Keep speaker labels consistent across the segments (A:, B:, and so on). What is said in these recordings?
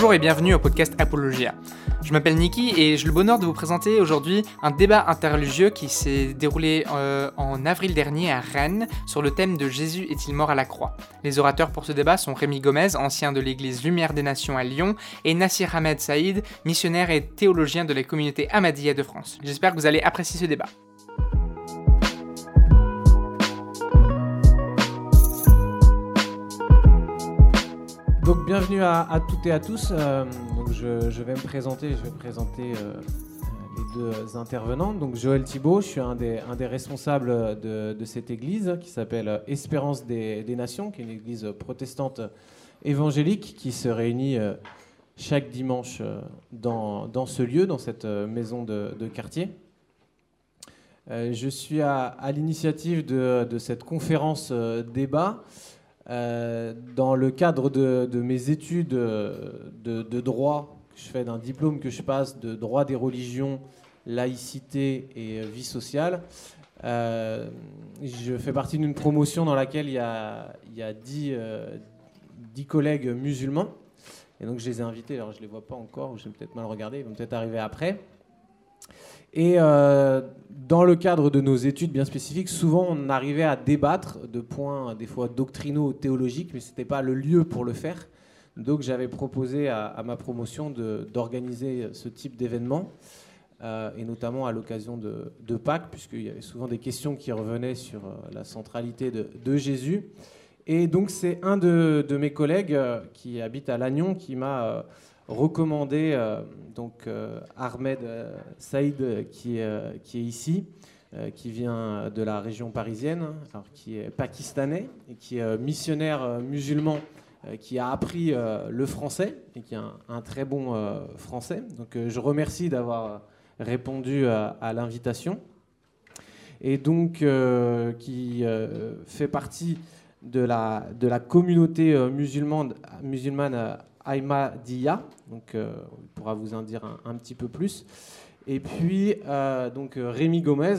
A: Bonjour et bienvenue au podcast Apologia. Je m'appelle Niki et j'ai le bonheur de vous présenter aujourd'hui un débat interreligieux qui s'est déroulé euh, en avril dernier à Rennes sur le thème de Jésus est-il mort à la croix? Les orateurs pour ce débat sont Rémi Gomez, ancien de l'église Lumière des Nations à Lyon, et Nassir Ahmed Saïd, missionnaire et théologien de la communauté Ahmadiyya de France. J'espère que vous allez apprécier ce débat.
B: Donc bienvenue à, toutes et à tous. Euh, donc je, vais me présenter, je vais présenter euh, les deux intervenants. Donc Joël Thibault, je suis un des, un des responsables de, cette église qui s'appelle Espérance des, Nations, qui est une église protestante évangélique qui se réunit euh, chaque dimanche dans, dans, ce lieu, dans cette maison de, quartier. je suis à, l'initiative de, cette conférence débat euh, dans le cadre de, mes études euh, de, droit, je fais d'un diplôme que je passe de droit des religions, laïcité et vie sociale, euh, je fais partie d'une promotion dans laquelle il y a, il dix, collègues musulmans. Et donc je les ai invités, alors je ne les vois pas encore, je vais peut-être mal regarder, ils vont peut-être arriver après. Et euh, dans le cadre de nos études bien spécifiques, souvent on arrivait à débattre de points des fois doctrinaux, théologiques, mais ce n'était pas le lieu pour le faire. Donc j'avais proposé à, ma promotion d'organiser ce type d'événement, euh, et notamment à l'occasion de, Pâques, puisqu'il y avait souvent des questions qui revenaient sur euh, la centralité de, Jésus. Et donc c'est un de, de, mes collègues qui habite à Lannion qui m'a recommander euh, donc euh, Ahmed euh, Saïd qui, qui est ici, qui vient de la région parisienne, qui est pakistanais et qui est missionnaire musulman qui a appris le français et qui est un, très bon français. Donc je remercie d'avoir répondu à, l'invitation. Et donc qui fait partie de la, de la communauté musulmane, musulmane Ahmadiyya, donc euh, on pourra vous en dire un, petit peu plus. Et puis euh, donc euh, Rémi Gomez,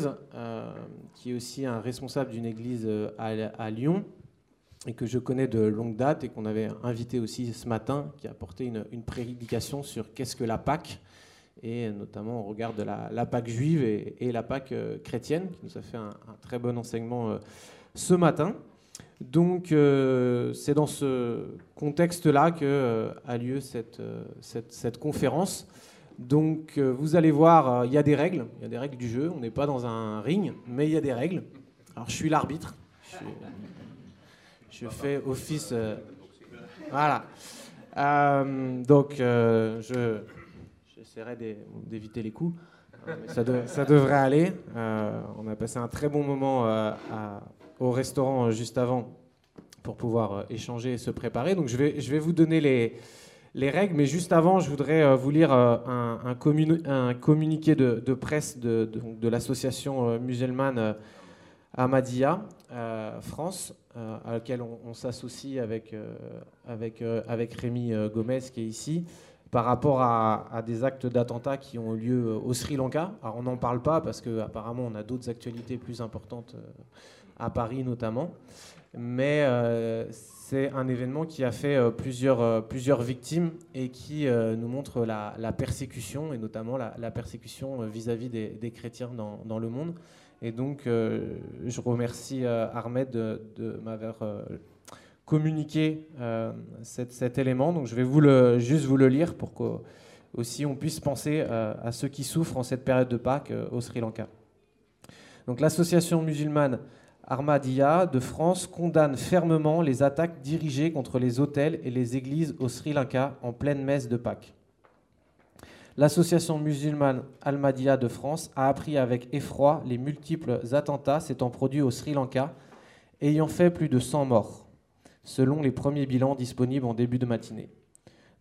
B: qui est aussi un responsable d'une église à, Lyon et que je connais de longue date et qu'on avait invité aussi ce matin, qui a apporté une, prédication sur qu'est-ce que la Pâque, et notamment au regard de la, Pâque juive et, la Pâque chrétienne, qui nous a fait un très bon enseignement ce matin. Donc euh, c'est dans ce contexte-là que euh, a lieu cette, euh, cette, conférence. Donc vous allez voir, il y a des règles, il y a des règles du jeu. On n'est pas dans un ring, mais il y a des règles. Alors je suis l'arbitre. Je, fais office. voilà. donc je j'essaierai d'éviter les coups. Ça, ça, devrait aller. on a passé un très bon moment à, au restaurant euh, juste avant pour pouvoir euh, échanger et se préparer. Donc je vais, je vais vous donner les, les règles, mais juste avant, je voudrais euh, vous lire un, un, un communiqué de, de presse de, de, l'association musulmane Ahmadiyya France, à laquelle on, s'associe avec, avec, avec Rémi Gomez qui est ici, par rapport à, à des actes d'attentat qui ont eu lieu au Sri Lanka. Alors on n'en parle pas parce qu'apparemment on a d'autres actualités plus importantes à Paris notamment. Mais euh, c'est un événement qui a fait euh, plusieurs, euh, plusieurs victimes et qui nous montre la, persécution, et notamment la, persécution vis-à-vis des, chrétiens dans, dans, le monde. Et donc, je remercie Ahmed de, de m'avoir communiqué cet, cet, élément. Donc, je vais vous le, juste vous le lire pour que aussi on puisse penser à ceux qui souffrent en cette période de Pâques au Sri Lanka. Donc, l'association musulmane Ahmadiyya de France condamne fermement les attaques dirigées contre les hôtels et les églises au Sri Lanka en pleine messe de Pâques. L'association musulmane Ahmadiyya de France a appris avec effroi les multiples attentats s'étant produits au Sri Lanka, ayant fait plus de 100 morts, selon les premiers bilans disponibles en début de matinée.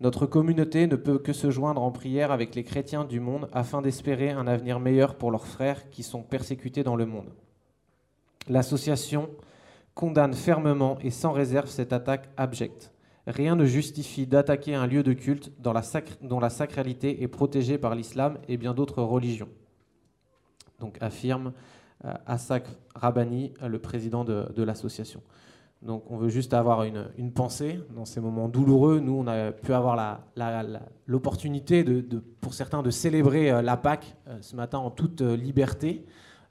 B: Notre communauté ne peut que se joindre en prière avec les chrétiens du monde afin d'espérer un avenir meilleur pour leurs frères qui sont persécutés dans le monde. L'association condamne fermement et sans réserve cette attaque abjecte. Rien ne justifie d'attaquer un lieu de culte dont la, sacralité est protégée par l'islam et bien d'autres religions. Donc affirme euh, Asak Rabani, le président de, l'association. Donc on veut juste avoir une, pensée dans ces moments douloureux. Nous, on a pu avoir l'opportunité, pour certains, de célébrer euh, la Pâque euh, ce matin en toute euh, liberté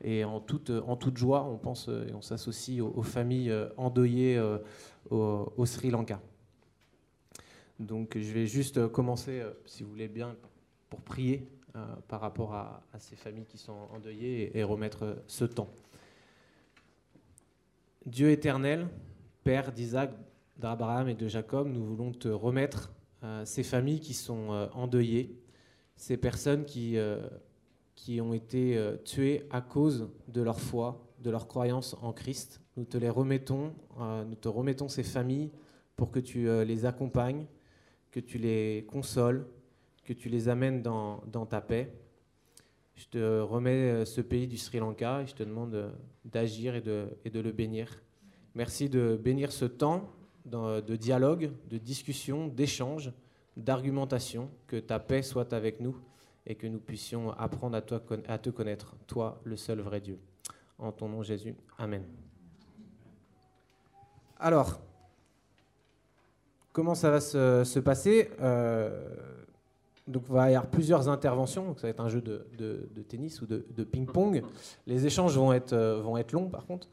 B: et en toute, joie. On pense et on s'associe aux, familles endeuillées au, Sri Lanka. Donc je vais juste commencer, si vous voulez bien, pour prier par rapport à, ces familles qui sont endeuillées et remettre ce temps. Dieu éternel, Père d'Isaac, d'Abraham et de Jacob, nous voulons te remettre euh, ces familles qui sont euh, endeuillées, ces personnes qui, euh, qui ont été tuées à cause de leur foi, de leur croyance en Christ. Nous te les remettons, nous te remettons ces familles pour que tu les accompagnes, que tu les consoles, que tu les amènes dans, ta paix. Je te remets ce pays du Sri Lanka et je te demande d'agir et de le bénir. Merci de bénir ce temps de dialogue, de discussion, d'échange, d'argumentation. Que ta paix soit avec nous et que nous puissions apprendre à, toi, à te connaître, toi, le seul vrai Dieu. En ton nom, Jésus. Amen. Alors, comment ça va se, passer? Euh, donc, il va y avoir plusieurs interventions. Ça va être un jeu de, tennis ou de, ping-pong. Les échanges vont être, euh, vont être longs, par contre.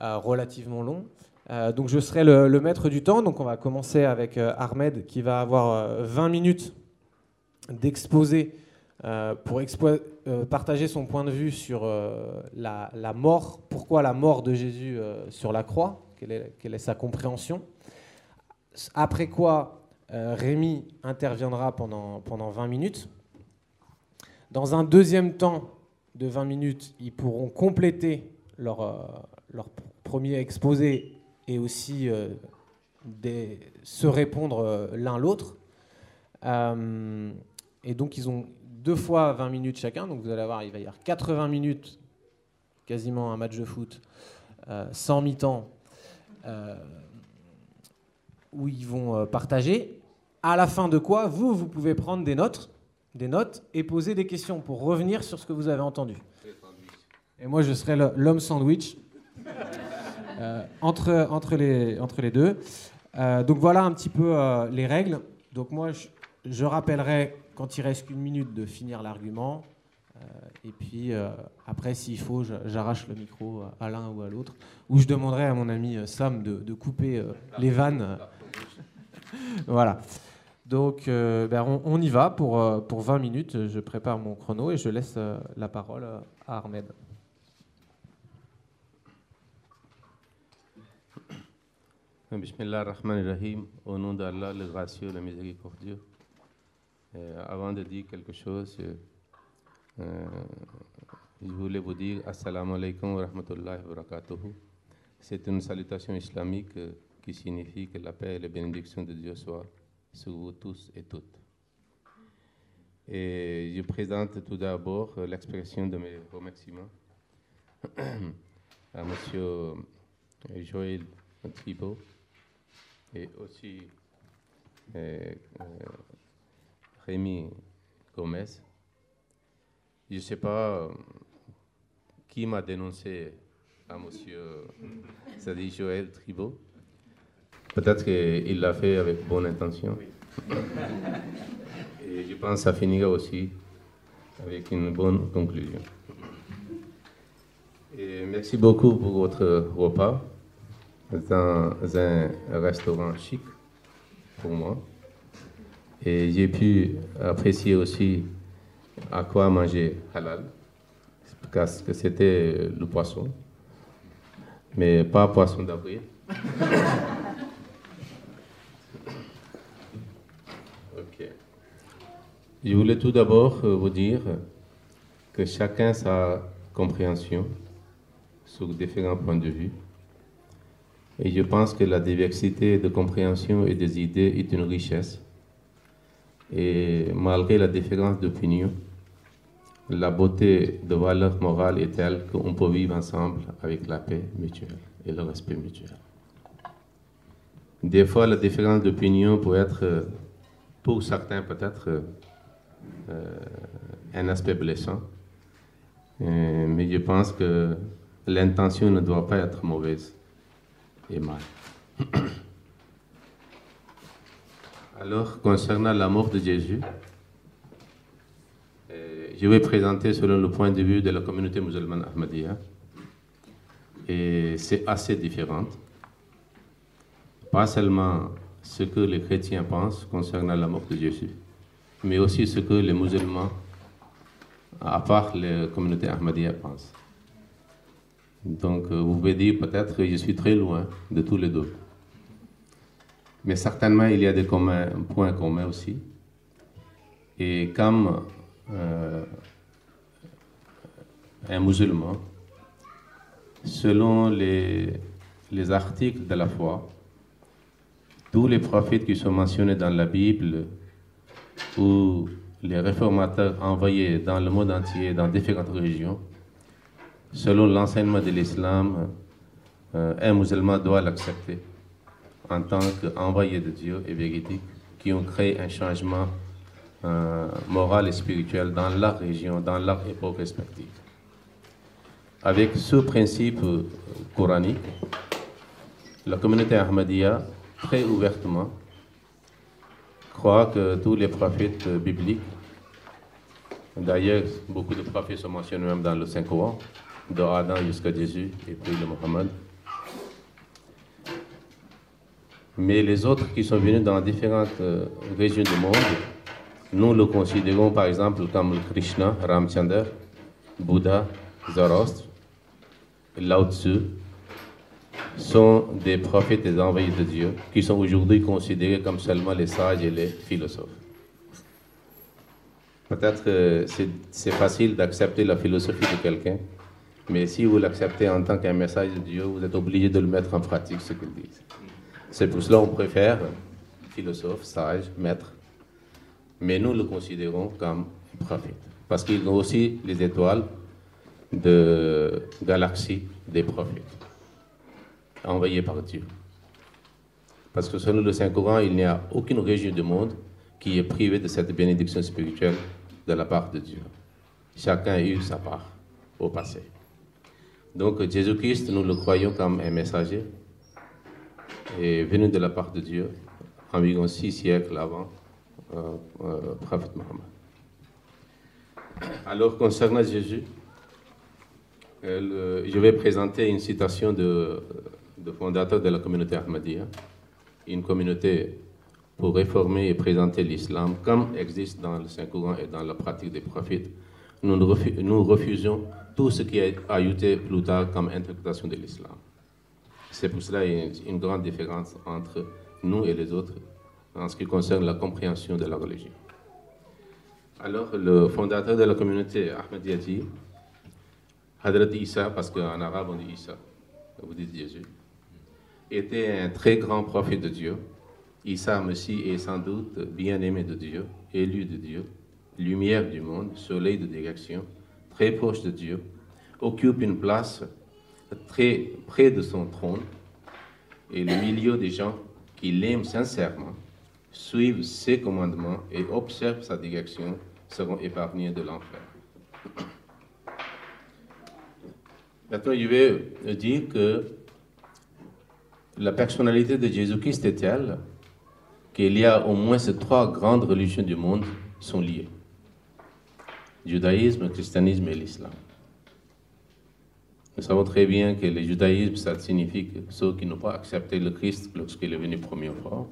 B: Euh, relativement long. Euh, donc je serai le, maître du temps. Donc on va commencer avec Ahmed qui va avoir 20 minutes d'exposé pour partager son point de vue sur la, mort, pourquoi la mort de Jésus sur la croix, quelle est, sa compréhension. Après quoi, Rémi interviendra pendant, pendant 20 minutes. Dans un deuxième temps de 20 minutes, ils pourront compléter leur, leur premier exposé et aussi euh, se répondre euh, l'un l'autre. Euh, et donc ils ont deux fois 20 minutes chacun, donc vous allez voir, il va y avoir 80 minutes, quasiment un match de foot, sans mi-temps, où ils vont partager. À la fin de quoi, vous, vous pouvez prendre des notes, des notes et poser des questions pour revenir sur ce que vous avez entendu. Et moi, je serai l'homme sandwich. Euh, entre, entre, les, entre les deux. Euh, donc voilà un petit peu euh, les règles. Donc moi, je, rappellerai quand il reste qu'une minute de finir l'argument. et puis après, s'il faut, j'arrache le micro à l'un ou à l'autre. Ou je demanderai à mon ami Sam de, couper les vannes. voilà. Donc ben on, y va pour, pour 20 minutes. Je prépare mon chrono et je laisse la parole à Ahmed.
C: Bismillah ar-Rahman rahim au nom d'Allah, le gracieux, le miséricordieux. Euh, avant de dire quelque chose, euh, je voulais vous dire Assalamu alaikum wa rahmatullahi wa barakatuhu. C'est une salutation islamique euh, qui signifie que la paix et la bénédiction de Dieu soient sur vous tous et toutes. Et je présente tout d'abord l'expression de mes remerciements à M. Joël Thibault et aussi euh, euh, Rémi Gomez. Je ne sais pas euh, qui m'a dénoncé à monsieur Sadi Joël Tribault. Peut-être qu'il l'a fait avec bonne intention. Et je pense que ça finira aussi avec une bonne conclusion. Et merci beaucoup pour votre repas dans un restaurant chic pour moi. Et j'ai pu apprécier aussi à quoi manger halal, parce que c'était le poisson, mais pas poisson d'avril. ok. Je voulais tout d'abord vous dire que chacun sa compréhension sur différents points de vue. Et je pense que la diversité de compréhension et des idées est une richesse. Et malgré la différence d'opinion, la beauté de valeur morale est telle qu'on peut vivre ensemble avec la paix mutuelle et le respect mutuel. Des fois, la différence d'opinion peut être, pour certains peut-être, euh, un aspect blessant. Euh, mais je pense que l'intention ne doit pas être mauvaise. et mal. Alors, concernant la mort de Jésus, euh, je vais présenter selon le point de vue de la communauté musulmane Ahmadiyya. Et c'est assez différent. Pas seulement ce que les chrétiens pensent concernant la mort de Jésus, mais aussi ce que les musulmans, à part les communautés Ahmadiyya, pensent. Donc, euh, vous pouvez dire peut-être que je suis très loin de tous les deux. Mais certainement, il y a des points communs aussi. Et comme euh, un musulman, selon les, les articles de la foi, tous les prophètes qui sont mentionnés dans la Bible ou les réformateurs envoyés dans le monde entier, dans différentes régions, selon l'enseignement de l'islam, euh, un musulman doit l'accepter en tant qu'envoyé de Dieu et véridique qui ont créé un changement euh, moral et spirituel dans leur région, dans leur époque respective. Avec ce principe euh, coranique, la communauté Ahmadiyya, très ouvertement, croit que tous les prophètes bibliques, d'ailleurs, beaucoup de prophètes sont mentionnés même dans le Saint-Coran, de Adam jusqu'à Jésus et puis le Mohammed. Mais les autres qui sont venus dans différentes euh, régions du monde, nous le considérons par exemple comme Krishna, Ramchandra, Bouddha, Zoroastre, Lao Tzu, sont des prophètes et des envoyés de Dieu qui sont aujourd'hui considérés comme seulement les sages et les philosophes. Peut-être que c'est facile d'accepter la philosophie de quelqu'un, mais si vous l'acceptez en tant qu'un message de Dieu, vous êtes obligé de le mettre en pratique, ce qu'ils disent. C'est pour cela qu'on préfère philosophe, sage, maître, mais nous le considérons comme prophète, parce qu'ils ont aussi les étoiles de galaxies des prophètes, envoyés par Dieu. Parce que selon le Saint-Coran, il n'y a aucune région du monde qui est privée de cette bénédiction spirituelle de la part de Dieu. Chacun a eu sa part au passé. Donc Jésus-Christ, nous le croyons comme un messager, est venu de la part de Dieu environ six siècles avant euh, euh, prophète Mohammed. Alors concernant Jésus, euh, je vais présenter une citation de, fondateur de la communauté Ahmadiyya, une communauté pour réformer et présenter l'islam comme existe dans le Saint-Coran et dans la pratique des prophètes. Nous, refusons tout ce qui est ajouté plus tard comme interprétation de l'islam. C'est pour cela qu'il une grande différence entre nous et les autres en ce qui concerne la compréhension de la religion. Alors, le fondateur de la communauté, Ahmed dit Hadrat Isa, parce qu'en arabe on dit Isa, vous dites Jésus, était un très grand prophète de Dieu. Isa Messie est sans doute bien-aimé de Dieu, élu de Dieu, lumière du monde, soleil de direction, très proche de Dieu, occupe une place très près de son trône et le milieu des gens qui l'aiment sincèrement, suivent ses commandements et observent sa direction seront épargnés de l'enfer. Maintenant, je vais dire que la personnalité de Jésus-Christ est telle qu'il y a au moins ces trois grandes religions du monde sont liées. Judaïsme, christianisme et l'islam. Nous savons très bien que le judaïsme, ça signifie que ceux qui n'ont pas accepté le Christ lorsqu'il est venu première fois.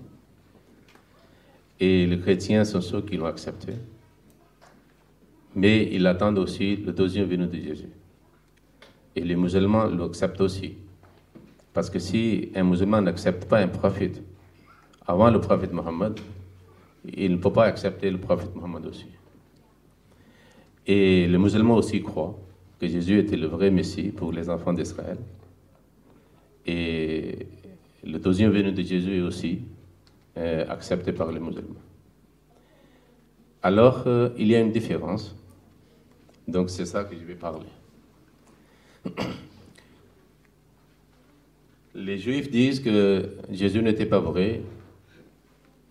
C: Et les chrétiens sont ceux qui l'ont accepté. Mais ils attendent aussi le deuxième venu de Jésus. Et les musulmans l'acceptent aussi. Parce que si un musulman n'accepte pas un prophète avant le prophète Mohammed, il ne peut pas accepter le prophète Mohammed aussi. Et les musulmans aussi croient que Jésus était le vrai Messie pour les enfants d'Israël. Et le deuxième venu de Jésus est aussi euh, accepté par les musulmans. Alors, euh, il y a une différence. Donc, c'est ça que je vais parler. Les Juifs disent que Jésus n'était pas vrai,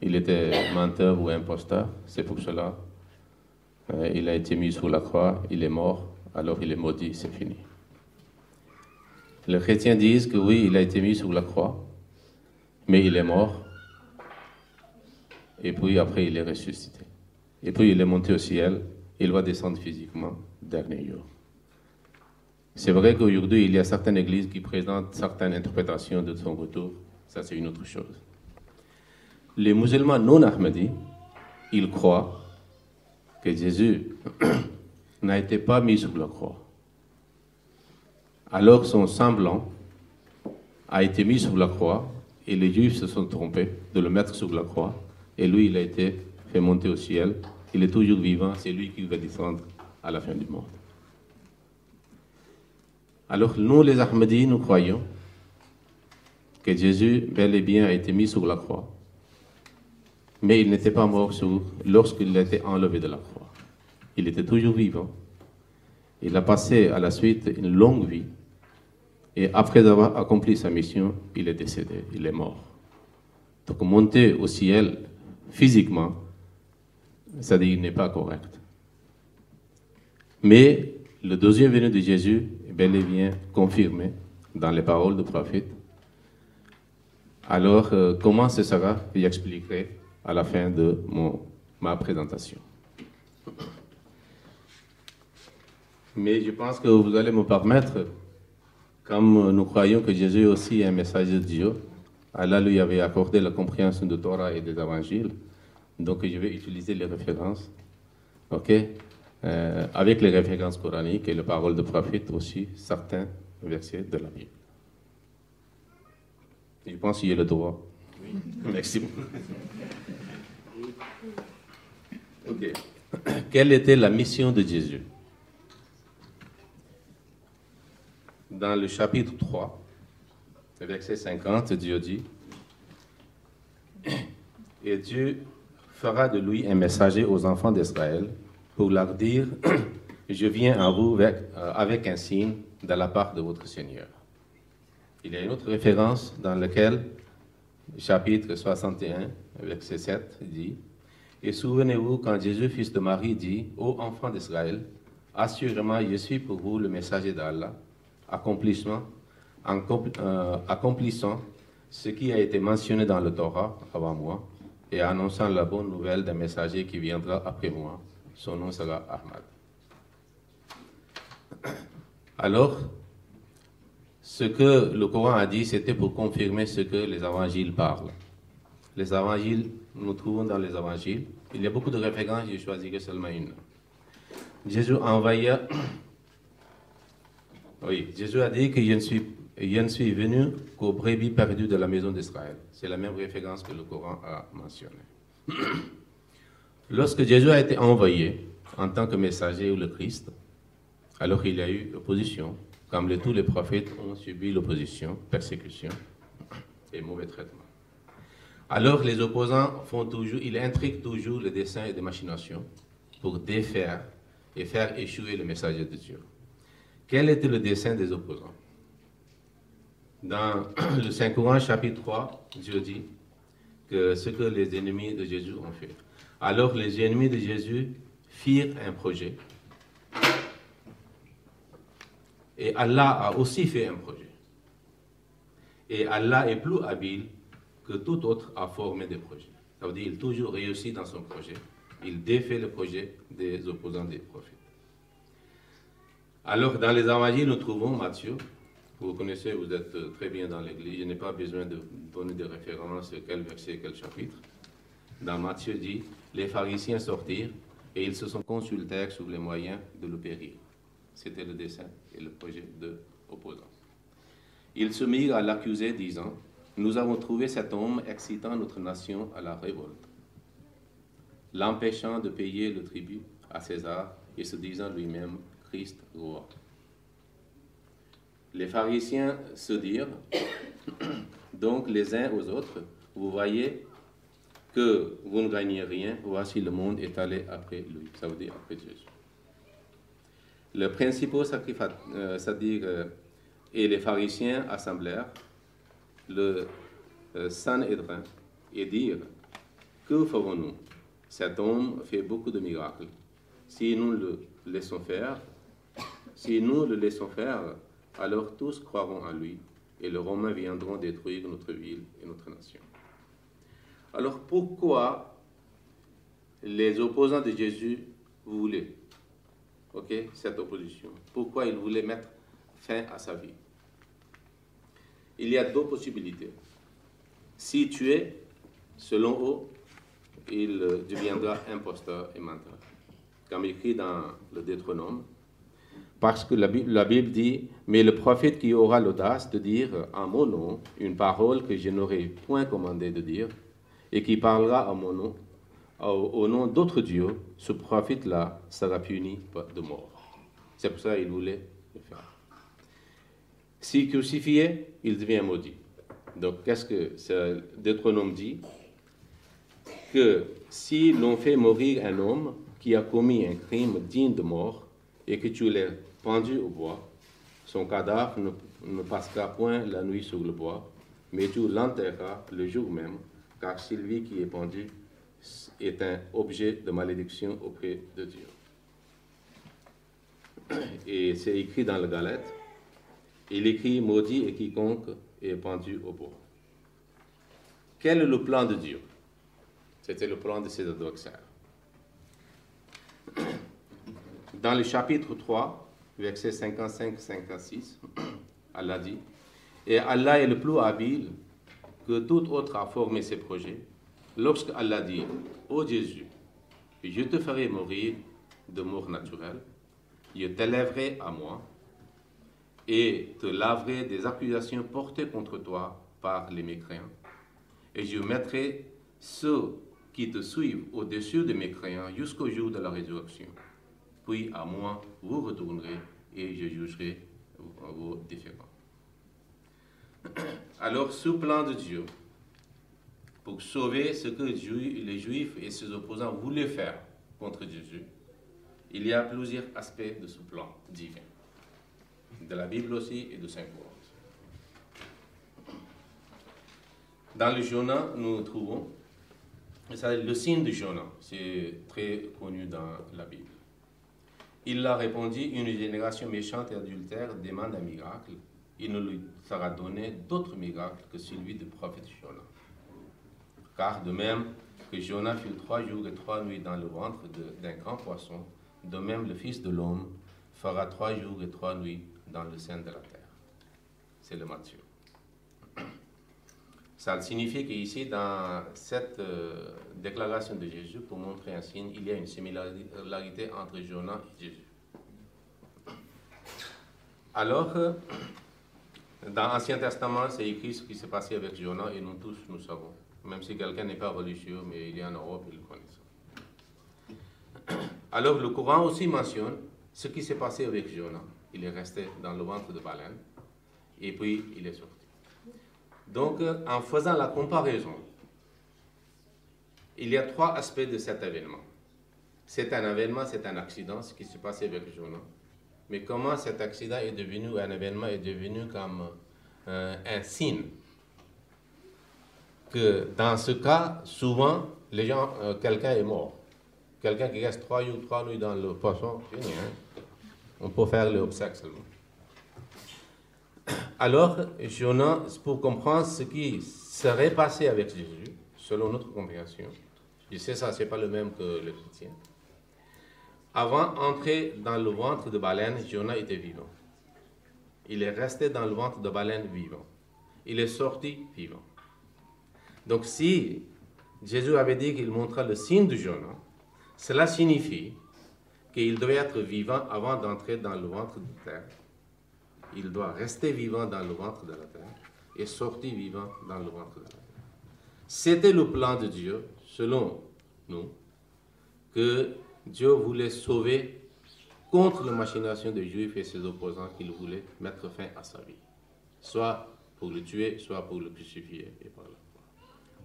C: il était menteur ou imposteur. C'est pour cela euh, il a été mis sous la croix, il est mort alors il est maudit, c'est fini. Les chrétiens disent que oui, il a été mis sur la croix, mais il est mort. Et puis après, il est ressuscité. Et puis il est monté au ciel. Il va descendre physiquement dernier jour. C'est vrai qu'aujourd'hui, il y a certaines églises qui présentent certaines interprétations de son retour. Ça, c'est une autre chose. Les musulmans non ahmadis, ils croient que Jésus n'a été pas mis sur la croix. Alors son semblant a été mis sur la croix et les Juifs se sont trompés de le mettre sur la croix. Et lui, il a été fait monter au ciel. Il est toujours vivant. C'est lui qui va descendre à la fin du monde. Alors nous, les Ahmadis, nous croyons que Jésus, bel et bien, a été mis sur la croix. Mais il n'était pas mort lorsqu'il a été enlevé de la croix. Il était toujours vivant. Il a passé à la suite une longue vie. Et après avoir accompli sa mission, il est décédé, il est mort. Donc monter au ciel physiquement, ça dit n'est pas correct. Mais le deuxième venu de Jésus est bel et bien confirmé dans les paroles du prophète. Alors, euh, comment ce sera J'expliquerai à la fin de ma présentation. Mais je pense que vous allez me permettre, comme nous croyons que Jésus est aussi un messager de Dieu, Allah lui avait accordé la compréhension de Torah et des évangiles, donc je vais utiliser les références, ok, euh, avec les références coraniques et les paroles de prophète aussi, certains versets de la Bible. Je pense qu'il y a le droit. Oui. Merci. ok. Quelle était la mission de Jésus? Dans le chapitre 3, verset 50, Dieu dit, Et Dieu fera de lui un messager aux enfants d'Israël pour leur dire, je viens à vous avec, euh, avec, un signe de la part de votre Seigneur. Il y a une autre référence dans laquelle, chapitre 61, verset 7, dit, Et souvenez-vous quand Jésus, fils de Marie, dit, Ô enfants d'Israël, assurément je suis pour vous le messager d'Allah, euh, accomplissant ce qui a été mentionné dans le Torah avant moi, et annonçant la bonne nouvelle d'un messager qui viendra après moi. Son nom sera Ahmad. Alors, ce que le Coran a dit, c'était pour confirmer ce que les évangiles parlent. Les évangiles, nous trouvons dans les évangiles. Il y a beaucoup de références, j'ai choisi que seulement une. Jésus envoya. Oui, Jésus a dit que je ne suis, venu qu'aux brebis perdues de la maison d'Israël. C'est la même référence que le Coran a mentionnée. Lorsque Jésus a été envoyé en tant que messager ou le Christ, alors il y a eu opposition, comme tous les prophètes ont subi l'opposition, persécution et mauvais traitement. Alors les opposants font toujours, ils intriguent toujours les desseins et les machinations pour défaire et faire échouer le messager de Dieu. Quel était le dessein des opposants? Dans le Saint Coran chapitre 3, Dieu dit que ce que les ennemis de Jésus ont fait. Alors les ennemis de Jésus firent un projet. Et Allah a aussi fait un projet. Et Allah est plus habile que tout autre à former des projets. Ça veut dire qu'il toujours réussi dans son projet. Il défait le projet des opposants des prophètes. Alors, dans les évangiles, nous trouvons Matthieu. Vous connaissez, vous êtes très bien dans l'Église. Je n'ai pas besoin de donner des références, quel verset, quel chapitre. Dans Matthieu dit les pharisiens sortirent et ils se sont consultés sur les moyens de le périr. C'était le dessein et le projet de l'opposant. Ils se mirent à l'accuser, disant Nous avons trouvé cet homme excitant notre nation à la révolte, l'empêchant de payer le tribut à César et se disant lui-même Les pharisiens se dirent donc les uns aux autres Vous voyez que vous ne gagnez rien, voici le monde est allé après lui. Ça veut dire après Jésus. Le principal sacrificateur, c'est-à-dire, euh, et les pharisiens assemblèrent le euh, Sanhédrin et dirent Que ferons-nous? Cet homme fait beaucoup de miracles. Si nous le laissons faire, si nous le laissons faire, alors tous croiront en lui, et les Romains viendront détruire notre ville et notre nation. Alors pourquoi les opposants de Jésus voulaient ok, cette opposition? Pourquoi ils voulaient mettre fin à sa vie? Il y a deux possibilités. Si tu es, selon eux, il deviendra imposteur et menteur. Comme écrit dans le Deutéronome, parce que la Bible, dit, mais le prophète qui aura l'audace de dire en mon nom une parole que je n'aurai point commandé de dire, et qui parlera en mon nom, au, nom d'autres dieux, ce prophète-là sera puni de mort. C'est pour ça qu'il voulait le faire. Si crucifié, il devient maudit. Donc, qu'est-ce que Deutéronome dit? Que si l'on fait mourir un homme qui a commis un crime digne de mort et que tu l'as pendu au bois, son cadavre ne, passera point la nuit sur le bois, mais tu l'enterreras le jour même, car celui qui est pendu est un objet de malédiction auprès de Dieu. Et c'est écrit dans le Galette. Il écrit Maudit et quiconque est pendu au bois. Quel est le plan de Dieu? C'était le plan de ses adversaires. Dans le chapitre 3, verset 55-56, Allah dit, Et Allah est le plus habile que tout autre à former ses projets. Lorsque Allah dit, Ô Jésus, je te ferai mourir de mort naturelle, je t'élèverai à moi et te laverai des accusations portées contre toi par les mécréants. Et je mettrai ceux qui te suivent au-dessus des mécréants jusqu'au jour de la résurrection puis à moi vous retournerez et je jugerai vos différends. Alors, sous plan de Dieu, pour sauver ce que les Juifs et ses opposants voulaient faire contre Jésus, il y a plusieurs aspects de ce plan divin, de la Bible aussi et de Saint Paul. Dans le Jonah, nous trouvons le signe de Jonah, c'est très connu dans la Bible. Il a répondu, une génération méchante et adultère demande un miracle. Il ne lui sera donné d'autre miracle que celui du prophète Jonah. Car de même que Jonah fut trois jours et trois nuits dans le ventre d'un grand poisson, de même le Fils de l'homme fera trois jours et trois nuits dans le sein de la terre. C'est le Matthieu. Ça signifie qu'ici, dans cette euh, déclaration de Jésus, pour montrer un signe, il y a une similarité entre Jonas et Jésus. Alors, dans l'Ancien Testament, c'est écrit ce qui s'est passé avec Jonas et nous tous, nous savons. Même si quelqu'un n'est pas religieux, mais il est en Europe, il le connaît. Alors, le Coran aussi mentionne ce qui s'est passé avec Jonas. Il est resté dans le ventre de baleine et puis il est sorti. Donc, en faisant la comparaison, il y a trois aspects de cet événement. C'est un événement, c'est un accident, ce qui s'est passé avec Jonah. Mais comment cet accident est devenu un événement, est devenu comme euh, un signe que dans ce cas, souvent, les gens, euh, quelqu'un est mort. Quelqu'un qui reste trois jours, trois nuits dans le poisson, fini. Hein? On peut faire le seulement. Alors, Jonah, pour comprendre ce qui serait passé avec Jésus, selon notre compréhension, je sais ça, c'est pas le même que le chrétien. Avant d'entrer dans le ventre de baleine, Jonah était vivant. Il est resté dans le ventre de baleine vivant. Il est sorti vivant. Donc si Jésus avait dit qu'il montra le signe de Jonah, cela signifie qu'il devait être vivant avant d'entrer dans le ventre de terre il doit rester vivant dans le ventre de la terre et sortir vivant dans le ventre de la terre. C'était le plan de Dieu, selon nous, que Dieu voulait sauver contre la machination des Juifs et ses opposants qu'il voulait mettre fin à sa vie, soit pour le tuer, soit pour le crucifier et par la.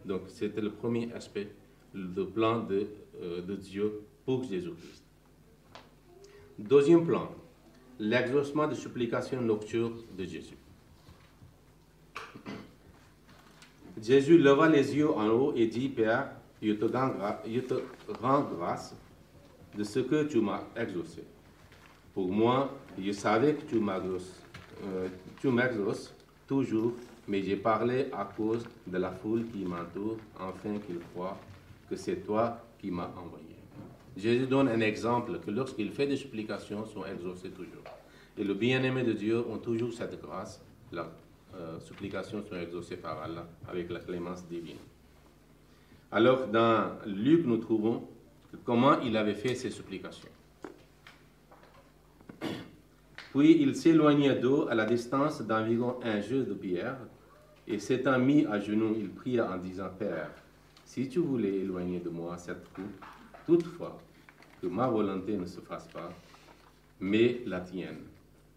C: Donc c'était le premier aspect, le plan de, euh, de Dieu pour Jésus-Christ. Deuxième plan, l'exaucement de supplications nocturnes de Jésus. Jésus leva les yeux en haut et dit, Père, je te, rends grâce de ce que tu m'as exaucé. Pour moi, je savais que tu euh, tu m'exauces toujours, mais j'ai parlé à cause de la foule qui m'entoure, afin qu'ils croient que c'est toi qui m'as envoyé. Jésus donne un exemple que lorsqu'il fait des supplications, sont exaucées toujours. Et le bien-aimé de Dieu ont toujours cette grâce. Leurs euh, supplications sont exaucées par Allah avec la clémence divine. Alors, dans Luc, nous trouvons comment il avait fait ses supplications. Puis il s'éloigna d'eau à la distance d'environ un jeu de pierre, et s'étant mis à genoux, il pria en disant Père, si tu voulais éloigner de moi cette coupe, toutefois que ma volonté ne se fasse pas, mais la tienne.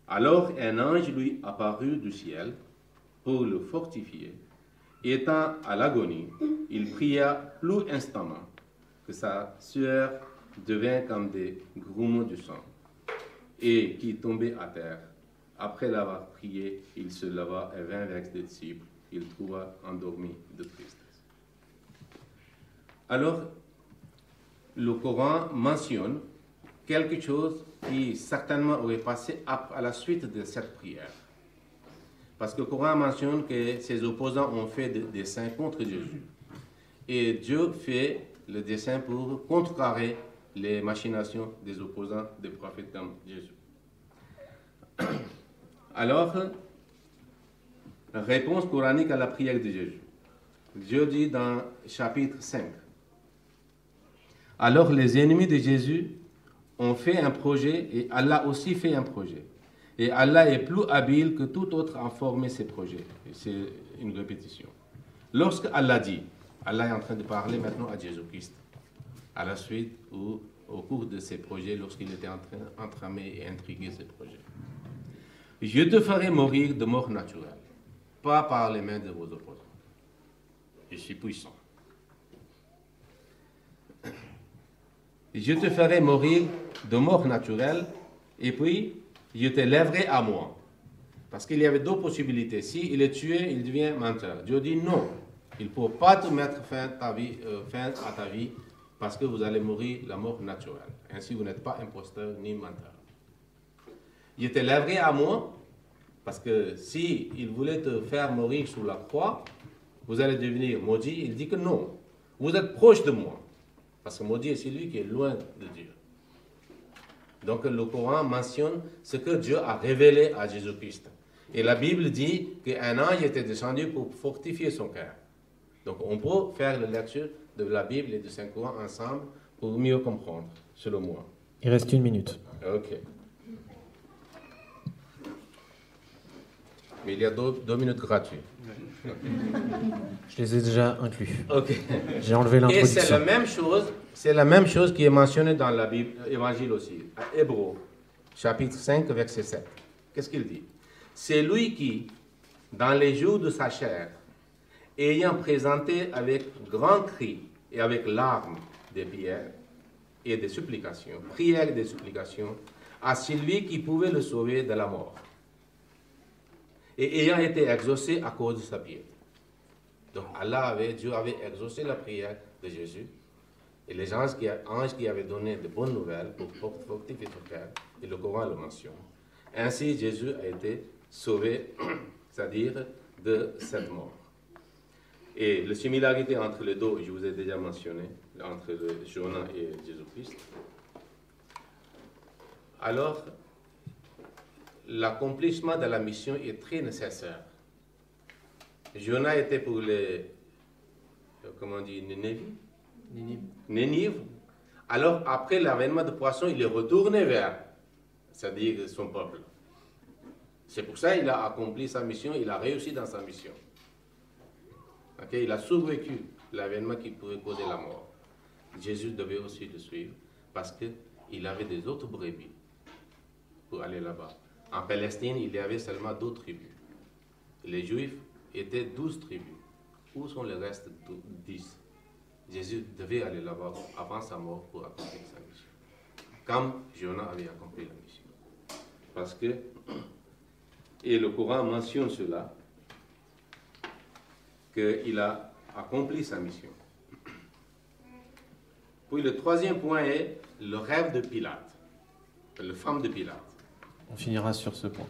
C: Alors un ange lui apparut du ciel pour le fortifier. Étant à l'agonie, il pria plus instamment que sa sueur devint comme des grumeaux du sang et qui tombait à terre. Après l'avoir prié, il se leva et vint vers ses disciples. Il trouva endormi de tristesse. Alors, le Coran mentionne quelque chose qui certainement aurait passé à la suite de cette prière. Parce que le Coran mentionne que ses opposants ont fait des desseins contre Jésus. Et Dieu fait le dessein pour contrecarrer les machinations des opposants des prophètes comme Jésus. Alors, réponse coranique à la prière de Jésus. Dieu dit dans chapitre 5, alors les ennemis de Jésus ont fait un projet et Allah aussi fait un projet. Et Allah est plus habile que tout autre à former ses projets. C'est une répétition. Lorsque Allah dit, Allah est en train de parler maintenant à Jésus-Christ, à la suite ou au cours de ses projets, lorsqu'il était en train d'entramer et intriguer ses projets. Je te ferai mourir de mort naturelle, pas par les mains de vos opposants. Je suis puissant. Je te ferai mourir de mort naturelle, et puis je te lèverai à moi. Parce qu'il y avait deux possibilités. S'il est tué, il devient menteur. Dieu dit non, il ne faut pas te mettre fin, euh, fin à ta vie parce que vous allez mourir la mort naturelle. Ainsi, vous n'êtes pas imposteur ni menteur. Je te lèverai à moi parce que si il voulait te faire mourir sous la croix, vous allez devenir maudit. Il dit que non, vous êtes proche de moi. Parce que maudit, c'est lui qui est loin de Dieu. Donc le Coran mentionne ce que Dieu a révélé à Jésus-Christ. Et la Bible dit qu'un ange était descendu pour fortifier son cœur. Donc on peut faire la lecture de la Bible et du Saint-Coran ensemble pour mieux comprendre, selon moi.
B: Il reste une minute.
C: Ok. Mais il y a deux, minutes gratuites.
B: Je les ai déjà inclus. Ok. J'ai enlevé l'introduction.
C: Et c'est la même chose, c'est la même chose qui est mentionnée dans la Bible, Évangile aussi, à Hébreu, chapitre 5, verset 7. Qu'est-ce qu'il dit? C'est lui qui, dans les jours de sa chair, ayant présenté avec grand cri et avec larmes des prières et des supplications, prières et des supplications, à celui qui pouvait le sauver de la mort et ayant été exaucé à cause de sa piété. Donc Allah avait, Dieu avait exaucé la prière de Jésus et les anges qui, anges qui avaient donné de bonnes nouvelles pour fortifier son cœur, et le Coran le mentionne. Ainsi Jésus a été sauvé, c'est-à-dire de cette mort. Et la similarité entre les deux, je vous ai déjà mentionné, entre le Jonah et Jésus-Christ. Alors, l'accomplissement de la mission est très nécessaire. Jonah était pour les, comment on dit, Nénive. Alors, après l'avènement de poisson, il est retourné vers, c'est-à-dire son peuple. C'est pour ça qu'il a accompli sa mission, il a réussi dans sa mission. il a survécu l'avènement qui pouvait causer la mort. Jésus devait aussi le suivre parce qu'il avait des autres brebis pour aller là-bas. En Palestine, il y avait seulement deux tribus. Les Juifs étaient douze tribus. Où sont les restes dix? Jésus devait aller là-bas avant sa mort pour accomplir sa mission. Comme Jonah avait accompli la mission. Parce que, et le Coran mentionne cela, qu'il a accompli sa mission. Puis le troisième point est le rêve de Pilate, le femme de Pilate.
B: On finira sur ce point.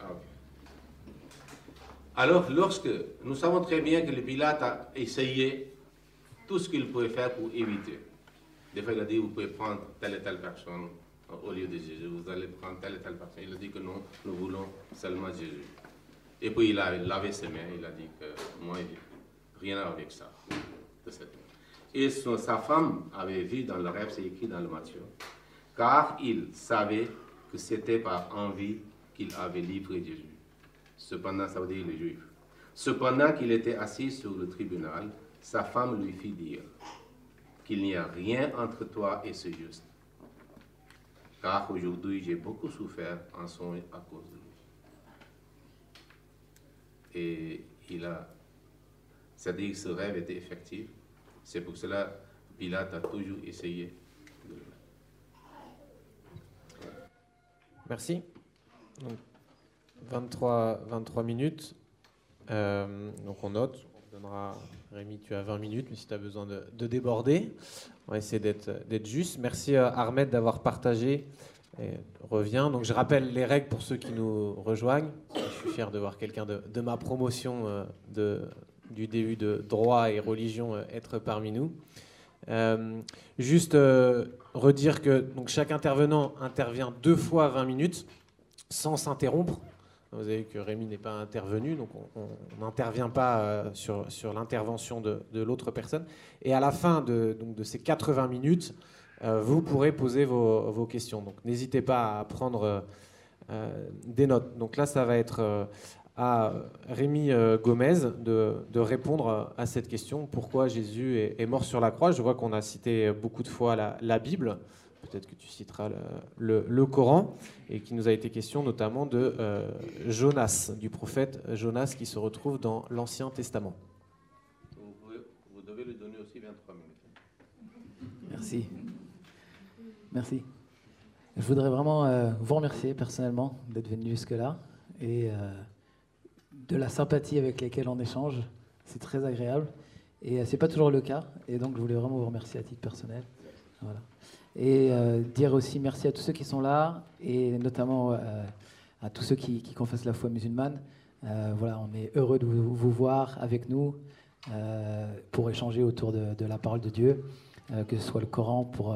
C: Ah, Alors, lorsque nous savons très bien que le Pilate a essayé tout ce qu'il pouvait faire pour éviter. Des fois, il a dit, vous pouvez prendre telle et telle personne au lieu de Jésus, vous allez prendre telle et telle personne. Il a dit que non, nous voulons seulement Jésus. Et puis il a lavé ses mains, il a dit que moi, rien avec ça. De cette et sa femme avait vu dans le rêve, c'est écrit dans le Matthieu, car il savait que c'était par envie qu'il avait livré Jésus. Cependant, ça veut dire les Juifs. Cependant qu'il était assis sur le tribunal, sa femme lui fit dire qu'il n'y a rien entre toi et ce juste. Car aujourd'hui, j'ai beaucoup souffert en son à cause de lui. Et il a, c'est-à-dire que ce rêve était effectif. C'est pour cela Pilate a toujours essayé de le
B: Merci. 23, 23 minutes. Euh, donc on note, on donnera, Rémi, tu as 20 minutes, mais si tu as besoin de, déborder, on va essayer d'être juste. Merci euh, Ahmed d'avoir partagé. Et. Donc je rappelle les règles pour ceux qui nous rejoignent. Je suis fier de voir quelqu'un de, de, ma promotion euh, de, du début de droit et religion être parmi nous. Juste redire que donc, chaque intervenant intervient deux fois 20 minutes sans s'interrompre. Vous avez vu que Rémi n'est pas intervenu, donc on n'intervient pas euh, sur, sur l'intervention de, de l'autre personne. Et à la fin de, donc, de ces 80 minutes, euh, vous pourrez poser vos, vos questions. Donc n'hésitez pas à prendre euh, des notes. Donc là, ça va être à Rémi Gomez de, de, répondre à cette question pourquoi Jésus est, est, mort sur la croix? Je vois qu'on a cité beaucoup de fois la, la Bible peut-être que tu citeras le, Coran, et qui nous a été question notamment de euh, Jonas, du prophète Jonas qui se retrouve dans l'Ancien Testament.
C: Vous, devez lui donner aussi 23 minutes.
D: Merci. Merci. Je voudrais vraiment euh, vous remercier personnellement d'être venu jusque-là et euh, de la sympathie avec laquelle on échange. C'est très agréable et c'est pas toujours le cas. Et donc je voulais vraiment vous remercier à titre personnel. Voilà et euh, dire aussi merci à tous ceux qui sont là et notamment euh, à tous ceux qui, confessent la foi musulmane. Euh, voilà, on est heureux de vous, voir avec nous pour échanger autour de, la parole de Dieu, que ce soit le Coran pour,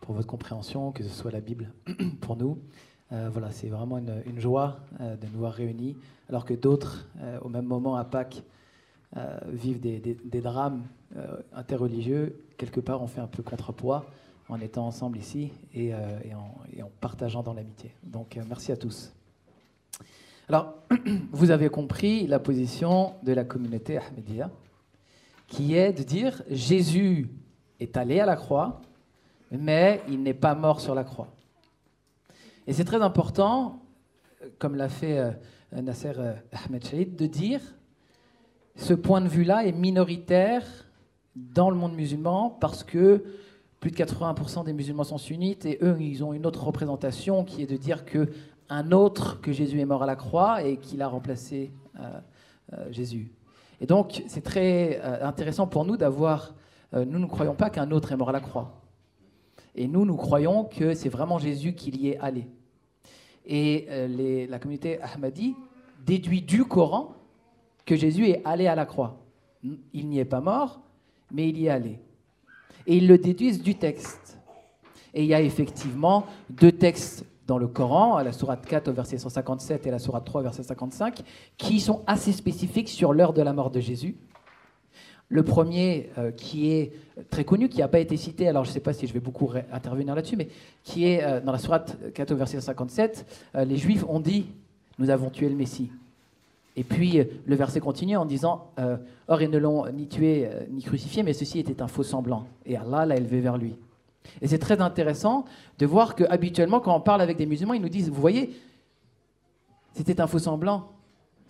D: pour votre compréhension, que ce soit la Bible pour nous. Voilà, c'est vraiment une, joie de nous voir réunis, alors que d'autres, au même moment à Pâques, vivent des, drames interreligieux. Quelque part, on fait un peu contrepoids en étant ensemble ici et, euh, en, partageant dans l'amitié. Donc euh, merci à tous. Alors, vous avez compris la position de la communauté Ahmadiyya, qui est de dire Jésus est allé à la croix, mais il n'est pas mort sur la croix. Et c'est très important, comme l'a fait euh, Nasser Ahmed Shahid, de dire ce point de vue-là est minoritaire dans le monde musulman parce que plus de 80% des musulmans sont sunnites et eux, ils ont une autre représentation qui est de dire que un autre, que Jésus est mort à la croix et qu'il a remplacé euh, euh, Jésus. Et donc, c'est très euh, intéressant pour nous d'avoir. nous ne croyons pas qu'un autre est mort à la croix. Et nous, nous croyons que c'est vraiment Jésus qui y est allé. Et les, la communauté Ahmadi déduit du Coran que Jésus est allé à la croix. Il n'y est pas mort, mais il y est allé et ils le déduisent du texte. Et il y a effectivement deux textes dans le Coran, à la sourate 4 au verset 157 et la sourate 3 au verset 55, qui sont assez spécifiques sur l'heure de la mort de Jésus. Le premier, euh, qui est très connu, qui n'a pas été cité, alors je ne sais pas si je vais beaucoup intervenir là-dessus, mais qui est euh, dans la sourate 4 au verset 57, euh, les Juifs ont dit, nous avons tué le Messie. Et puis le verset continue en disant euh, Or, ils ne l'ont ni tué euh, ni crucifié, mais ceci était un faux semblant. Et Allah l'a élevé vers lui. Et c'est très intéressant de voir que habituellement, quand on parle avec des musulmans, ils nous disent Vous voyez, c'était un faux semblant.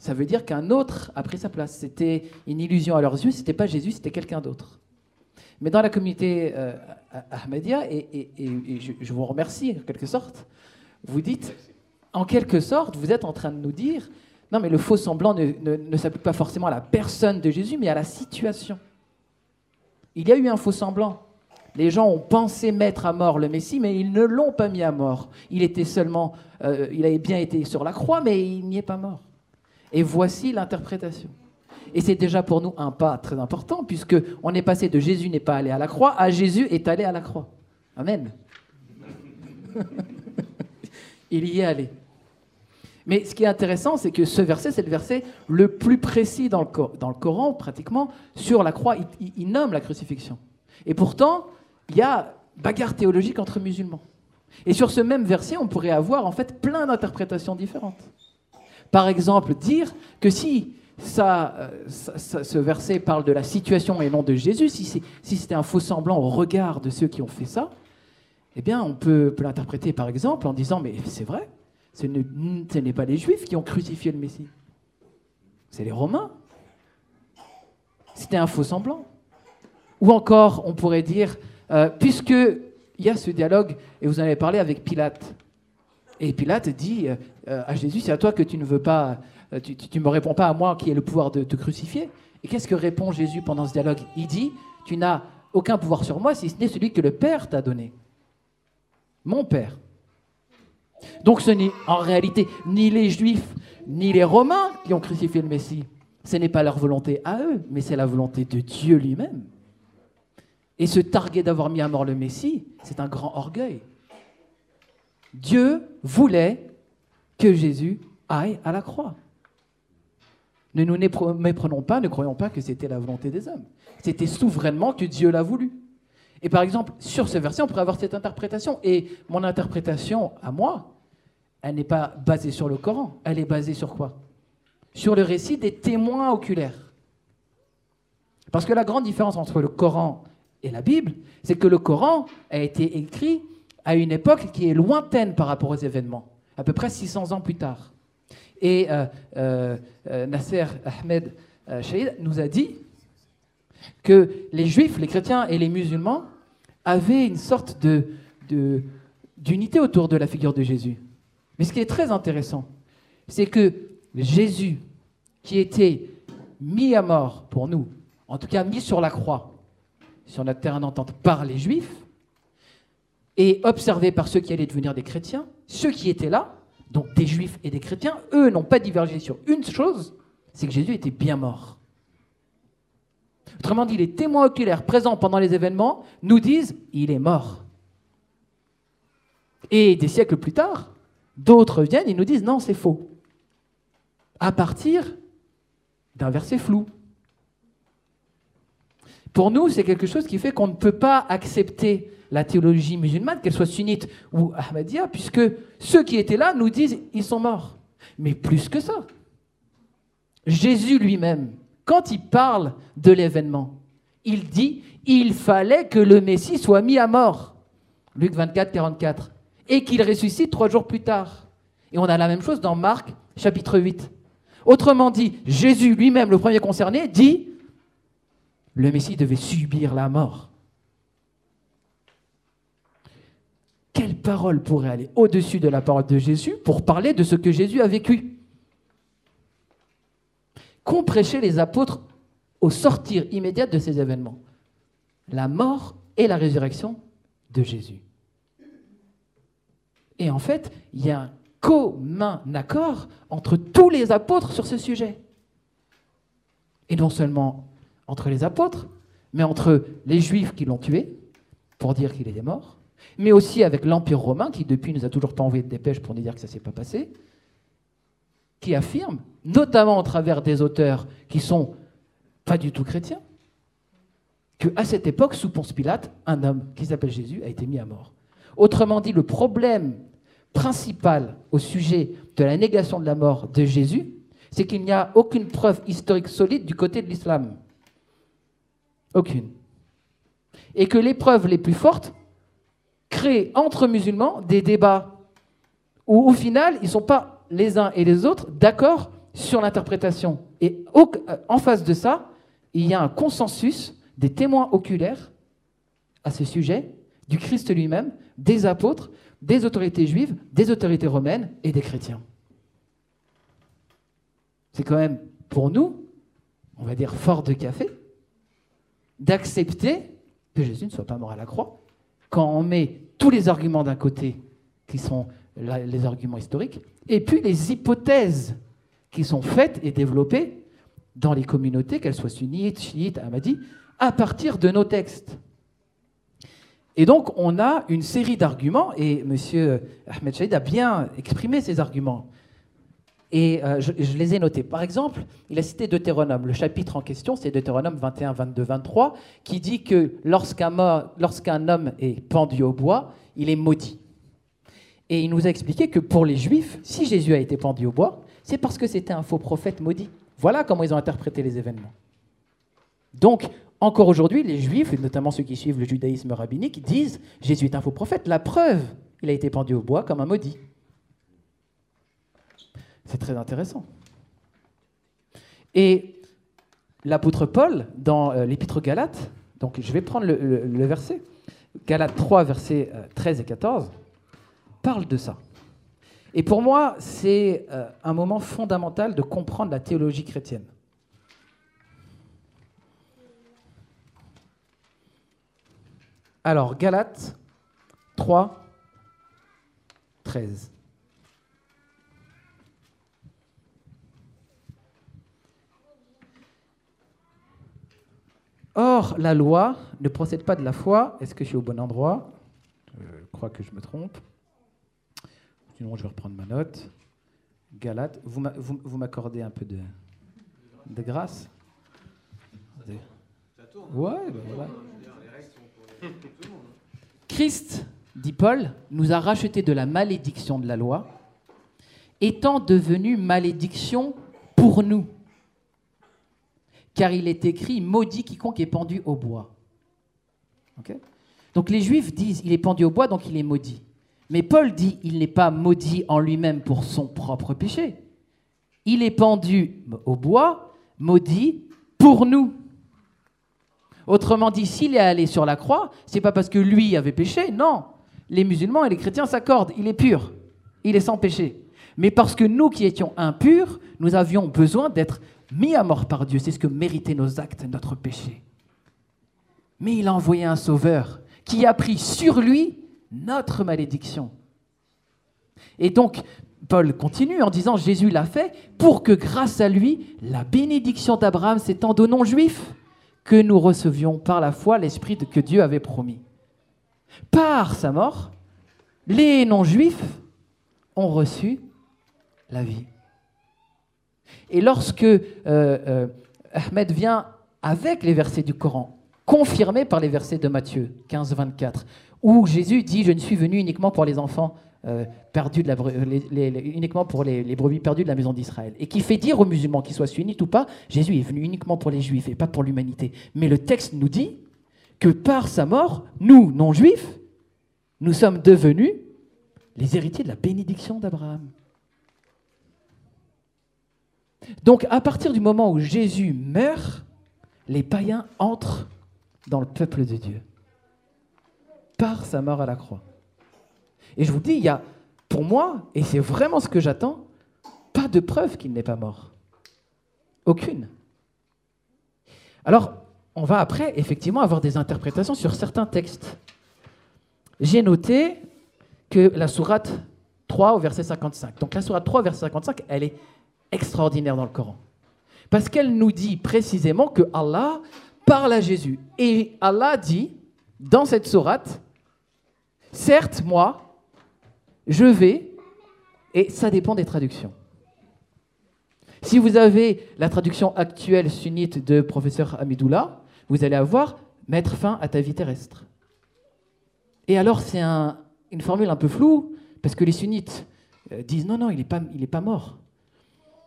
D: Ça veut dire qu'un autre a pris sa place. C'était une illusion à leurs yeux, ce n'était pas Jésus, c'était quelqu'un d'autre. Mais dans la communauté euh, Ahmadiyya, et, je, vous remercie en quelque sorte, vous dites, en quelque sorte, vous êtes en train de nous dire non, mais le faux semblant ne, s'applique pas forcément à la personne de Jésus, mais à la situation. Il y a eu un faux semblant. Les gens ont pensé mettre à mort le Messie, mais ils ne l'ont pas mis à mort. Il était seulement, euh, il avait bien été sur la croix, mais il n'y est pas mort. Et voici l'interprétation. Et c'est déjà pour nous un pas très important, puisque on est passé de Jésus n'est pas allé à la croix à Jésus est allé à la croix. Amen. Il y est allé. Mais ce qui est intéressant, c'est que ce verset, c'est le verset le plus précis dans le, dans le Coran, pratiquement, sur la croix. il nomme la crucifixion. Et pourtant, il y a bagarre théologique entre musulmans. Et sur ce même verset, on pourrait avoir en fait plein d'interprétations différentes. Par exemple, dire que si ça, euh, ce verset parle de la situation et non de Jésus, si c'était un faux semblant au regard de ceux qui ont fait ça, eh bien, on peut, l'interpréter par exemple en disant Mais c'est vrai, ce n'est pas les Juifs qui ont crucifié le Messie, c'est les Romains. C'était un faux semblant. Ou encore, on pourrait dire euh, Puisqu'il y a ce dialogue, et vous en avez parlé avec Pilate, et Pilate dit euh, à Jésus, c'est à toi que tu ne veux pas, euh, tu ne me réponds pas à moi qui ai le pouvoir de te crucifier. Et qu'est-ce que répond Jésus pendant ce dialogue? Il dit, tu n'as aucun pouvoir sur moi si ce n'est celui que le Père t'a donné. Mon Père. Donc ce n'est en réalité ni les Juifs ni les Romains qui ont crucifié le Messie. Ce n'est pas leur volonté à eux, mais c'est la volonté de Dieu lui-même. Et se targuer d'avoir mis à mort le Messie, c'est un grand orgueil. Dieu voulait que Jésus aille à la croix. Ne nous méprenons pas, ne croyons pas que c'était la volonté des hommes. C'était souverainement que Dieu l'a voulu. Et par exemple, sur ce verset, on pourrait avoir cette interprétation. Et mon interprétation à moi, elle n'est pas basée sur le Coran. Elle est basée sur quoi? Sur le récit des témoins oculaires. Parce que la grande différence entre le Coran et la Bible, c'est que le Coran a été écrit à une époque qui est lointaine par rapport aux événements, à peu près 600 ans plus tard. Et euh, euh, euh, Nasser Ahmed Shahid nous a dit que les juifs, les chrétiens et les musulmans avaient une sorte d'unité autour de la figure de Jésus. Mais ce qui est très intéressant, c'est que Jésus, qui était mis à mort pour nous, en tout cas mis sur la croix, sur notre terrain d'entente par les juifs, et observé par ceux qui allaient devenir des chrétiens, ceux qui étaient là, donc des juifs et des chrétiens, eux n'ont pas divergé sur une chose, c'est que Jésus était bien mort. Autrement dit, les témoins oculaires présents pendant les événements nous disent il est mort. Et des siècles plus tard, d'autres viennent et nous disent non, c'est faux. À partir d'un verset flou. Pour nous, c'est quelque chose qui fait qu'on ne peut pas accepter la théologie musulmane, qu'elle soit sunnite ou ahmadiyya, puisque ceux qui étaient là nous disent ils sont morts. Mais plus que ça. Jésus lui-même, quand il parle de l'événement, il dit il fallait que le Messie soit mis à mort. Luc 24, 44. Et qu'il ressuscite trois jours plus tard. Et on a la même chose dans Marc chapitre 8. Autrement dit, Jésus lui-même, le premier concerné, dit le Messie devait subir la mort. Quelle parole pourrait aller au-dessus de la parole de Jésus pour parler de ce que Jésus a vécu? Qu'ont prêché les apôtres au sortir immédiat de ces événements? La mort et la résurrection de Jésus. Et en fait, il y a un commun accord entre tous les apôtres sur ce sujet. Et non seulement entre les apôtres, mais entre les juifs qui l'ont tué pour dire qu'il était mort, mais aussi avec l'Empire romain, qui depuis nous a toujours pas envoyé de dépêche pour nous dire que ça s'est pas passé, qui affirme, notamment au travers des auteurs qui sont pas du tout chrétiens, qu'à cette époque, sous Ponce Pilate, un homme qui s'appelle Jésus a été mis à mort. Autrement dit, le problème principal au sujet de la négation de la mort de Jésus, c'est qu'il n'y a aucune preuve historique solide du côté de l'islam. Aucune. Et que les preuves les plus fortes créer entre musulmans des débats où au final, ils ne sont pas les uns et les autres d'accord sur l'interprétation. Et en face de ça, il y a un consensus des témoins oculaires à ce sujet, du Christ lui-même, des apôtres, des autorités juives, des autorités romaines et des chrétiens. C'est quand même pour nous, on va dire fort de café, d'accepter que Jésus ne soit pas mort à la croix quand on met tous les arguments d'un côté, qui sont les arguments historiques, et puis les hypothèses qui sont faites et développées dans les communautés, qu'elles soient sunnites, chiites, ahmadis, à partir de nos textes. Et donc, on a une série d'arguments, et M. Ahmed Shahid a bien exprimé ces arguments. Et euh, je, les ai notés. Par exemple, il a cité Deutéronome. Le chapitre en question, c'est Deutéronome 21, 22, 23, qui dit que lorsqu'un homme est pendu au bois, il est maudit. Et il nous a expliqué que pour les Juifs, si Jésus a été pendu au bois, c'est parce que c'était un faux prophète maudit. Voilà comment ils ont interprété les événements. Donc, encore aujourd'hui, les Juifs, et notamment ceux qui suivent le judaïsme rabbinique, disent Jésus est un faux prophète. La preuve, il a été pendu au bois comme un maudit. C'est très intéressant. Et l'apôtre Paul, dans euh, l'épître aux Galates, donc je vais prendre le, verset, Galates 3, versets euh, 13 et 14, parle de ça. Et pour moi, c'est euh, un moment fondamental de comprendre la théologie chrétienne. Alors, Galates 3, 13. Or, la loi ne procède pas de la foi. Est-ce que je suis au bon endroit? Je crois que je me trompe. Sinon, je vais reprendre ma note. Galate, vous m'a- vous- vous m'accordez un peu de, de grâce? Ouais, ben voilà. Christ, dit Paul, nous a racheté de la malédiction de la loi, étant devenu malédiction pour nous. Car il est écrit Maudit quiconque est pendu au bois. Donc les Juifs disent Il est pendu au bois, donc il est maudit. Mais Paul dit Il n'est pas maudit en lui-même pour son propre péché. Il est pendu au bois, maudit pour nous. Autrement dit, s'il est allé sur la croix, c'est pas parce que lui avait péché, non. Les musulmans et les chrétiens s'accordent, il est pur, il est sans péché. Mais parce que nous qui étions impurs, nous avions besoin d'être mis à mort par Dieu. C'est ce que méritaient nos actes, notre péché. Mais il a envoyé un sauveur qui a pris sur lui notre malédiction. Et donc, Paul continue en disant Jésus l'a fait pour que grâce à lui, la bénédiction d'Abraham s'étende aux non-juifs, que nous recevions par la foi l'Esprit que Dieu avait promis. Par sa mort, les non-juifs ont reçu la vie. Et lorsque euh, euh, Ahmed vient avec les versets du Coran, confirmés par les versets de Matthieu 15, 24, où Jésus dit Je ne suis venu uniquement pour les enfants euh, perdus, de la, uniquement pour les brebis perdues de la maison d'Israël. Et qui fait dire aux musulmans, qu'ils soient sunnites ou pas, Jésus est venu uniquement pour les juifs et pas pour l'humanité. Mais le texte nous dit que par sa mort, nous, non-juifs, nous sommes devenus les héritiers de la bénédiction d'Abraham. Donc à partir du moment où Jésus meurt, les païens entrent dans le peuple de Dieu par sa mort à la croix. Et je vous dis, il y a, pour moi, et c'est vraiment ce que j'attends, pas de preuve qu'il n'est pas mort. Aucune. Alors, on va après, effectivement, avoir des interprétations sur certains textes. J'ai noté que la sourate 3 au verset 55. Donc la sourate 3 au verset 55, elle est extraordinaire dans le Coran. Parce qu'elle nous dit précisément que Allah parle à Jésus. Et Allah dit, dans cette sourate, certes, moi, je vais, et ça dépend des traductions. Si vous avez la traduction actuelle sunnite de professeur Hamidoullah, vous allez avoir mettre fin à ta vie terrestre. Et alors, c'est un- une formule un peu floue, parce que les sunnites euh, disent non, non, il n'est pas mort.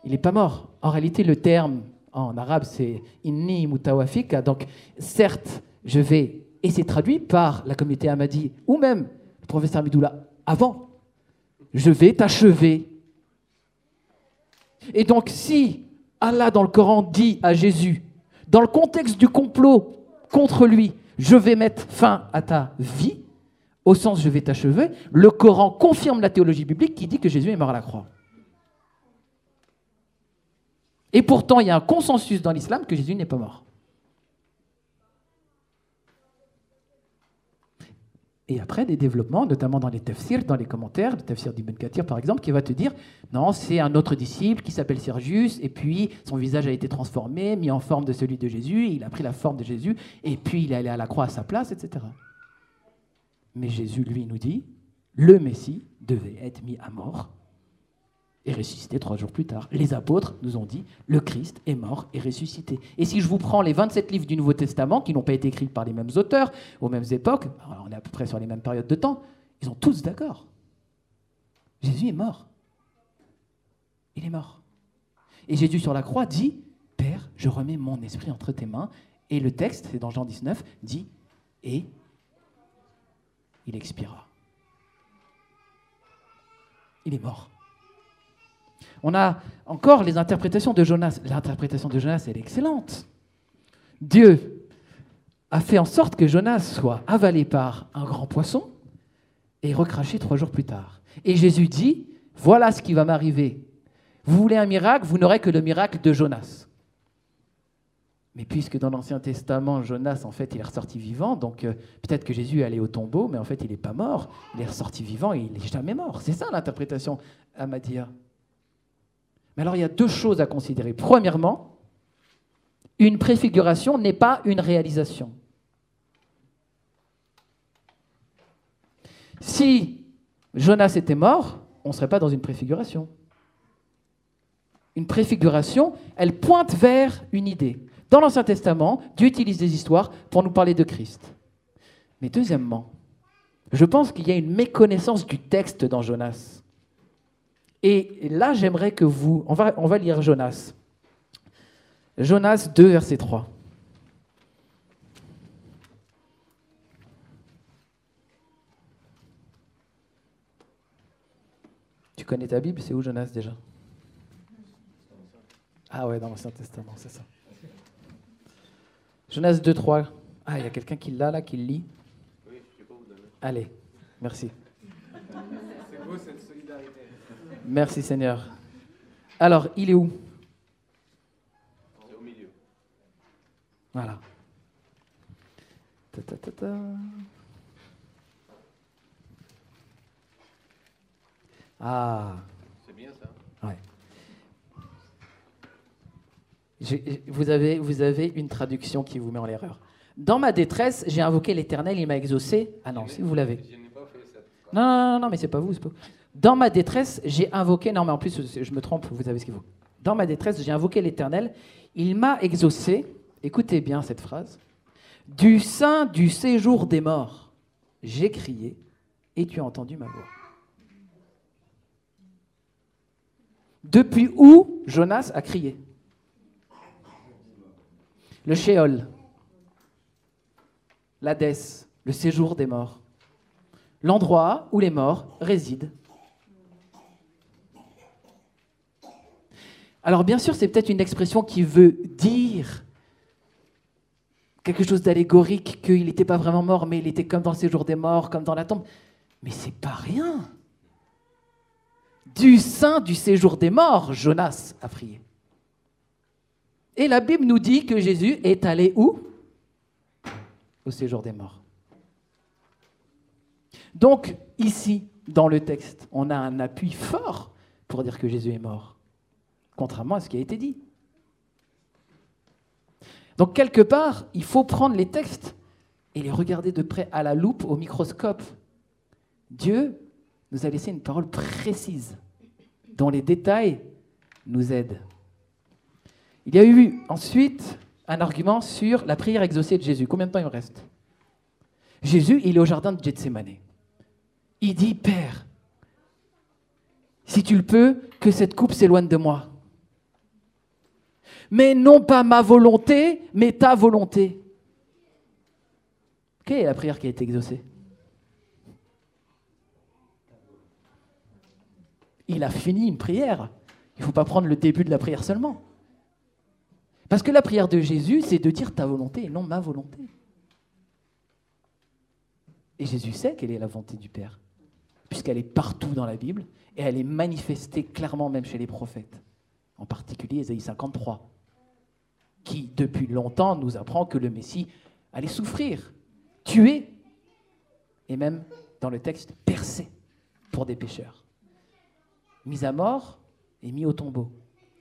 D: Il n'est pas mort. En réalité, le terme en arabe, c'est inni mutawafika. Donc, certes, je vais, et c'est traduit par la communauté Ahmadi, ou même le professeur Hamidoullah, avant. Je vais t'achever. Et donc, si Allah dans le Coran dit à Jésus, dans le contexte du complot contre lui, je vais mettre fin à ta vie, au sens je vais t'achever, le Coran confirme la théologie biblique qui dit que Jésus est mort à la croix. Et pourtant, il y a un consensus dans l'islam que Jésus n'est pas mort. Et après, des développements, notamment dans les tafsirs, dans les commentaires, le tafsir d'Ibn Kathir par exemple, qui va te dire non, c'est un autre disciple qui s'appelle Sergius, et puis son visage a été transformé, mis en forme de celui de Jésus, il a pris la forme de Jésus, et puis il est allé à la croix à sa place, etc. Mais Jésus, lui, nous dit le Messie devait être mis à mort et ressuscité trois jours plus tard. Les apôtres nous ont dit, le Christ est mort et ressuscité. Et si je vous prends les 27 livres du Nouveau Testament, qui n'ont pas été écrits par les mêmes auteurs, aux mêmes époques, on est à peu près sur les mêmes périodes de temps, ils sont tous d'accord. Jésus est mort. Il est mort. Et Jésus sur la croix dit, Père, je remets mon esprit entre tes mains. Et le texte, c'est dans Jean 19, dit, et il expira. Il est mort. On a encore les interprétations de Jonas. L'interprétation de Jonas, elle est excellente. Dieu a fait en sorte que Jonas soit avalé par un grand poisson et recraché trois jours plus tard. Et Jésus dit, voilà ce qui va m'arriver. Vous voulez un miracle, vous n'aurez que le miracle de Jonas. Mais puisque dans l'Ancien Testament, Jonas, en fait, il est ressorti vivant, donc euh, peut-être que Jésus est allé au tombeau, mais en fait, il n'est pas mort. Il est ressorti vivant et il n'est jamais mort. C'est ça l'interprétation Amadia. Mais alors il y a deux choses à considérer. Premièrement, une préfiguration n'est pas une réalisation. Si Jonas était mort, on ne serait pas dans une préfiguration. Une préfiguration, elle pointe vers une idée. Dans l'Ancien Testament, Dieu utilise des histoires pour nous parler de Christ. Mais deuxièmement, je pense qu'il y a une méconnaissance du texte dans Jonas. Et là, j'aimerais que vous... On va, on va lire Jonas. Jonas 2, verset 3. Tu connais ta Bible? C'est où Jonas déjà? Ah ouais, dans l'Ancien Testament, c'est ça. Jonas 2, 3. Ah, il y a quelqu'un qui l'a là, qui le lit Oui, je peux vous donner. Allez, merci. C'est beau cette. Merci Seigneur. Alors, il est où?
C: Au milieu.
D: Voilà. Ta, ta, ta, ta. Ah.
C: C'est bien ça.
D: Ouais. Vous avez, vous avez une traduction qui vous met en l'erreur. Dans ma détresse, j'ai invoqué l'Éternel, il m'a exaucé. Ah non, si vous l'avez. Non, non, non, mais c'est pas vous. c'est pas vous. Dans ma détresse, j'ai invoqué. Non, mais en plus, je me trompe, vous avez ce qu'il faut. Dans ma détresse, j'ai invoqué l'Éternel. Il m'a exaucé. Écoutez bien cette phrase. Du sein du séjour des morts, j'ai crié et tu as entendu ma voix. Depuis où Jonas a crié? Le Sheol, l'Hadès, le séjour des morts l'endroit où les morts résident. Alors bien sûr, c'est peut-être une expression qui veut dire quelque chose d'allégorique, qu'il n'était pas vraiment mort, mais il était comme dans le séjour des morts, comme dans la tombe. Mais c'est pas rien. Du sein du séjour des morts, Jonas a prié. Et la Bible nous dit que Jésus est allé où? Au séjour des morts. Donc, ici, dans le texte, on a un appui fort pour dire que Jésus est mort, contrairement à ce qui a été dit. Donc, quelque part, il faut prendre les textes et les regarder de près à la loupe, au microscope. Dieu nous a laissé une parole précise, dont les détails nous aident. Il y a eu ensuite un argument sur la prière exaucée de Jésus. Combien de temps il me reste? Jésus, il est au jardin de Gethsemane. Il dit, Père, si tu le peux, que cette coupe s'éloigne de moi. Mais non pas ma volonté, mais ta volonté. Quelle est la prière qui a été exaucée Il a fini une prière. Il ne faut pas prendre le début de la prière seulement. Parce que la prière de Jésus, c'est de dire ta volonté et non ma volonté. Et Jésus sait quelle est la volonté du Père, puisqu'elle est partout dans la Bible et elle est manifestée clairement même chez les prophètes, en particulier Ésaïe 53, qui depuis longtemps nous apprend que le Messie allait souffrir, tuer, et même dans le texte percé pour des pécheurs. Mis à mort et mis au tombeau.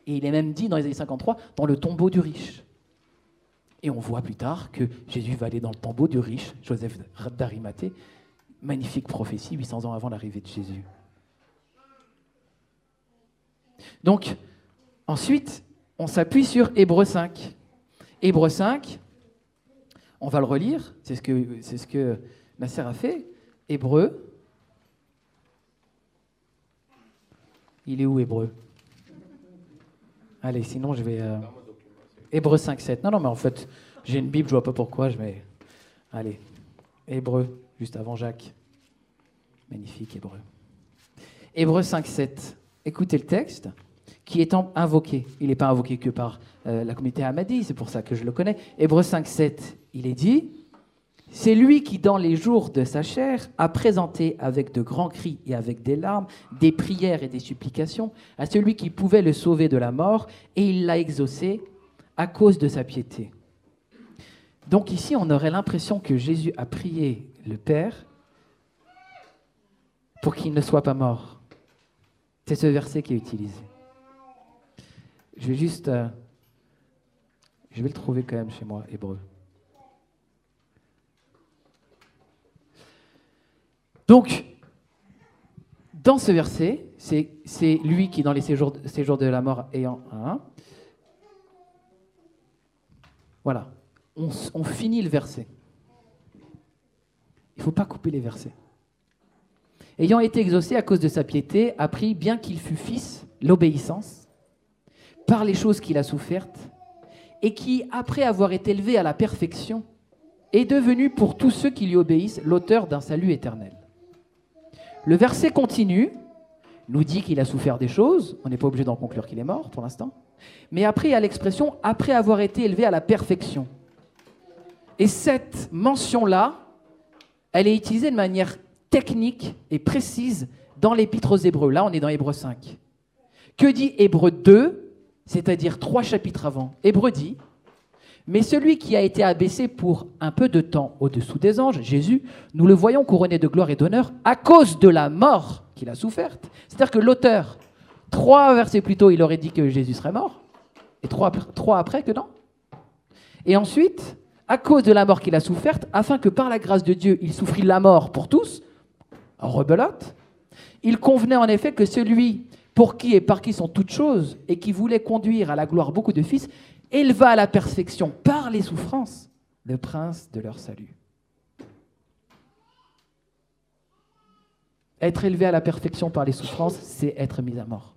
D: Et il est même dit dans les années 53, dans le tombeau du riche. Et on voit plus tard que Jésus va aller dans le tombeau du riche, Joseph d'Arimathée. Magnifique prophétie, 800 ans avant l'arrivée de Jésus. Donc, ensuite, on s'appuie sur Hébreu 5. Hébreu 5, on va le relire, c'est ce que, c'est ce que Nasser a fait. Hébreu. Il est où Hébreu? Allez, sinon je vais. Euh... Hébreu 5, 7. Non, non, mais en fait, j'ai une Bible, je vois pas pourquoi, je vais. Allez, Hébreu, juste avant Jacques. Magnifique Hébreu. Hébreu 5, 7. Écoutez le texte qui est invoqué. Il n'est pas invoqué que par euh, la communauté Ahmadi, c'est pour ça que je le connais. Hébreu 5, 7, il est dit C'est lui qui, dans les jours de sa chair, a présenté avec de grands cris et avec des larmes, des prières et des supplications à celui qui pouvait le sauver de la mort, et il l'a exaucé à cause de sa piété. Donc ici, on aurait l'impression que Jésus a prié le Père pour qu'il ne soit pas mort. C'est ce verset qui est utilisé. Je vais juste... Euh, je vais le trouver quand même chez moi, hébreu. Donc, dans ce verset, c'est lui qui, dans les séjours, de la mort ayant un, voilà, on, finit le verset. Il ne faut pas couper les versets. Ayant été exaucé à cause de sa piété, a pris, bien qu'il fût fils, l'obéissance, par les choses qu'il a souffertes, et qui, après avoir été élevé à la perfection, est devenu pour tous ceux qui lui obéissent l'auteur d'un salut éternel. Le verset continue, nous dit qu'il a souffert des choses, on n'est pas obligé d'en conclure qu'il est mort pour l'instant, mais après il y a l'expression après avoir été élevé à la perfection. Et cette mention-là, elle est utilisée de manière technique et précise dans l'épître aux Hébreux. Là, on est dans Hébreu 5. Que dit Hébreu 2 c'est-à-dire trois chapitres avant. Hébreu dit, mais celui qui a été abaissé pour un peu de temps au-dessous des anges, Jésus, nous le voyons couronné de gloire et d'honneur à cause de la mort qu'il a soufferte. C'est-à-dire que l'auteur, trois versets plus tôt, il aurait dit que Jésus serait mort, et trois, trois après que non. Et ensuite, à cause de la mort qu'il a soufferte, afin que par la grâce de Dieu, il souffrit la mort pour tous, rebelote, il convenait en effet que celui pour qui et par qui sont toutes choses, et qui voulait conduire à la gloire beaucoup de fils, éleva à la perfection par les souffrances le prince de leur salut. Être élevé à la perfection par les souffrances, c'est être mis à mort,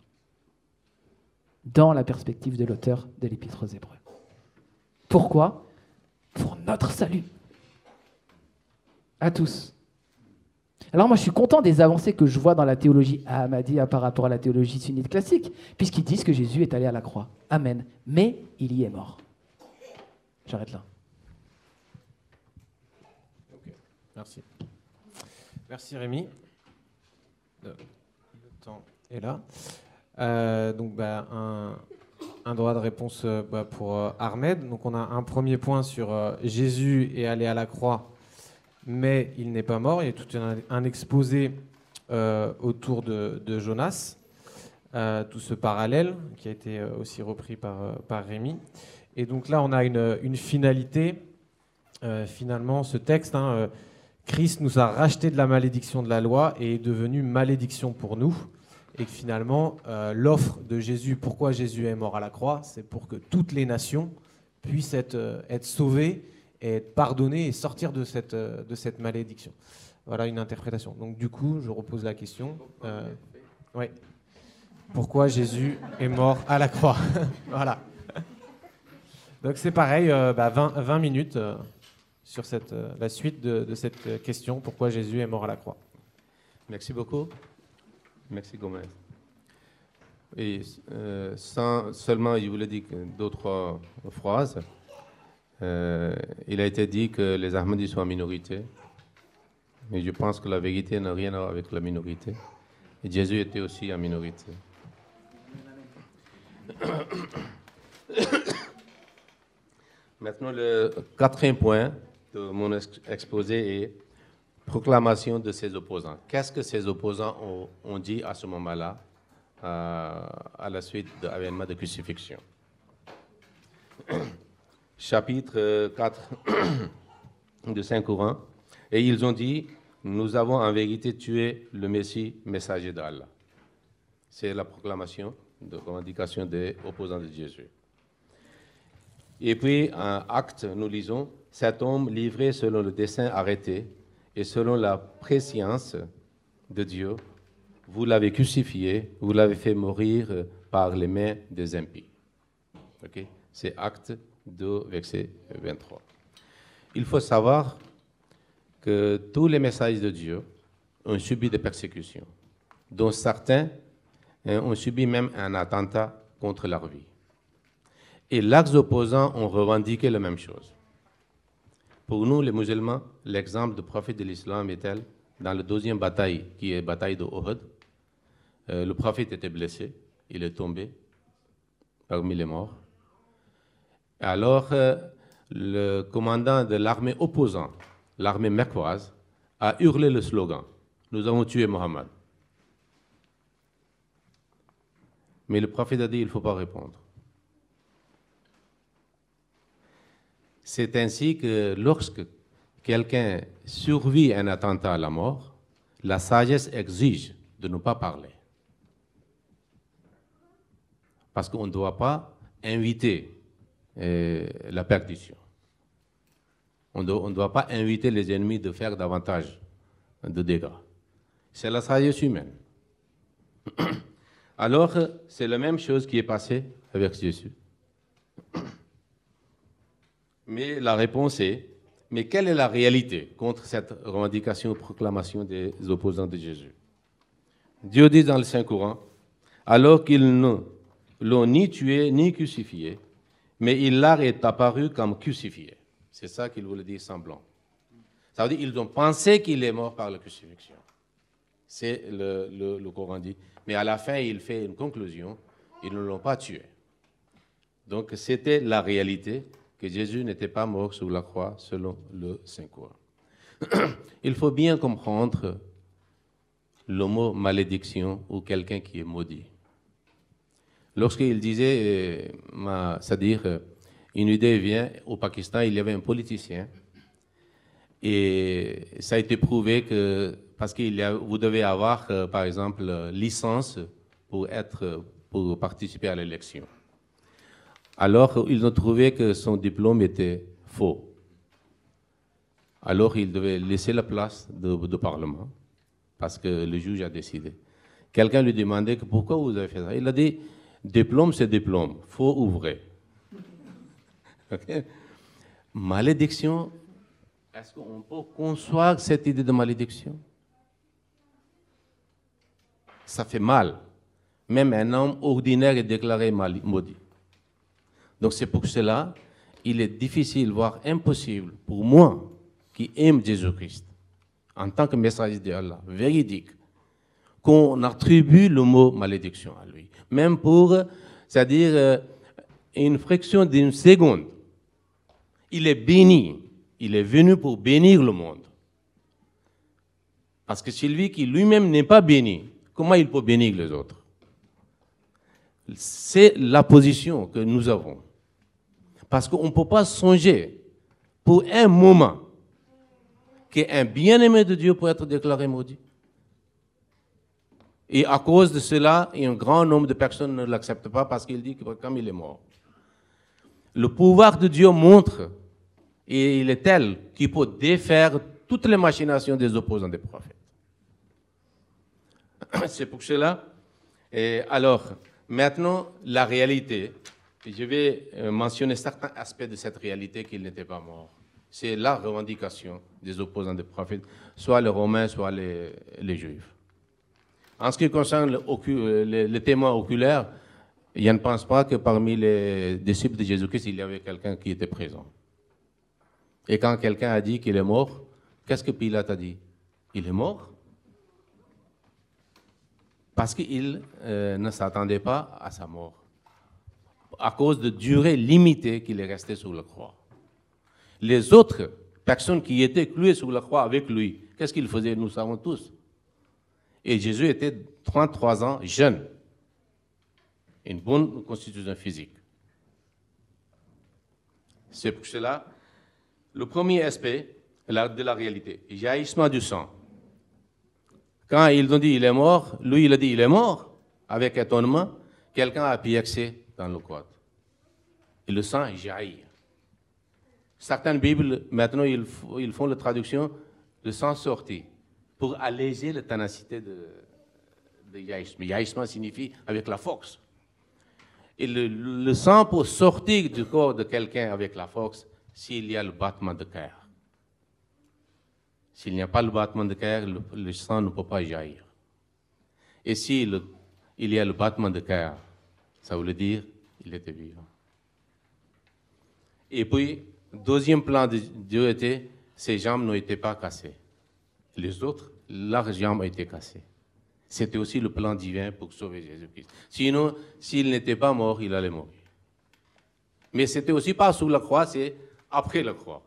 D: dans la perspective de l'auteur de l'Épître aux Hébreux. Pourquoi? Pour notre salut. À tous. Alors moi, je suis content des avancées que je vois dans la théologie ahmadiyya par rapport à la théologie sunnite classique, puisqu'ils disent que Jésus est allé à la croix. Amen. Mais il y est mort. J'arrête là.
B: Merci. Merci Rémi. Le temps est là. Euh, donc bah, un, droit de réponse euh, bah, pour euh, Ahmed. Donc on a un premier point sur Jésus est allé à la croix mais il n'est pas mort. Il y a tout un, exposé euh, autour de, Jonas, euh, tout ce parallèle qui a été euh, aussi repris par, Rémi. Et donc là, on a une, finalité. finalement, ce texte, hein, Christ nous a racheté de la malédiction de la loi et est devenu malédiction pour nous. Et finalement, l'offre de Jésus, pourquoi Jésus est mort à la croix, c'est pour que toutes les nations puissent être sauvées et être pardonné et sortir de cette, euh, de cette malédiction. Voilà une interprétation. Donc du coup, je repose la question. Euh, ouais. Pourquoi Jésus est mort à la croix Voilà. Donc c'est pareil, 20, euh, 20, bah, minutes euh, sur cette, la suite de, de, cette question, pourquoi Jésus est mort à la croix?
C: Merci beaucoup. Merci Gomez. Et sans, seulement, je voulais dire deux, trois phrases. Euh, il a été dit que les Ahmadis sont en minorité. Mais je pense que la vérité n'a rien à voir avec la minorité. Jésus était aussi en minorité. Maintenant, le quatrième point de mon exposé est proclamation de ses opposants. Qu'est-ce que ses opposants ont, dit à ce moment-là, euh, à la suite de l'événement de crucifixion? Chapitre 4 de Saint Courant. Et ils ont dit, nous avons en vérité tué le Messie, messager d'Allah. C'est la proclamation de revendication des opposants de Jésus. Et puis, en acte, nous lisons, cet homme livré selon le dessein arrêté et selon la préscience de Dieu, vous l'avez crucifié, vous l'avez fait mourir par les mains des impies. Ok? C'est acte 2, verset 23. Il faut savoir que tous les messages de Dieu ont subi des persécutions, dont certains hein, ont subi même un attentat contre leur vie. Et l'axe opposants ont revendiqué la même chose. Pour nous, les musulmans, l'exemple du prophète de l'islam est tel, dans la deuxième bataille, qui est la bataille de Uhud, euh, le prophète était blessé, il est tombé parmi les morts. Alors, euh, le commandant de l'armée opposante, l'armée mercoise, a hurlé le slogan Nous avons tué Mohammed. Mais le prophète a dit Il ne faut pas répondre. C'est ainsi que lorsque quelqu'un survit un attentat à la mort, la sagesse exige de ne pas parler. Parce qu'on ne doit pas inviter la perdition. On ne doit pas inviter les ennemis de faire davantage de dégâts. C'est la sagesse humaine. Alors, c'est la même chose qui est passée avec Jésus. Mais la réponse est, mais quelle est la réalité contre cette revendication, proclamation des opposants de Jésus? Dieu dit dans le Saint-Courant, alors qu'ils ne l'ont ni tué ni crucifié, mais il leur est apparu comme crucifié. C'est ça qu'il voulait dire semblant. Ça veut dire qu'ils ont pensé qu'il est mort par la crucifixion. C'est le, Coran dit. Mais à la fin, il fait une conclusion. Ils ne l'ont pas tué. Donc c'était la réalité que Jésus n'était pas mort sur la croix selon le Saint-Courant. Il faut bien comprendre le mot malédiction ou quelqu'un qui est maudit. Lorsqu'il disait, euh, c'est-à-dire, euh, une idée vient au Pakistan, il y avait un politicien, et ça a été prouvé que, parce que vous devez avoir, euh, par exemple, licence pour, être, pour participer à l'élection. Alors, ils ont trouvé que son diplôme était faux. Alors, il devait laisser la place de, Parlement, parce que le juge a décidé. Quelqu'un lui demandait que pourquoi vous avez fait ça. Il a dit, diplôme, c'est diplôme, faux ou vrai? Malédiction, est-ce qu'on peut concevoir cette idée de malédiction? Ça fait mal. Même un homme ordinaire est déclaré maudit. Donc c'est pour cela, il est difficile, voire impossible pour moi, qui aime Jésus-Christ, en tant que messager d'Allah, véridique, qu'on attribue le mot malédiction à lui. Même pour, c'est-à-dire euh, une fraction d'une seconde. Il est béni. Il est venu pour bénir le monde. Parce que celui qui lui-même n'est pas béni, comment il peut bénir les autres? C'est la position que nous avons. Parce qu'on ne peut pas songer pour un moment qu'un bien-aimé de Dieu peut être déclaré maudit. Et à cause de cela, un grand nombre de personnes ne l'acceptent pas parce qu'il dit que comme il est mort. Le pouvoir de Dieu montre, et il est tel qu'il peut défaire toutes les machinations des opposants des prophètes. C'est pour cela. Et alors, maintenant, la réalité, je vais euh, mentionner certains aspects de cette réalité qu'il n'était pas mort. C'est la revendication des opposants des prophètes, soit les Romains, soit les, Juifs. En ce qui concerne le, euh, les, témoins oculaires, il ne pense pas que parmi les disciples de Jésus-Christ, il y avait quelqu'un qui était présent. Et quand quelqu'un a dit qu'il est mort, qu'est-ce que Pilate a dit? Il est mort Parce qu'il euh, ne s'attendait pas à sa mort à cause de durée limitée qu'il est resté sur la croix. Les autres personnes qui étaient clouées sur la croix avec lui. Qu'est-ce qu'il faisait Nous savons tous. Et Jésus était 33 ans jeune. Une bonne constitution physique. C'est pour cela, le premier aspect de la réalité, jaillissement du sang. Quand ils ont dit il est mort, lui il a dit il est mort, avec étonnement, quelqu'un a piexé dans le corps. Et le sang jaillit. Certaines Bibles, maintenant, ils, font la traduction de sang sorti pour alléger la ténacité de, de yaïsme. signifie avec la force. Et le, sang peut sortir du corps de quelqu'un avec la force s'il y a le battement de cœur. S'il n'y a pas le battement de cœur, le, sang ne peut pas jaillir. Et s'il il y a le battement de cœur, ça veut dire qu'il était vivant. Et puis, deuxième plan de Dieu était, ses jambes n'étaient pas cassées. Les autres, leurs jambes étaient cassées. C'était aussi le plan divin pour sauver Jésus-Christ. Sinon, s'il n'était pas mort, il allait mourir. Mais c'était aussi pas sous la croix, c'est après la croix.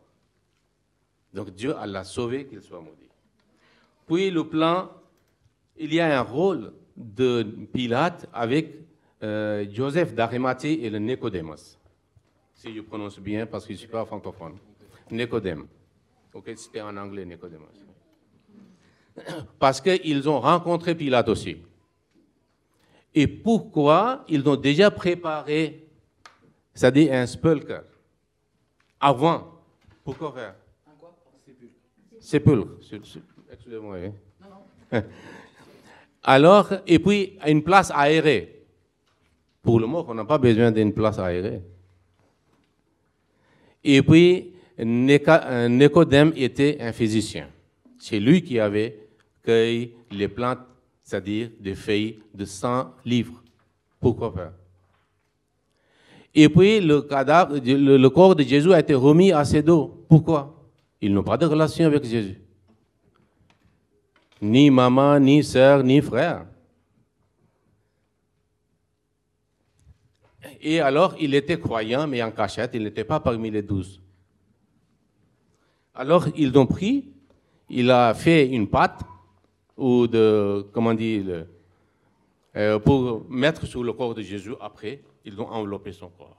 C: Donc Dieu l'a sauvé qu'il soit maudit. Puis le plan, il y a un rôle de Pilate avec euh, Joseph d'Arimathée et le Nicodémos si je prononce bien, parce que je ne suis pas francophone. Nicodème. Ok, c'était en anglais, Nicodème. Parce qu'ils ont rencontré Pilate aussi. Et pourquoi ils ont déjà préparé, c'est-à-dire un spulker, avant. Pourquoi faire? Un quoi? Sépulcre. Sépulcre. Excusez-moi. Hein. Non, non. Alors, et puis, une place aérée. Pour le mort, on n'a pas besoin d'une place aérée. Et puis, Nicodème était un physicien. C'est lui qui avait cueilli les plantes, c'est-à-dire des feuilles de 100 livres. Pourquoi faire Et puis, le, cadavre, le, corps de Jésus a été remis à ses dos. Pourquoi? Ils n'ont pas de relation avec Jésus. Ni maman, ni sœur, ni frère. Et alors, il était croyant, mais en cachette, il n'était pas parmi les douze. Alors, ils l'ont pris, il a fait une pâte, ou de, comment dire, euh, pour mettre sur le corps de Jésus après, ils ont enveloppé son corps.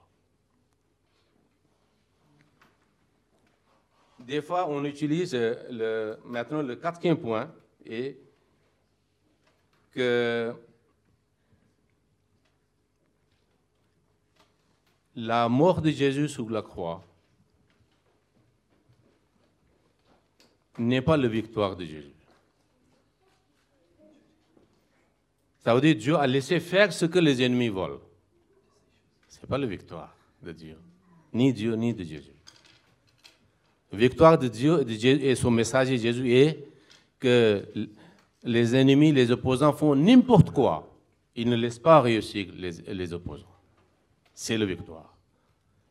C: Des fois, on utilise le, maintenant le quatrième point, et que la mort de Jésus sur la croix n'est pas la victoire de Jésus. Ça veut dire Dieu a laissé faire ce que les ennemis veulent. Ce n'est pas la victoire de Dieu, ni Dieu, ni de Jésus. La victoire de Dieu et son message de Jésus est que les ennemis, les opposants font n'importe quoi. Ils ne laissent pas réussir les, les opposants c'est la victoire.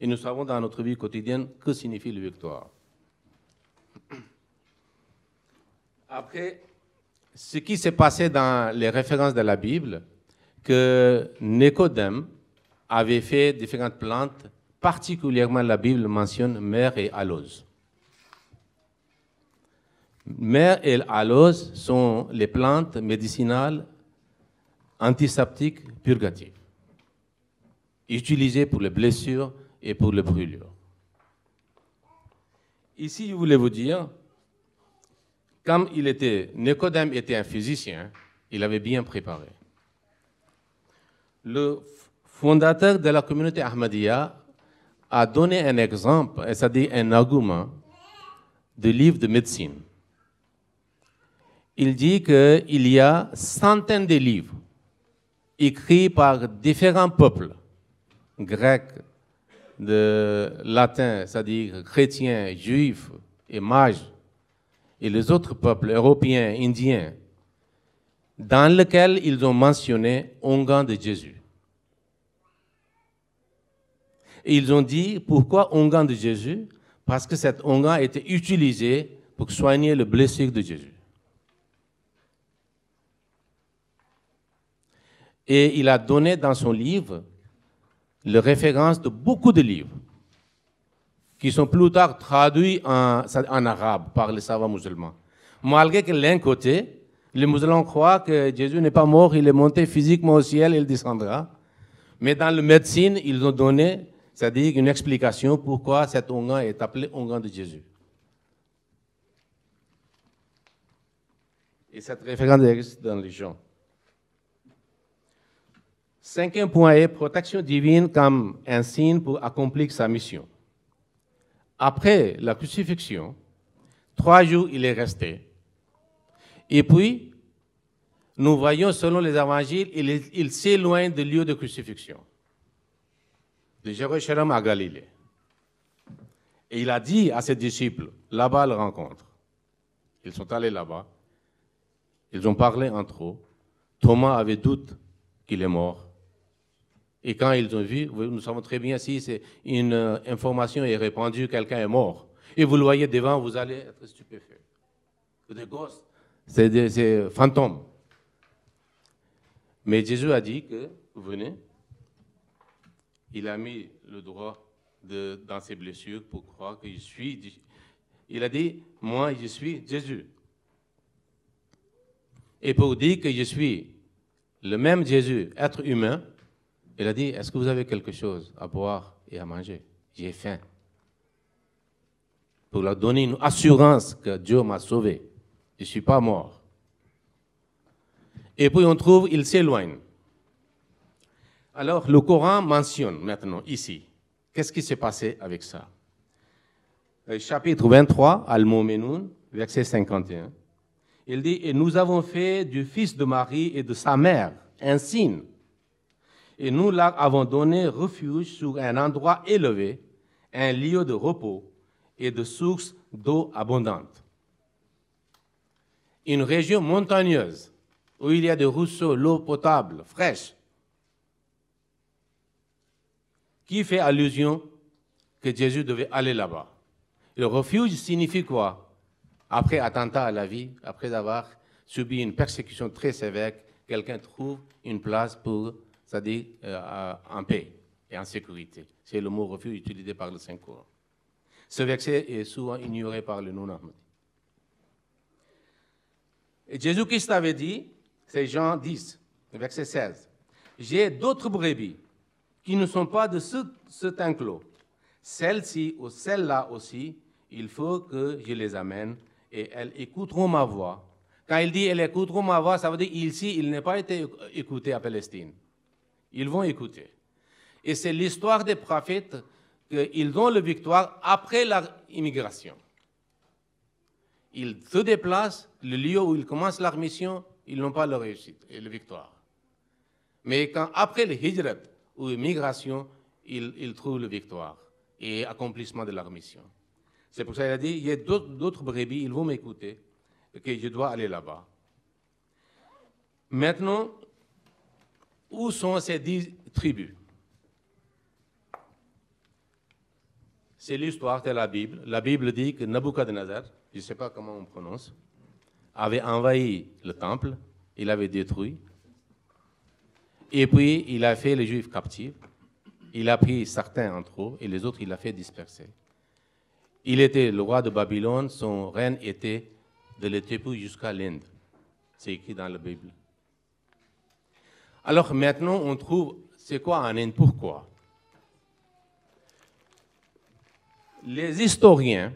C: Et nous savons dans notre vie quotidienne que signifie la victoire. Après, ce qui s'est passé dans les références de la Bible, que Nicodème avait fait différentes plantes, particulièrement la Bible mentionne mer et aloes. Mer et aloes sont les plantes médicinales antiseptiques purgatives utilisé pour les blessures et pour les brûlures. Ici, je voulais vous dire, comme il était, Nicodème était un physicien, il avait bien préparé. Le fondateur de la communauté Ahmadiyya a donné un exemple, c'est-à-dire un argument de livre de médecine. Il dit qu'il y a centaines de livres écrits par différents peuples grec, de latin, c'est-à-dire chrétiens, juifs et mages, et les autres peuples européens, indiens, dans lesquels ils ont mentionné onguent de Jésus. Et ils ont dit pourquoi onguent de Jésus? Parce que cet onguent a été utilisé pour soigner le blessure de Jésus. Et il a donné dans son livre les références de beaucoup de livres qui sont plus tard traduits en, arabe par les savants musulmans. Malgré que l'un côté, les musulmans croient que Jésus n'est pas mort, il est monté physiquement au ciel, il descendra. Mais dans la médecine, ils ont donné, c'est-à-dire une explication pourquoi cet onguent est appelé onguent de Jésus. Et cette référence existe dans les gens. Cinquième point est protection divine comme un signe pour accomplir sa mission. Après la crucifixion, trois jours il est resté. Et puis, nous voyons selon les évangiles, il, s'éloigne du lieu de crucifixion, de Jérusalem à Galilée. Et il a dit à ses disciples, là-bas le rencontre. Ils sont allés là-bas. Ils ont parlé entre eux. Thomas avait doute qu'il est mort. Et quand ils ont vu, nous savons très bien si c'est une euh, information est répandue, quelqu'un est mort. Et vous le voyez devant, vous allez être stupéfait. Des gosses, c'est des fantômes. Mais Jésus a dit que, venez, il a mis le droit dans ses blessures pour croire que je suis. Il a dit, moi, je suis Jésus. Et pour dire que je suis le même Jésus, être humain, il a dit, est-ce que vous avez quelque chose à boire et à manger? J'ai faim. Pour leur donner une assurance que Dieu m'a sauvé. Je ne suis pas mort. Et puis on trouve, il s'éloigne. Alors le Coran mentionne maintenant ici, qu'est-ce qui s'est passé avec ça? Chapitre 23, Al-Momenoun, verset 51. Il dit, et nous avons fait du fils de Marie et de sa mère un signe et nous leur avons donné refuge sur un endroit élevé, un lieu de repos et de sources d'eau abondante. Une région montagneuse où il y a des ruisseaux, l'eau potable, fraîche, qui fait allusion que Jésus devait aller là-bas. Le refuge signifie quoi? Après attentat à la vie, après avoir subi une persécution très sévère, quelqu'un trouve une place pour c'est-à-dire euh, en paix et en sécurité. C'est le mot refuge utilisé par le Saint-Coran. Ce verset est souvent ignoré par le non-ahmadi. Et Jésus-Christ avait dit, c'est Jean 10, verset 16, J'ai d'autres brebis qui ne sont pas de ce, cet enclos. Celles-ci ou celles-là aussi, il faut que je les amène et elles écouteront ma voix. Quand il dit elles écouteront ma voix, ça veut dire ici, il n'est pas été écouté à Palestine. Ils vont écouter. Et c'est l'histoire des prophètes qu'ils ont la victoire après leur immigration. Ils se déplacent, le lieu où ils commencent leur mission, ils n'ont pas la réussite et la victoire. Mais quand, après le hijrat ou l'immigration, ils, ils, trouvent la victoire et accomplissement de leur mission. C'est pour ça qu'il a dit, il y a d'autres brebis, ils vont m'écouter, que je dois aller là-bas. Maintenant, où sont ces dix tribus? C'est l'histoire de la Bible. La Bible dit que Nabucodonosor, je ne sais pas comment on prononce, avait envahi le temple, il avait détruit, et puis il a fait les Juifs captifs, il a pris certains entre eux, et les autres il a fait disperser. Il était le roi de Babylone, son règne était de l'Éthiopie jusqu'à l'Inde. C'est écrit dans la Bible. Alors maintenant, on trouve, c'est quoi un Inde Pourquoi Les historiens,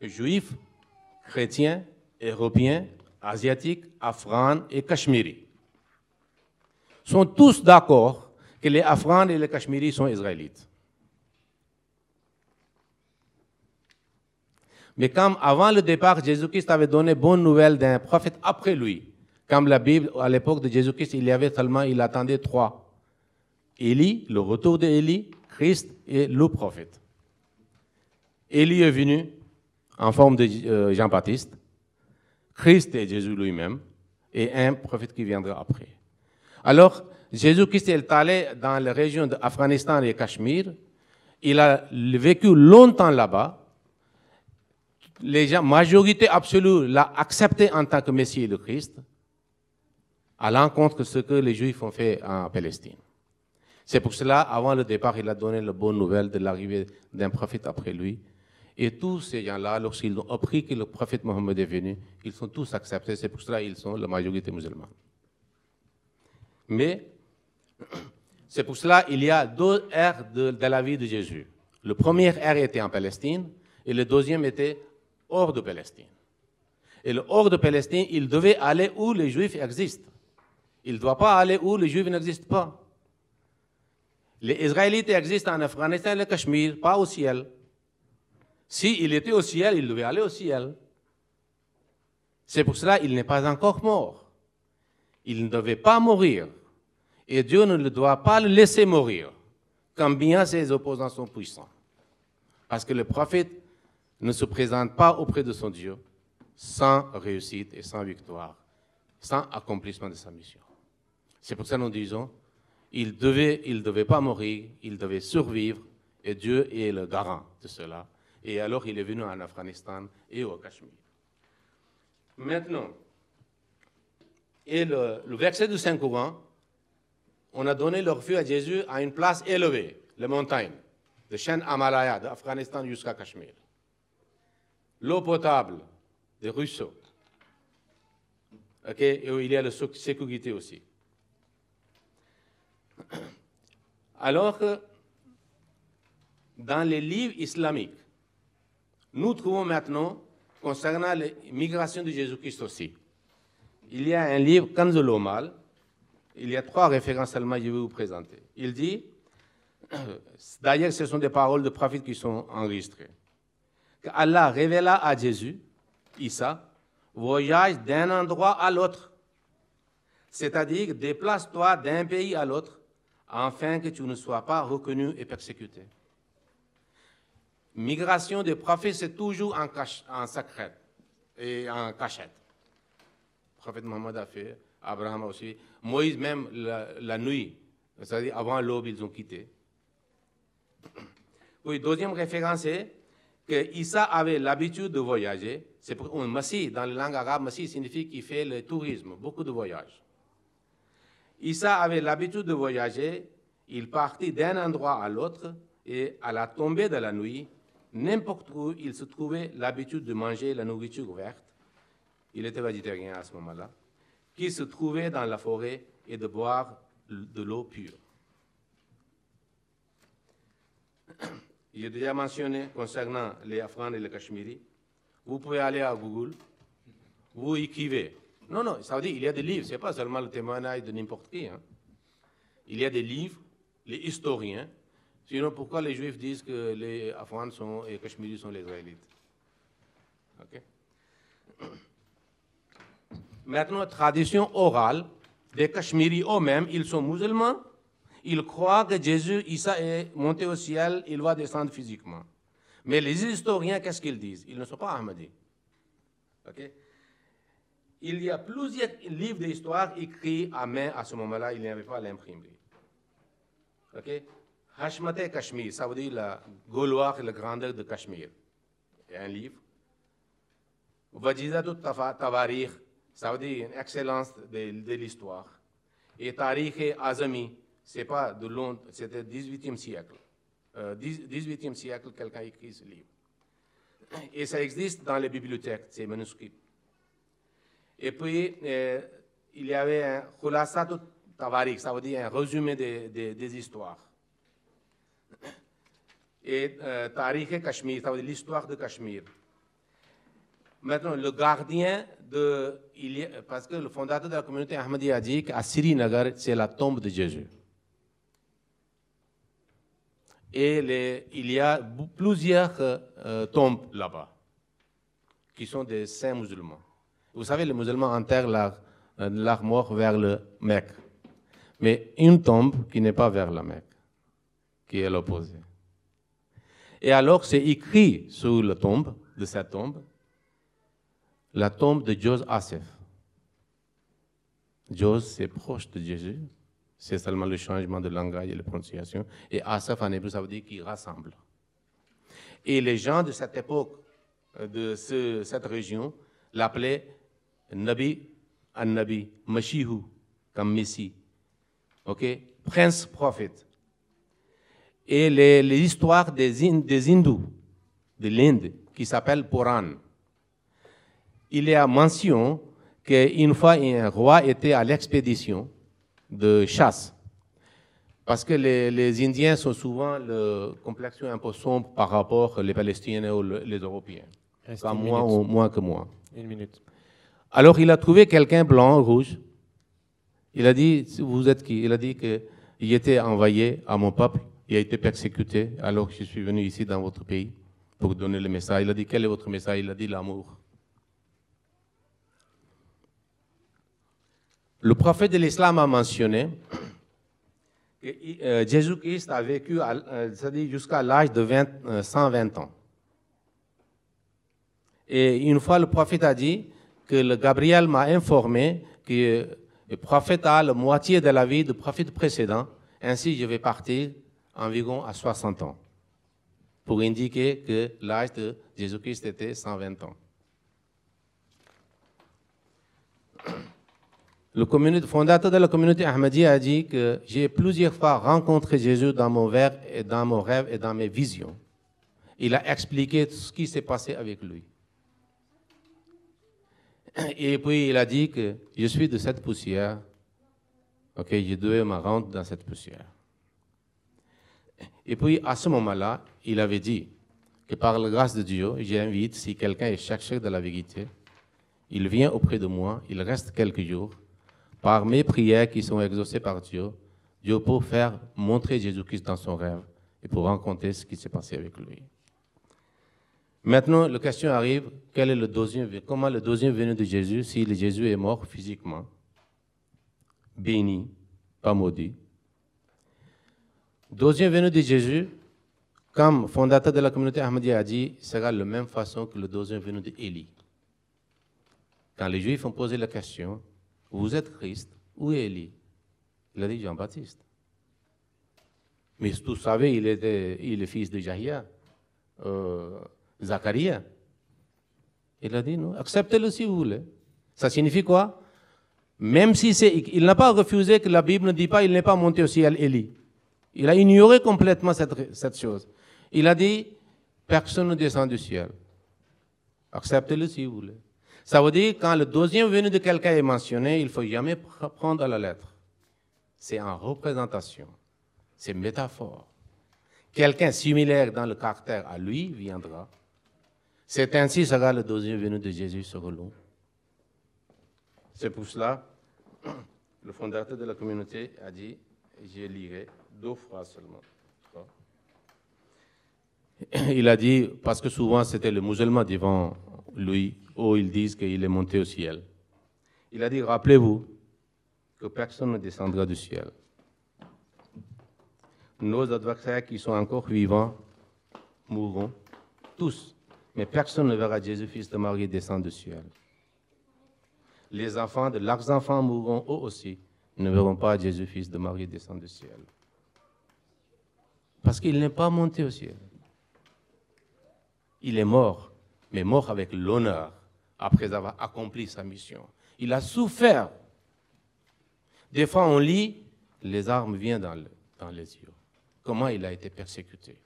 C: juifs, chrétiens, européens, asiatiques, afghans et cachemiris, sont tous d'accord que les afghans et les cachemiris sont israélites. Mais comme avant le départ, Jésus-Christ avait donné bonne nouvelle d'un prophète après lui, comme la Bible, à l'époque de Jésus-Christ, il y avait seulement, il attendait trois. Élie, le retour d'Élie, Christ et le prophète. Élie est venu en forme de euh, Jean-Baptiste, Christ est Jésus lui-même, et un prophète qui viendra après. Alors, Jésus-Christ est allé dans la région d'Afghanistan et Cachemire. Il a vécu longtemps là-bas. Les gens, majorité absolue, l'a accepté en tant que Messie et le Christ à l'encontre de ce que les Juifs ont fait en Palestine. C'est pour cela, avant le départ, il a donné la bonne nouvelle de l'arrivée d'un prophète après lui. Et tous ces gens-là, lorsqu'ils ont appris que le prophète Mohammed est venu, ils sont tous acceptés. C'est pour cela qu'ils sont la majorité musulmane. Mais c'est pour cela qu'il y a deux ères de, la vie de Jésus. Le premier ère était en Palestine et le deuxième était hors de Palestine. Et le hors de Palestine, il devait aller où les Juifs existent. Il ne doit pas aller où les Juifs n'existent pas. Les Israélites existent en Afghanistan et le Cachemire, pas au ciel. S'il était au ciel, il devait aller au ciel. C'est pour cela qu'il n'est pas encore mort. Il ne devait pas mourir. Et Dieu ne doit pas le laisser mourir, quand bien ses opposants sont puissants. Parce que le prophète ne se présente pas auprès de son Dieu sans réussite et sans victoire, sans accomplissement de sa mission. C'est pour ça que nous disons, il devait, il devait pas mourir, il devait survivre, et Dieu est le garant de cela. Et alors il est venu en Afghanistan et au Cachemire. Maintenant, et le, verset du Saint-Courant, on a donné leur feu à Jésus à une place élevée, les montagnes, de chaîne Amalaya, d'Afghanistan jusqu'à Cachemire. L'eau potable, des ruisseaux. ok Et où il y a la sécurité aussi. Alors que dans les livres islamiques, nous trouvons maintenant, concernant l'immigration de Jésus-Christ aussi, il y a un livre, Kanzul Omal, il y a trois références seulement, je vais vous présenter. Il dit, d'ailleurs, ce sont des paroles de prophète qui sont enregistrées, qu'Allah révéla à Jésus, Issa, voyage d'un endroit à l'autre, c'est-à-dire déplace-toi d'un pays à l'autre, afin que tu ne sois pas reconnu et persécuté. Migration des prophètes, c'est toujours en, cache, secret et en cachette. Le prophète Mohammed a fait, Abraham aussi, Moïse même la, nuit, c'est-à-dire avant l'aube, ils ont quitté. Oui, deuxième référence est que Issa avait l'habitude de voyager. C'est pour un Massi, dans la langue arabe, Massi signifie qu'il fait le tourisme, beaucoup de voyages. Issa avait l'habitude de voyager, il partit d'un endroit à l'autre et à la tombée de la nuit, n'importe où il se trouvait l'habitude de manger la nourriture verte, il était végétarien à ce moment-là, qui se trouvait dans la forêt et de boire de l'eau pure. J'ai déjà mentionné concernant les Afghans et les Cachemiris, vous pouvez aller à Google, vous écrivez non, non, ça veut dire qu'il y a des livres, ce n'est pas seulement le témoignage de n'importe qui. Hein. Il y a des livres, les historiens. Sinon, pourquoi les Juifs disent que les Afghans sont, et Cachemiris sont les Israélites? Ok. Maintenant, tradition orale des Cachemiris eux-mêmes, ils sont musulmans. Ils croient que Jésus, Issa est monté au ciel, il va descendre physiquement. Mais les historiens, qu'est-ce qu'ils disent? Ils ne sont pas Ahmadis. ok? Il y a plusieurs livres d'histoire écrits à main à ce moment-là, il n'y avait pas l'imprimerie. Ok? Hashmate Kashmir, ça veut dire la Gauloise et la grandeur de Cachemire. A un livre. Vajidatut Tavarikh, ça veut dire une excellence de, l'histoire. Et Tariq Azami, c'est pas de long, c'était 18e siècle. Euh, 18e siècle, quelqu'un écrit ce livre. Et ça existe dans les bibliothèques, ces manuscrits. Et puis, euh, il y avait un Khulasat Tavarik, ça veut dire un résumé des, histoires. Et euh, Tariq Cachemire, ça veut dire l'histoire de Cachemire. Maintenant, le gardien de. Parce que le fondateur de la communauté Ahmadi a dit qu'à Srinagar, c'est la tombe de Jésus. Et il y a plusieurs euh, tombes là-bas, qui sont des saints musulmans. Vous savez, les musulmans enterrent leur, leur mort vers le Mecque. Mais une tombe qui n'est pas vers la Mecque, qui est l'opposé. Et alors, c'est écrit sur la tombe, de cette tombe, la tombe de Jos Asef. Jos, c'est proche de Jésus. C'est seulement le changement de langage et la prononciation. Et Asaf, en hébreu, ça veut dire qu'il rassemble. Et les gens de cette époque, de ce, cette région, l'appelaient Nabi, An-Nabi, Mashihu, comme Messie. OK? Prince prophète. et les, les histoires des, Ind- des hindous de l'Inde qui s'appellent Puran. Il y a mention qu'une fois un roi était à l'expédition de chasse. Parce que les, les Indiens sont souvent le complexion un peu sombre par rapport aux Palestiniens ou le- les Européens. Ou moins que moi.
B: Une minute.
C: Alors il a trouvé quelqu'un blanc, rouge. Il a dit, vous êtes qui? Il a dit qu'il était envoyé à mon peuple, il a été persécuté, alors que je suis venu ici dans votre pays pour donner le message. Il a dit, quel est votre message? Il a dit l'amour. Le prophète de l'islam a mentionné que euh, Jésus-Christ a vécu euh, jusqu'à l'âge de 20, euh, 120 ans. Et une fois, le prophète a dit que le Gabriel m'a informé que le prophète a la moitié de la vie du prophète précédent. Ainsi, je vais partir environ à 60 ans pour indiquer que l'âge de Jésus-Christ était 120 ans. Le fondateur de la communauté Ahmadiyya a dit que j'ai plusieurs fois rencontré Jésus dans mon rêve et dans mon rêve et dans mes visions. Il a expliqué ce qui s'est passé avec lui. Et puis il a dit que je suis de cette poussière. Ok, je devais me rendre dans cette poussière. Et puis à ce moment-là, il avait dit que par la grâce de Dieu, j'invite, si quelqu'un est chercheur de la vérité, il vient auprès de moi, il reste quelques jours. Par mes prières qui sont exaucées par Dieu, Dieu peut faire montrer Jésus-Christ dans son rêve et pour rencontrer ce qui s'est passé avec lui. Maintenant, la question arrive, quel est le deuxième, comment le deuxième venu de Jésus, si le Jésus est mort physiquement, béni, pas maudit. Deuxième venu de Jésus, comme fondateur de la communauté Ahmadiyya a dit, sera de la même façon que le deuxième venu d'Élie. Quand les Juifs ont posé la question, vous êtes Christ, où est Élie? Il a dit Jean-Baptiste. Mais vous savez, il, était, il est fils de Jahia. Euh, Zacharia. Il a dit non, acceptez-le si vous voulez. Ça signifie quoi? Même si c'est. Il n'a pas refusé que la Bible ne dit pas il n'est pas monté au ciel, Élie. Il a ignoré complètement cette, cette chose. Il a dit personne ne descend du ciel. Acceptez-le si vous voulez. Ça veut dire quand le deuxième venu de quelqu'un est mentionné, il ne faut jamais pr- prendre la lettre. C'est en représentation. C'est métaphore. Quelqu'un similaire dans le caractère à lui viendra. C'est ainsi sera le deuxième venu de Jésus sur l'eau. C'est pour cela, le fondateur de la communauté a dit, je lirai deux phrases seulement. Il a dit, parce que souvent c'était le musulman devant lui, où ils disent qu'il est monté au ciel. Il a dit, rappelez-vous que personne ne descendra du ciel. Nos adversaires qui sont encore vivants mourront, tous. Mais personne ne verra Jésus, fils de Marie, descendre du ciel. Les enfants de leurs enfants mourront eux aussi, ne verront pas Jésus, fils de Marie, descendre du ciel. Parce qu'il n'est pas monté au ciel. Il est mort, mais mort avec l'honneur, après avoir accompli sa mission. Il a souffert. Des fois, on lit, les armes viennent dans, dans les yeux. Comment il a été persécuté?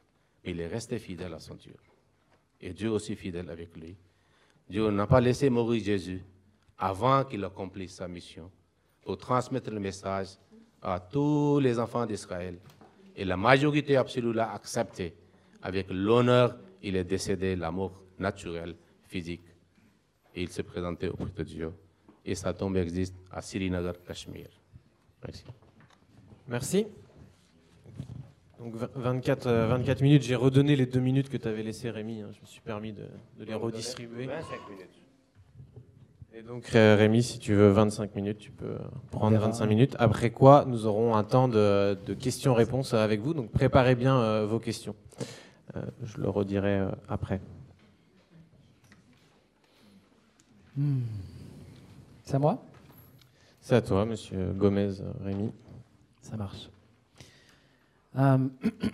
C: Il est resté fidèle à son Dieu. Et Dieu aussi fidèle avec lui. Dieu n'a pas laissé mourir Jésus avant qu'il accomplisse sa mission pour transmettre le message à tous les enfants d'Israël. Et la majorité absolue l'a accepté. Avec l'honneur, il est décédé, la mort naturelle, physique. Et il s'est présenté auprès de Dieu. Et sa tombe existe à Srinagar, Cachemire. Merci.
B: Merci. Donc vingt- 24, euh, 24 minutes, j'ai redonné les deux minutes que tu avais laissées Rémi, hein. je me suis permis de, de les redistribuer. Et donc Ré- Rémi, si tu veux 25 minutes, tu peux euh, prendre
D: verra.
B: 25 minutes. Après quoi, nous aurons un temps de, de questions-réponses avec vous, donc préparez bien euh, vos questions. Euh, je le redirai euh, après.
D: C'est à moi?
B: C'est à toi, monsieur Gomez, euh, Rémi.
D: Ça marche. Euh,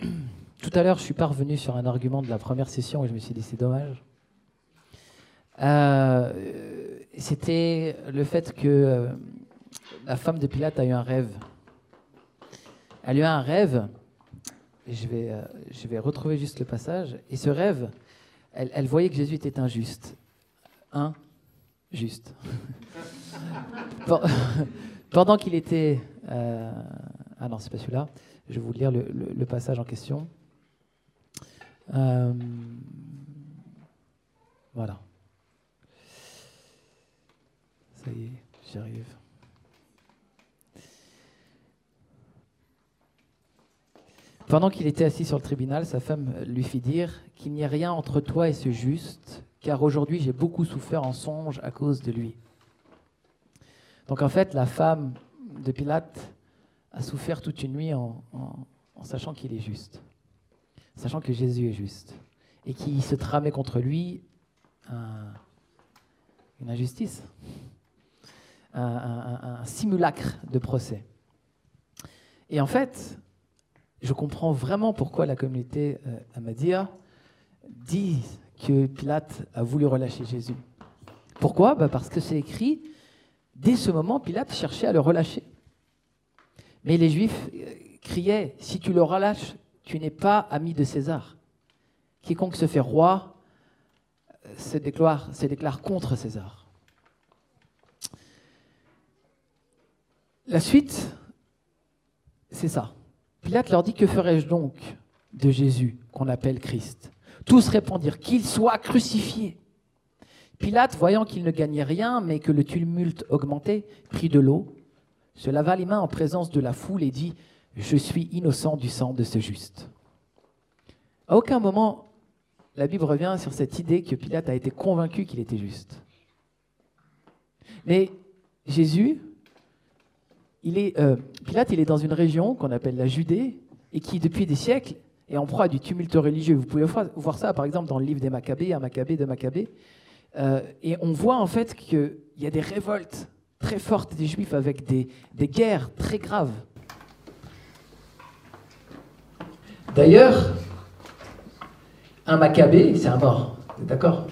D: tout à l'heure, je suis pas revenu sur un argument de la première session et je me suis dit c'est dommage. Euh, C'était le fait que euh, la femme de Pilate a eu un rêve. Elle a eu un rêve euh, je vais retrouver juste le passage. Et ce rêve, elle, elle voyait que Jésus était injuste. Injuste. Pen- Pendant qu'il était... ah non, c'est pas celui-là. Je vais vous lire le, passage en question. Euh, voilà. Ça y est, j'y arrive. Pendant qu'il était assis sur le tribunal, sa femme lui fit dire qu'il n'y a rien entre toi et ce juste, car aujourd'hui j'ai beaucoup souffert en songe à cause de lui. Donc en fait, la femme de Pilate a souffert toute une nuit en, sachant qu'il est juste, sachant que Jésus est juste, et qu'il se tramait contre lui un- une injustice, un, simulacre de procès. Et en fait, je comprends vraiment pourquoi la communauté euh, dit que Pilate a voulu relâcher Jésus. Pourquoi? Bah Parce que c'est écrit, dès ce moment, Pilate cherchait à le relâcher. Mais les Juifs euh, criaient, si tu le relâches, tu n'es pas ami de César. Quiconque se fait roi euh, se déclare, contre César. La suite, c'est ça. Pilate leur dit, que ferai-je donc de Jésus qu'on appelle Christ? Tous répondirent, qu'il soit crucifié. Pilate, voyant qu'il ne gagnait rien, mais que le tumulte augmentait, prit de l'eau, se lava les mains en présence de la foule et dit, je suis innocent du sang de ce juste. À aucun moment, la Bible revient sur cette idée que Pilate a été convaincu qu'il était juste. Mais Jésus, il est, euh, Pilate, il est dans une région qu'on appelle la Judée et qui, depuis des siècles, est en proie à du tumulte religieux. Vous pouvez voir ça, par exemple, dans le livre des Maccabées, à Maccabée de Maccabée. Euh, et on voit en fait qu'il y a des révoltes très fortes des Juifs avec des, guerres très graves. D'ailleurs, un Maccabée, c'est un mort. D'accord?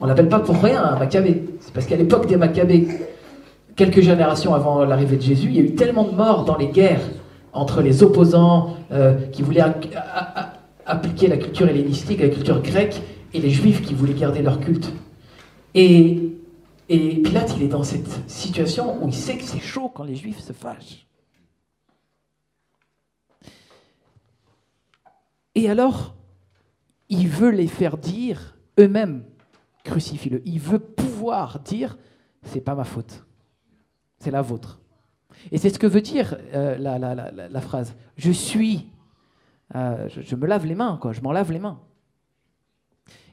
D: On l'appelle pas pour rien un Maccabée. C'est parce qu'à l'époque des Maccabées, quelques générations avant l'arrivée de Jésus, il y a eu tellement de morts dans les guerres entre les opposants euh, qui voulaient appliquer la culture hellénistique, la culture grecque, et les juifs qui voulaient garder leur culte. Et, et Pilate, il est dans cette situation où il sait que c'est chaud quand les juifs se fâchent. Et alors, il veut les faire dire eux-mêmes, crucifie-le. Il veut pouvoir dire, c'est pas ma faute, c'est la vôtre. Et c'est ce que veut dire euh, la, la- la- phrase. Je suis, euh, je, je me lave les mains, quoi. Je m'en lave les mains.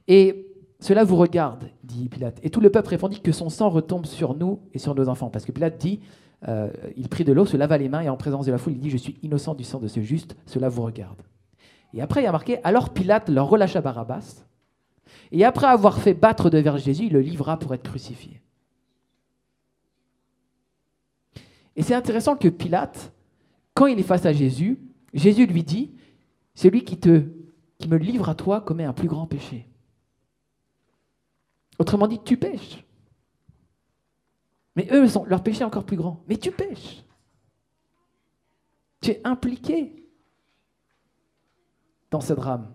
D: Et cela vous regarde, dit Pilate. Et tout le peuple répondit que son sang retombe sur nous et sur nos enfants. Parce que Pilate dit, euh, il prit de l'eau, se lava les mains et en présence de la foule, il dit, je suis innocent du sang de ce juste. Cela vous regarde. Et après, il y a marqué, alors Pilate leur relâcha Barabbas. Et après avoir fait battre de vers Jésus, il le livra pour être crucifié. Et c'est intéressant que Pilate, quand il est face à Jésus, Jésus lui dit, celui qui, te, qui me livre à toi commet un plus grand péché. Autrement dit, tu pêches. Mais eux, leur péché est encore plus grand. Mais tu pêches. Tu es impliqué dans ce drame.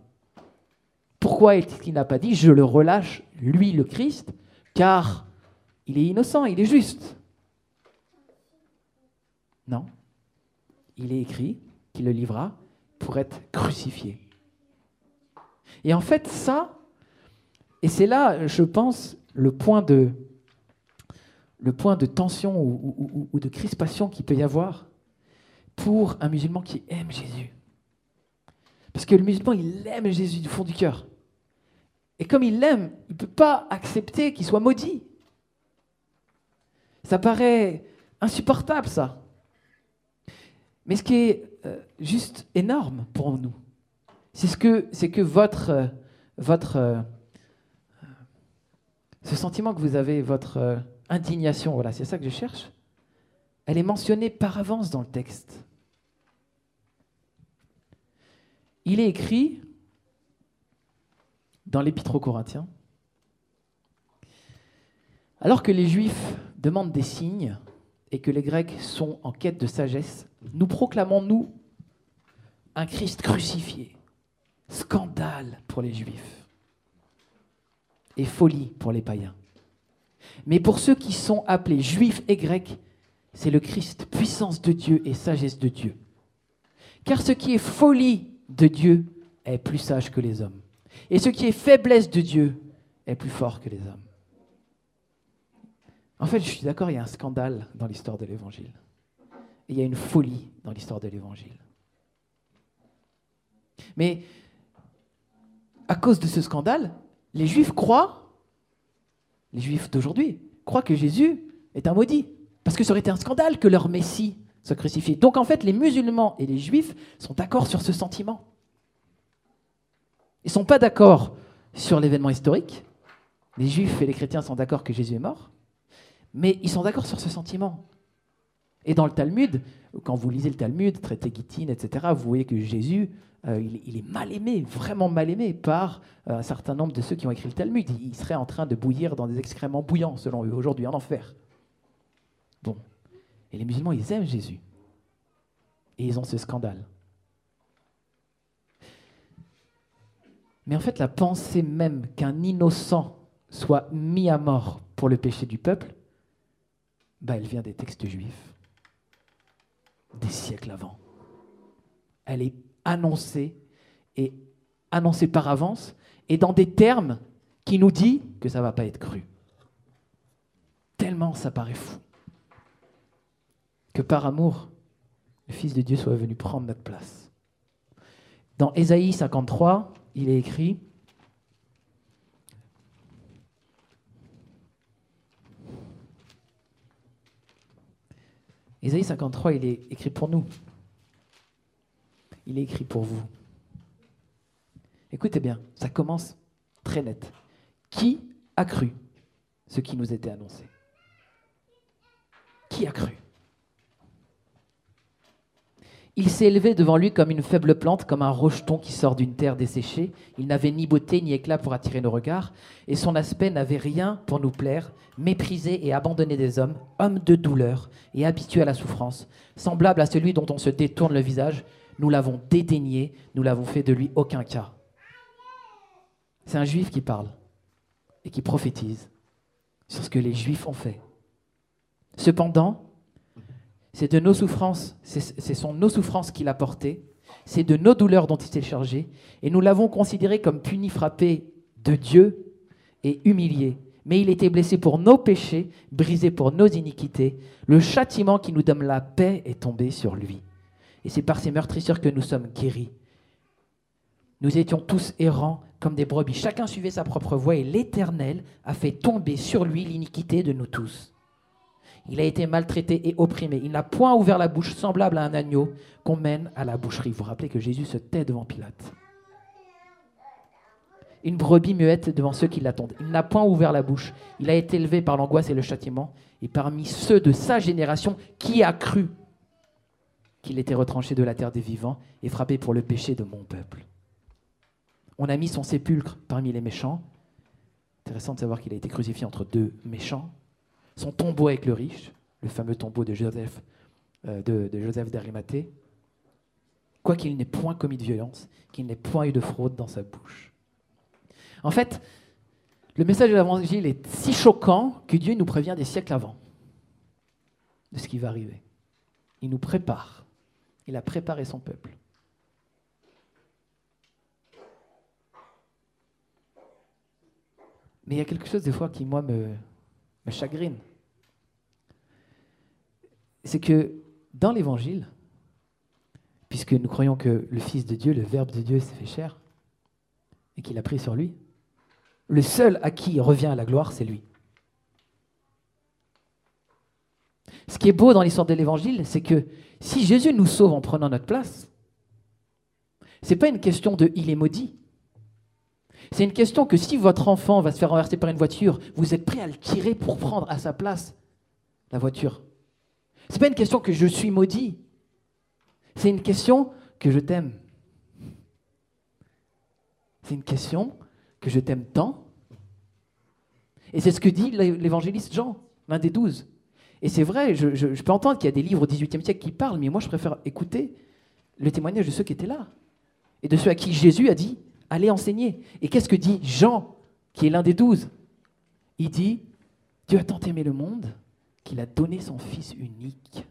D: Pourquoi est-ce qu'il n'a pas dit je le relâche, lui le Christ, car il est innocent, il est juste? Non. Il est écrit qu'il le livra pour être crucifié. Et en fait, ça, et c'est là, je pense, le point de, tension ou, de crispation qu'il peut y avoir pour un musulman qui aime Jésus. Parce que le musulman, il aime Jésus du fond du cœur. Et comme il l'aime, il ne peut pas accepter qu'il soit maudit. Ça paraît insupportable, ça. Mais ce qui est euh, juste énorme pour nous, c'est ce que, votre, euh, euh, ce sentiment que vous avez, votre euh, indignation, voilà, c'est ça que je cherche, elle est mentionnée par avance dans le texte. Il est écrit dans l'Épître aux Corinthiens, alors que les Juifs demandent des signes et que les Grecs sont en quête de sagesse, nous proclamons, nous, un Christ crucifié. Scandale pour les Juifs et folie pour les païens. Mais pour ceux qui sont appelés Juifs et Grecs, c'est le Christ, puissance de Dieu et sagesse de Dieu. Car ce qui est folie de Dieu est plus sage que les hommes. Et ce qui est faiblesse de Dieu est plus fort que les hommes. En fait, je suis d'accord, il y a un scandale dans l'histoire de l'Évangile. Il y a une folie dans l'histoire de l'Évangile. Mais à cause de ce scandale, les Juifs croient, les Juifs d'aujourd'hui, croient que Jésus est un maudit. Parce que ça aurait été un scandale que leur Messie soit crucifié. Donc en fait, les musulmans et les Juifs sont d'accord sur ce sentiment. Ils ne sont pas d'accord sur l'événement historique. Les Juifs et les chrétiens sont d'accord que Jésus est mort. Mais ils sont d'accord sur ce sentiment. Et dans le Talmud, quand vous lisez le Talmud, traité Gittin, etc., vous voyez que Jésus, euh, il, est mal aimé, vraiment mal aimé par euh, un certain nombre de ceux qui ont écrit le Talmud. Il, serait en train de bouillir dans des excréments bouillants, selon eux, aujourd'hui, en enfer. Bon. Et les musulmans, ils aiment Jésus. Et ils ont ce scandale. Mais en fait, la pensée même qu'un innocent soit mis à mort pour le péché du peuple, bah, elle vient des textes juifs, des siècles avant. Elle est annoncée et annoncée par avance et dans des termes qui nous disent que ça va pas être cru. Tellement ça paraît fou. Que par amour, le Fils de Dieu soit venu prendre notre place. Dans Ésaïe 53, il est écrit Ésaïe 53, il est écrit pour nous. Il est écrit pour vous. Écoutez bien, ça commence très net. Qui a cru ce qui nous était annoncé? Qui a cru? Il s'est élevé devant lui comme une faible plante, comme un rocheton qui sort d'une terre desséchée. Il n'avait ni beauté ni éclat pour attirer nos regards, et son aspect n'avait rien pour nous plaire, méprisé et abandonné des hommes, homme de douleur et habitué à la souffrance, semblable à celui dont on se détourne le visage. Nous l'avons dédaigné, nous l'avons fait de lui aucun cas. C'est un juif qui parle et qui prophétise sur ce que les juifs ont fait. Cependant, c'est de nos souffrances, ce sont nos souffrances qu'il a portées, c'est de nos douleurs dont il s'est chargé, et nous l'avons considéré comme puni, frappé de Dieu et humilié. Mais il était blessé pour nos péchés, brisé pour nos iniquités. Le châtiment qui nous donne la paix est tombé sur lui. Et c'est par ces meurtrisseurs que nous sommes guéris. Nous étions tous errants comme des brebis. Chacun suivait sa propre voie et l'Éternel a fait tomber sur lui l'iniquité de nous tous. Il a été maltraité et opprimé. Il n'a point ouvert la bouche semblable à un agneau qu'on mène à la boucherie. Vous vous rappelez que Jésus se tait devant Pilate. Une brebis muette devant ceux qui l'attendent. Il n'a point ouvert la bouche. Il a été élevé par l'angoisse et le châtiment. Et parmi ceux de sa génération, qui a cru qu'il était retranché de la terre des vivants et frappé pour le péché de mon peuple On a mis son sépulcre parmi les méchants. Intéressant de savoir qu'il a été crucifié entre deux méchants son tombeau avec le riche, le fameux tombeau de Joseph euh, de, quoiqu'il n'ait point commis de violence, qu'il n'ait point eu de fraude dans sa bouche. En fait, le message de l'Évangile est si choquant que Dieu nous prévient des siècles avant de ce qui va arriver. Il nous prépare. Il a préparé son peuple. Mais il y a quelque chose des fois qui, moi, me, me chagrine. C'est que dans l'Évangile, puisque nous croyons que le Fils de Dieu, le Verbe de Dieu s'est fait chair, et qu'il a pris sur lui, le seul à qui revient la gloire, c'est lui. Ce qui est beau dans l'histoire de l'Évangile, c'est que si Jésus nous sauve en prenant notre place, ce n'est pas une question de il est maudit, c'est une question que si votre enfant va se faire renverser par une voiture, vous êtes prêt à le tirer pour prendre à sa place la voiture. Ce n'est pas une question que je suis maudit. C'est une question que je t'aime. C'est une question que je t'aime tant. Et c'est ce que dit l'évangéliste Jean, l'un des douze. Et c'est vrai, je, peux entendre qu'il y a des livres au XVIIIe siècle qui parlent, mais moi je préfère écouter le témoignage de ceux qui étaient là et de ceux à qui Jésus a dit allez enseigner. Et qu'est-ce que dit Jean, qui est l'un des douze? Il dit Dieu a tant aimé le monde qu'il a donné son Fils unique.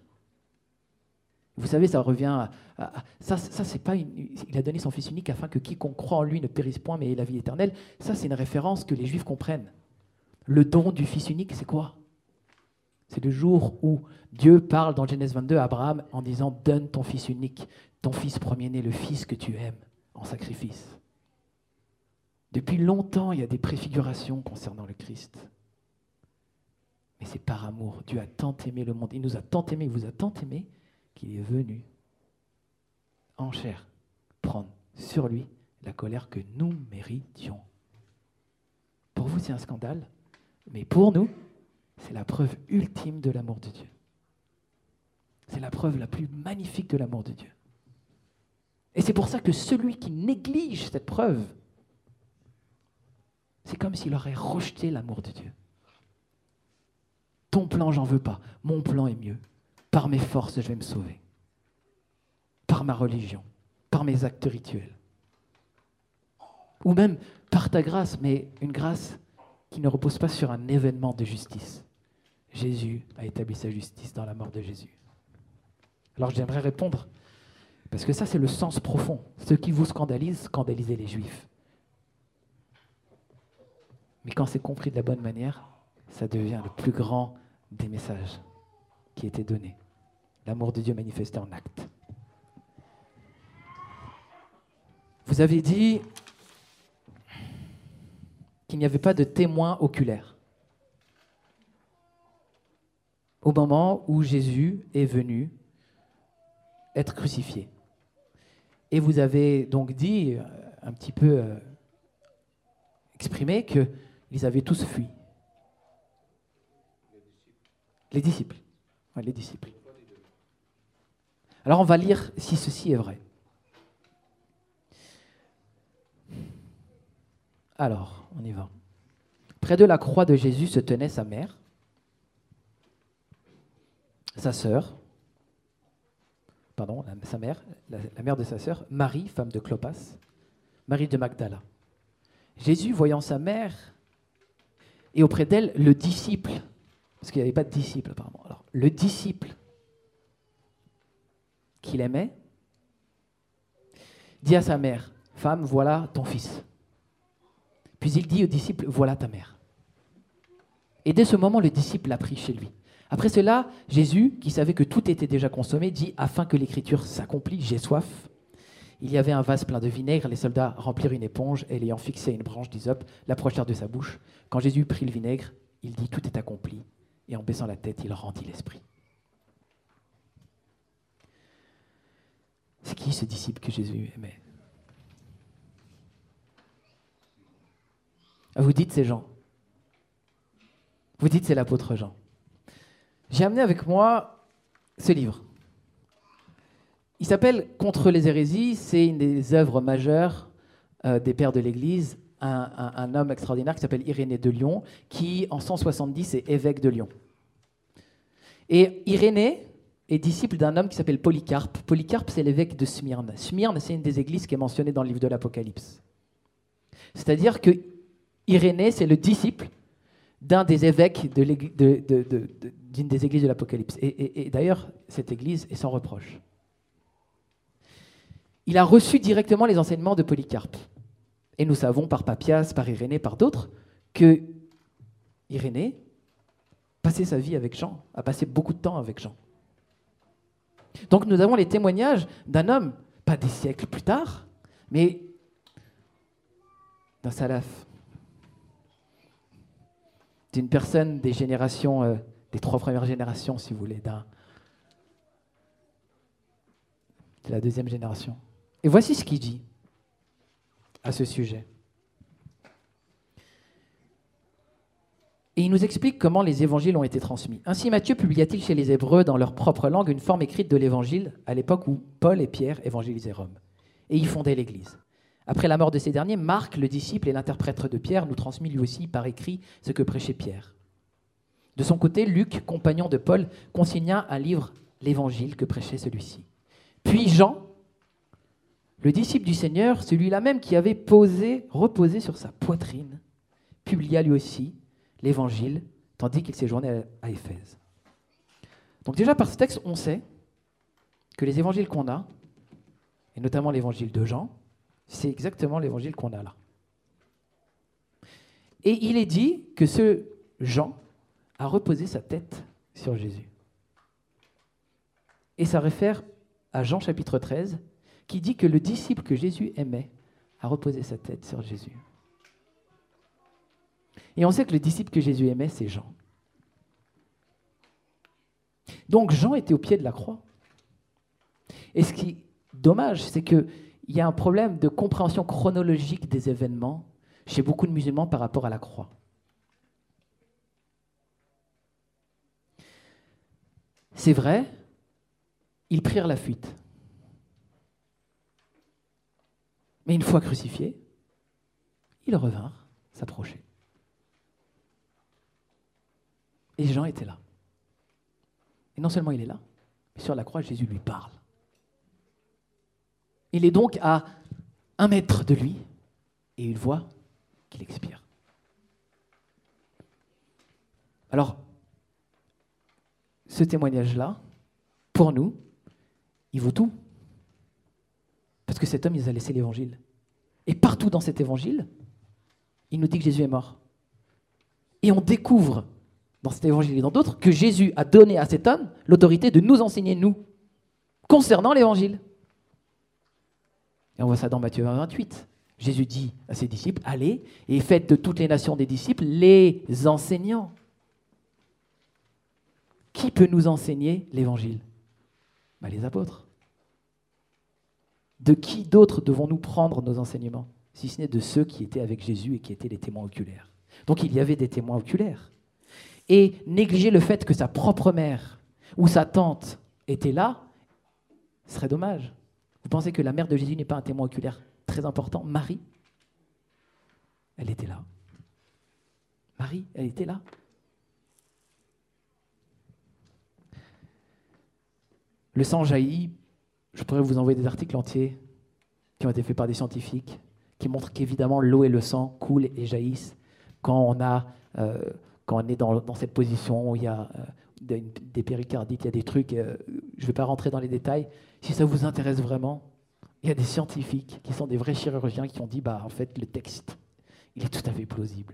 D: Vous savez, ça revient à, ça, ça c'est pas il a donné son Fils unique afin que quiconque croit en lui ne périsse point mais ait la vie éternelle. Ça, c'est une référence que les Juifs comprennent. Le don du Fils unique, c'est quoi? C'est le jour où Dieu parle dans Genèse 22 à Abraham en disant Donne ton Fils unique, ton Fils premier-né, le Fils que tu aimes, en sacrifice. Depuis longtemps, il y a des préfigurations concernant le Christ. Mais c'est par amour. Dieu a tant aimé le monde. Il nous a tant aimé, il vous a tant aimé qu'il est venu en chair prendre sur lui la colère que nous méritions. Pour vous, c'est un scandale, mais pour nous, c'est la preuve ultime de l'amour de Dieu. C'est la preuve la plus magnifique de l'amour de Dieu. Et c'est pour ça que celui qui néglige cette preuve, c'est comme s'il aurait rejeté l'amour de Dieu. Ton plan, j'en veux pas. Mon plan est mieux. Par mes forces, je vais me sauver. Par ma religion, par mes actes rituels. Ou même par ta grâce, mais une grâce qui ne repose pas sur un événement de justice. Jésus a établi sa justice dans la mort de Jésus. Alors j'aimerais répondre, parce que ça c'est le sens profond. Ce qui vous scandalise, scandalisez les Juifs. Mais quand c'est compris de la bonne manière, ça devient le plus grand des messages qui étaient donnés. L'amour de Dieu manifesté en acte. Vous avez dit qu'il n'y avait pas de témoin oculaire. Au moment où Jésus est venu être crucifié. Et vous avez donc dit, euh, un petit peu euh, exprimé, qu'ils avaient tous fui. Les disciples. les disciples. Alors on va lire si ceci est vrai. Alors, on y va. Près de la croix de Jésus se tenait sa mère, sa sœur, pardon, sa mère, la, mère de sa sœur, Marie, femme de Clopas, Marie de Magdala. Jésus, voyant sa mère, et auprès d'elle le disciple parce qu'il n'y avait pas de disciple apparemment. Le disciple qu'il aimait dit à sa mère, Femme, voilà ton fils. Puis il dit au disciple, Voilà ta mère. Et dès ce moment, le disciple l'a pris chez lui. Après cela, Jésus, qui savait que tout était déjà consommé, dit, Afin que l'écriture s'accomplisse, j'ai soif. Il y avait un vase plein de vinaigre, les soldats remplirent une éponge et l'ayant fixé à une branche d'hysope, l'approchèrent de sa bouche. Quand Jésus prit le vinaigre, il dit, Tout est accompli et en baissant la tête, il rendit l'esprit. C'est qui ce disciple que Jésus aimait? Vous dites c'est Jean. Vous dites c'est l'apôtre Jean. J'ai amené avec moi ce livre. Il s'appelle Contre les hérésies. C'est une des œuvres majeures euh, des pères de l'Église un, homme extraordinaire qui s'appelle Irénée de Lyon, qui en 170 est évêque de Lyon. Et Irénée est disciple d'un homme qui s'appelle Polycarpe. Polycarpe, c'est l'évêque de Smyrne. Smyrne, c'est une des églises qui est mentionnée dans le livre de l'Apocalypse. C'est-à-dire que Irénée, c'est le disciple d'un des évêques d'une de des églises de l'Apocalypse. et d'ailleurs, cette église est sans reproche. Il a reçu directement les enseignements de Polycarpe. Et nous savons par Papias, par Irénée, par d'autres, que Irénée passait sa vie avec Jean, a passé beaucoup de temps avec Jean. Donc nous avons les témoignages d'un homme, pas des siècles plus tard, mais d'un salaf, d'une personne des générations, euh, des trois premières générations, si vous voulez, d'un, de la deuxième génération. Et voici ce qu'il dit à ce sujet. Et il nous explique comment les évangiles ont été transmis. Ainsi, Matthieu publia-t-il chez les Hébreux dans leur propre langue une forme écrite de l'évangile à l'époque où Paul et Pierre évangélisaient Rome. Et y fondaient l'Église. Après la mort de ces derniers, Marc, le disciple et l'interprète de Pierre, nous transmit lui aussi par écrit ce que prêchait Pierre. De son côté, Luc, compagnon de Paul, consigna un livre, l'Évangile, que prêchait celui-ci. Puis Jean, le disciple du Seigneur, celui-là même qui avait posé, reposé sur sa poitrine, publia lui aussi l'évangile, tandis qu'il séjournait à Éphèse. Donc déjà par ce texte, on sait que les évangiles qu'on a, et notamment l'évangile de Jean, c'est exactement l'évangile qu'on a là. Et il est dit que ce Jean a reposé sa tête sur Jésus. Et ça réfère à Jean chapitre 13, qui dit que le disciple que Jésus aimait a reposé sa tête sur Jésus. Et on sait que le disciple que Jésus aimait, c'est Jean. Donc Jean était au pied de la croix. Et ce qui est dommage, c'est qu'il y a un problème de compréhension chronologique des événements chez beaucoup de musulmans par rapport à la croix. C'est vrai, ils prirent la fuite. Mais une fois crucifiés, ils revinrent s'approcher. Et Jean était là. Et non seulement il est là, mais sur la croix, Jésus lui parle. Il est donc à un mètre de lui et il voit qu'il expire. Alors, ce témoignage-là, pour nous, il vaut tout. Parce que cet homme, il a laissé l'évangile. Et partout dans cet évangile, il nous dit que Jésus est mort. Et on découvre dans cet évangile et dans d'autres que Jésus a donné à cet homme l'autorité de nous enseigner, nous, concernant l'évangile. Et on voit ça dans Matthieu 28. Jésus dit à ses disciples, allez et faites de toutes les nations des disciples les enseignants. Qui peut nous enseigner l'évangile? Bah, Les apôtres. De qui d'autre devons-nous prendre nos enseignements, si ce n'est de ceux qui étaient avec Jésus et qui étaient les témoins oculaires? Donc il y avait des témoins oculaires. Et négliger le fait que sa propre mère ou sa tante était là serait dommage. Vous pensez que la mère de Jésus n'est pas un témoin oculaire très important? Marie, elle était là. Marie, elle était là. Le sang jaillit. Je pourrais vous envoyer des articles entiers qui ont été faits par des scientifiques qui montrent qu'évidemment l'eau et le sang coulent et jaillissent quand on, euh, est dans, cette position où il y a euh, des, péricardites, il y a des trucs. Euh, je ne vais pas rentrer dans les détails. Si ça vous intéresse vraiment, il y a des scientifiques qui sont des vrais chirurgiens qui ont dit bah en fait le texte il est tout à fait plausible.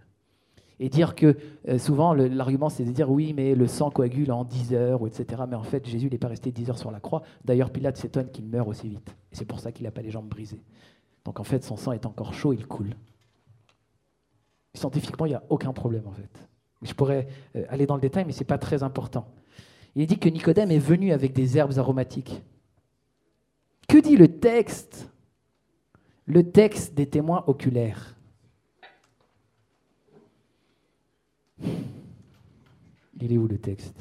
D: Et dire que euh, souvent l'argument c'est de dire oui mais le sang coagule en 10 heures etc. Mais en fait Jésus n'est pas resté 10 heures sur la croix. D'ailleurs Pilate s'étonne qu'il meure aussi vite. Et c'est pour ça qu'il n'a pas les jambes brisées. Donc en fait son sang est encore chaud, il coule. Scientifiquement il n'y a aucun problème en fait. Je pourrais euh, aller dans le détail mais ce n'est pas très important. Il dit que Nicodème est venu avec des herbes aromatiques. Que dit le texte? Le texte des témoins oculaires. Il est où le texte?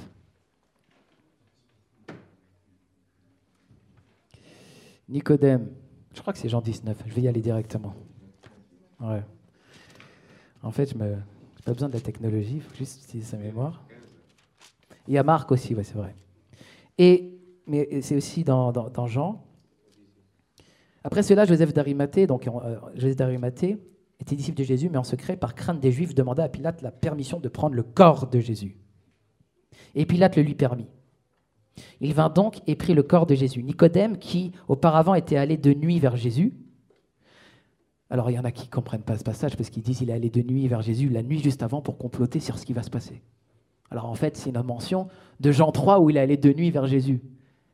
D: Nicodème. Je crois que c'est Jean 19. Je vais y aller directement. Ouais. En fait, je n'ai pas besoin de la technologie, il faut juste utiliser sa mémoire. Il y a Marc aussi, ouais, c'est vrai. Et, mais c'est aussi dans, dans Jean. Après cela, Joseph d'Arimathée, donc euh, Joseph d'Arimathée était disciple de Jésus, mais en secret, par crainte des Juifs, demanda à Pilate la permission de prendre le corps de Jésus. Et Pilate le lui permit. Il vint donc et prit le corps de Jésus. Nicodème, qui auparavant était allé de nuit vers Jésus, alors il y en a qui ne comprennent pas ce passage parce qu'ils disent qu'il est allé de nuit vers Jésus la nuit juste avant pour comploter sur ce qui va se passer. Alors en fait, c'est une mention de Jean 3 où il est allé de nuit vers Jésus.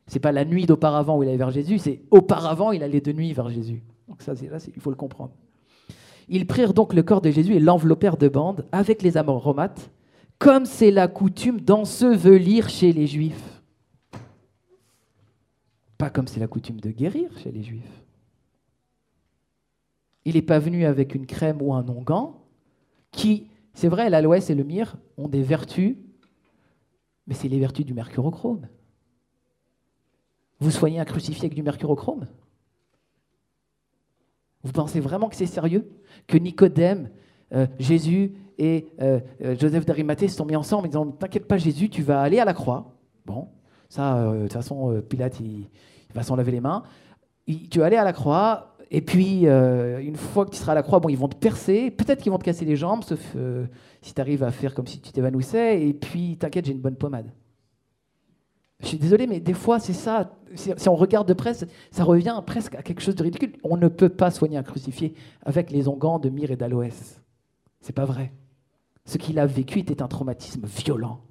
D: C'est pas la nuit d'auparavant où il allait vers Jésus, c'est auparavant il allait de nuit vers Jésus. Donc ça, là, il faut le comprendre. Ils prirent donc le corps de Jésus et l'enveloppèrent de bandes avec les aromates, comme c'est la coutume d'ensevelir chez les Juifs. Pas comme c'est la coutume de guérir chez les Juifs. Il n'est pas venu avec une crème ou un onguent qui, c'est vrai, l'aloès et le myrrhe ont des vertus, mais c'est les vertus du mercurochrome. Vous soignez un crucifix avec du mercurochrome Vous pensez vraiment que c'est sérieux Que Nicodème, euh, Jésus et euh, euh, Joseph d'Arimathée se sont mis ensemble en disant T'inquiète pas, Jésus, tu vas aller à la croix. Bon, ça, de toute façon, Pilate, il, va s'en laver les mains. tu vas aller à la croix, et puis, une fois que tu seras à la croix, bon, ils vont te percer, peut-être qu'ils vont te casser les jambes, sauf si tu arrives à faire comme si tu t'évanouissais, et puis, t'inquiète, j'ai une bonne pommade. Je suis désolé, mais des fois, c'est ça. Si, on regarde de près, ça revient presque à quelque chose de ridicule. On ne peut pas soigner un crucifié avec les onguents de myrrhe et d'aloès. C'est pas vrai. Ce qu'il a vécu était un traumatisme violent.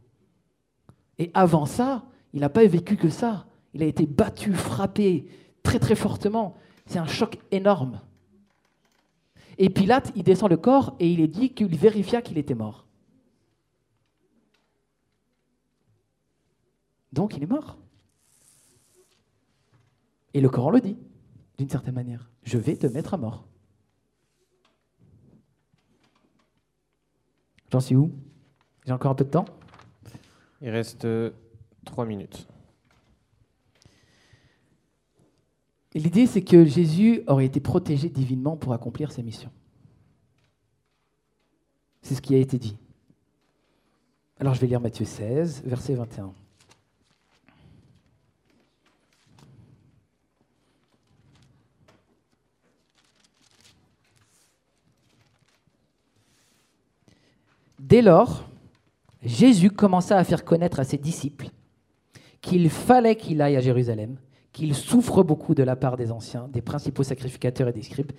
D: Et avant ça, il n'a pas vécu que ça. Il a été battu, frappé très très fortement. C'est un choc énorme. Et Pilate, il descend le corps et il est dit qu'il vérifia qu'il était mort. Donc il est mort. Et le Coran le dit, d'une certaine manière. Je vais te mettre à mort. J'en suis où? J'ai encore un peu de temps?
B: Il reste euh, trois minutes.
D: L'idée, c'est que Jésus aurait été protégé divinement pour accomplir sa mission. C'est ce qui a été dit. Alors je vais lire Matthieu 16, verset 21. Dès lors, Jésus commença à faire connaître à ses disciples qu'il fallait qu'il aille à Jérusalem qu'il souffre beaucoup de la part des anciens, des principaux sacrificateurs et des scribes,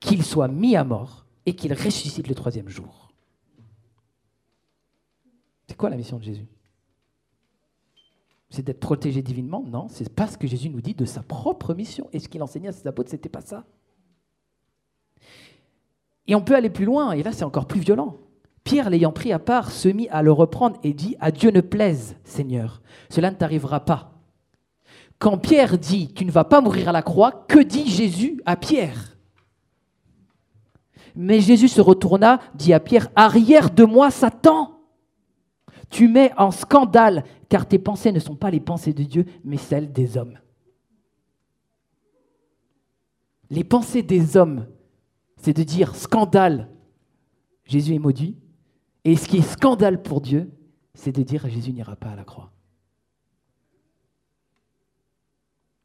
D: qu'il soit mis à mort et qu'il ressuscite le troisième jour. C'est quoi la mission de Jésus? C'est d'être protégé divinement? Non, c'est pas ce que Jésus nous dit de sa propre mission. Et ce qu'il enseignait à ses apôtres, c'était pas ça. Et on peut aller plus loin, et là c'est encore plus violent. Pierre, l'ayant pris à part, se mit à le reprendre et dit À Dieu ne plaise, Seigneur, cela ne t'arrivera pas. Quand Pierre dit Tu ne vas pas mourir à la croix, que dit Jésus à Pierre? Mais Jésus se retourna, dit à Pierre Arrière de moi, Satan Tu mets en scandale, car tes pensées ne sont pas les pensées de Dieu, mais celles des hommes. Les pensées des hommes, c'est de dire scandale, Jésus est maudit. Et ce qui est scandale pour Dieu, c'est de dire Jésus n'ira pas à la croix.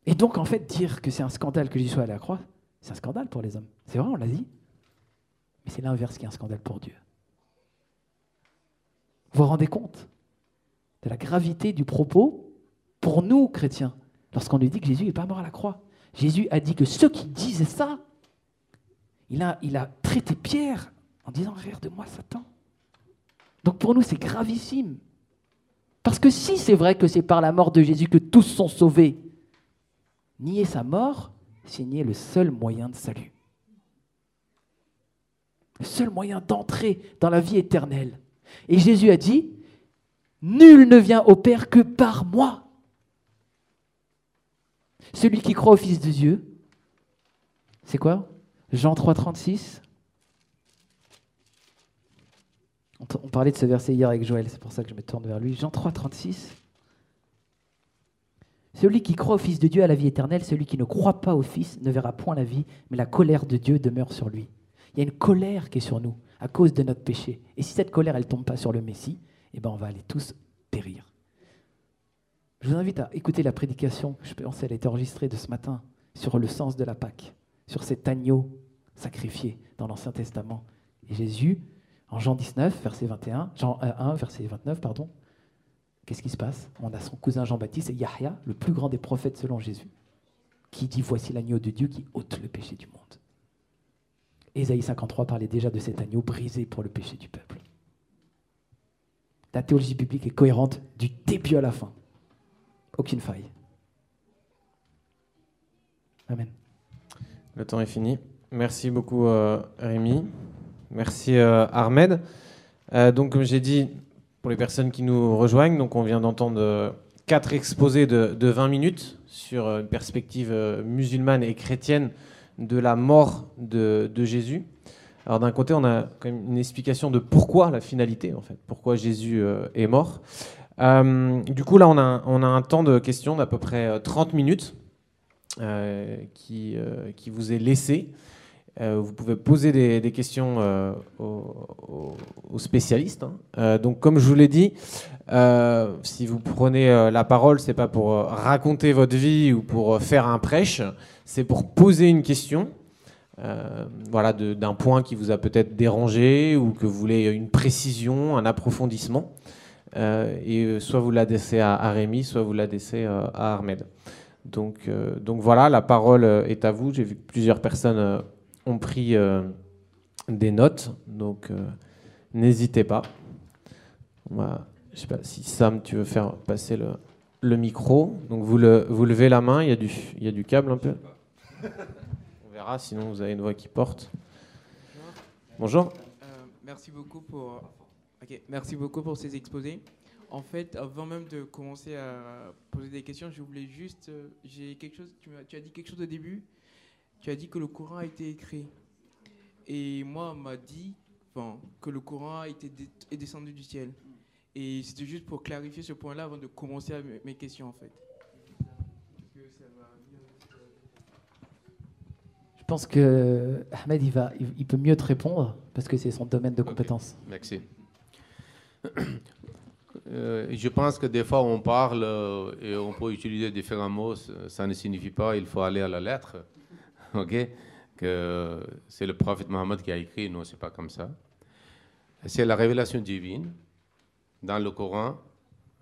D: Et donc, en fait, dire que c'est un scandale que Jésus soit à la croix, c'est un scandale pour les hommes. C'est vrai, on l'a dit. Mais c'est l'inverse qui est un scandale pour Dieu. Vous vous rendez compte de la gravité du propos pour nous, chrétiens, lorsqu'on lui dit que Jésus n'est pas mort à la croix. Jésus a dit que ceux qui disaient ça, il a, il a traité Pierre en disant Rire de moi, Satan. Donc pour nous, c'est gravissime. Parce que si c'est vrai que c'est par la mort de Jésus que tous sont sauvés, Nier sa mort, c'est nier le seul moyen de salut. Le seul moyen d'entrer dans la vie éternelle. Et Jésus a dit, Nul ne vient au Père que par moi. Celui qui croit au Fils de Dieu, c'est quoi? Jean 3, 36. On parlait de ce verset hier avec Joël, c'est pour ça que je me tourne vers lui. Jean 3, 36. Celui qui croit au Fils de Dieu a la vie éternelle, celui qui ne croit pas au Fils ne verra point la vie, mais la colère de Dieu demeure sur lui. Il y a une colère qui est sur nous à cause de notre péché. Et si cette colère, elle ne tombe pas sur le Messie, eh ben on va aller tous périr. Je vous invite à écouter la prédication, je pense qu'elle été enregistrée de ce matin, sur le sens de la Pâque, sur cet agneau sacrifié dans l'Ancien Testament. Et Jésus, en Jean 19, verset 21, Jean 1, verset 29, pardon, Qu'est-ce qui se passe? On a son cousin Jean-Baptiste Yahya, le plus grand des prophètes selon Jésus, qui dit Voici l'agneau de Dieu qui ôte le péché du monde. Ésaïe 53 parlait déjà de cet agneau brisé pour le péché du peuple. La théologie biblique est cohérente du début à la fin. Aucune faille. Amen.
B: Le temps est fini. Merci beaucoup, euh, Rémi. Merci, euh, Ahmed. Euh, donc, comme j'ai dit, pour les personnes qui nous rejoignent. Donc, on vient d'entendre euh, quatre exposés de, 20 minutes sur une perspective musulmane et chrétienne de la mort de, Jésus. Alors, d'un côté, on a quand même une explication de pourquoi la finalité, en fait, pourquoi Jésus est mort. du coup, là, on a, un temps de questions d'à peu près 30 minutes qui vous est laissé. Euh, vous pouvez poser des, questions euh, aux, spécialistes. Hein. Euh, donc, comme je vous l'ai dit, si vous prenez la parole, c'est pas pour raconter votre vie ou pour faire un prêche, c'est pour poser une question. voilà, d'un point qui vous a peut-être dérangé ou que vous voulez une précision, un approfondissement. et soit vous l'adressez à, à, Rémi, soit vous l'adressez à Ahmed. Donc, donc voilà, la parole est à vous. J'ai vu plusieurs personnes ont pris euh, des notes, donc euh, n'hésitez pas. Je je sais pas si Sam, tu veux faire passer le, micro. Donc vous, le, vous levez la main, il y, a du, câble un peu. On verra, sinon vous avez une voix qui porte. Bonjour.
E: Euh, merci, beaucoup pour, merci beaucoup pour ces exposés. En fait, avant même de commencer à poser des questions, je voulais juste. j'ai quelque chose. Tu, tu as dit quelque chose au début tu as dit que le Coran a été écrit. Et moi, on m'a dit que le Coran a été est descendu du ciel. Et c'était juste pour clarifier ce point-là avant de commencer mes questions, en fait.
D: Je pense que Ahmed, il, va, il, peut mieux te répondre parce que c'est son domaine de compétence.
C: Merci. Euh, je pense que des fois on parle euh, et on peut utiliser différents mots, ça ne signifie pas il faut aller à la lettre. ok? Que c'est le prophète Mohammed qui a écrit, non, c'est pas comme ça. C'est la révélation divine. Dans le Coran,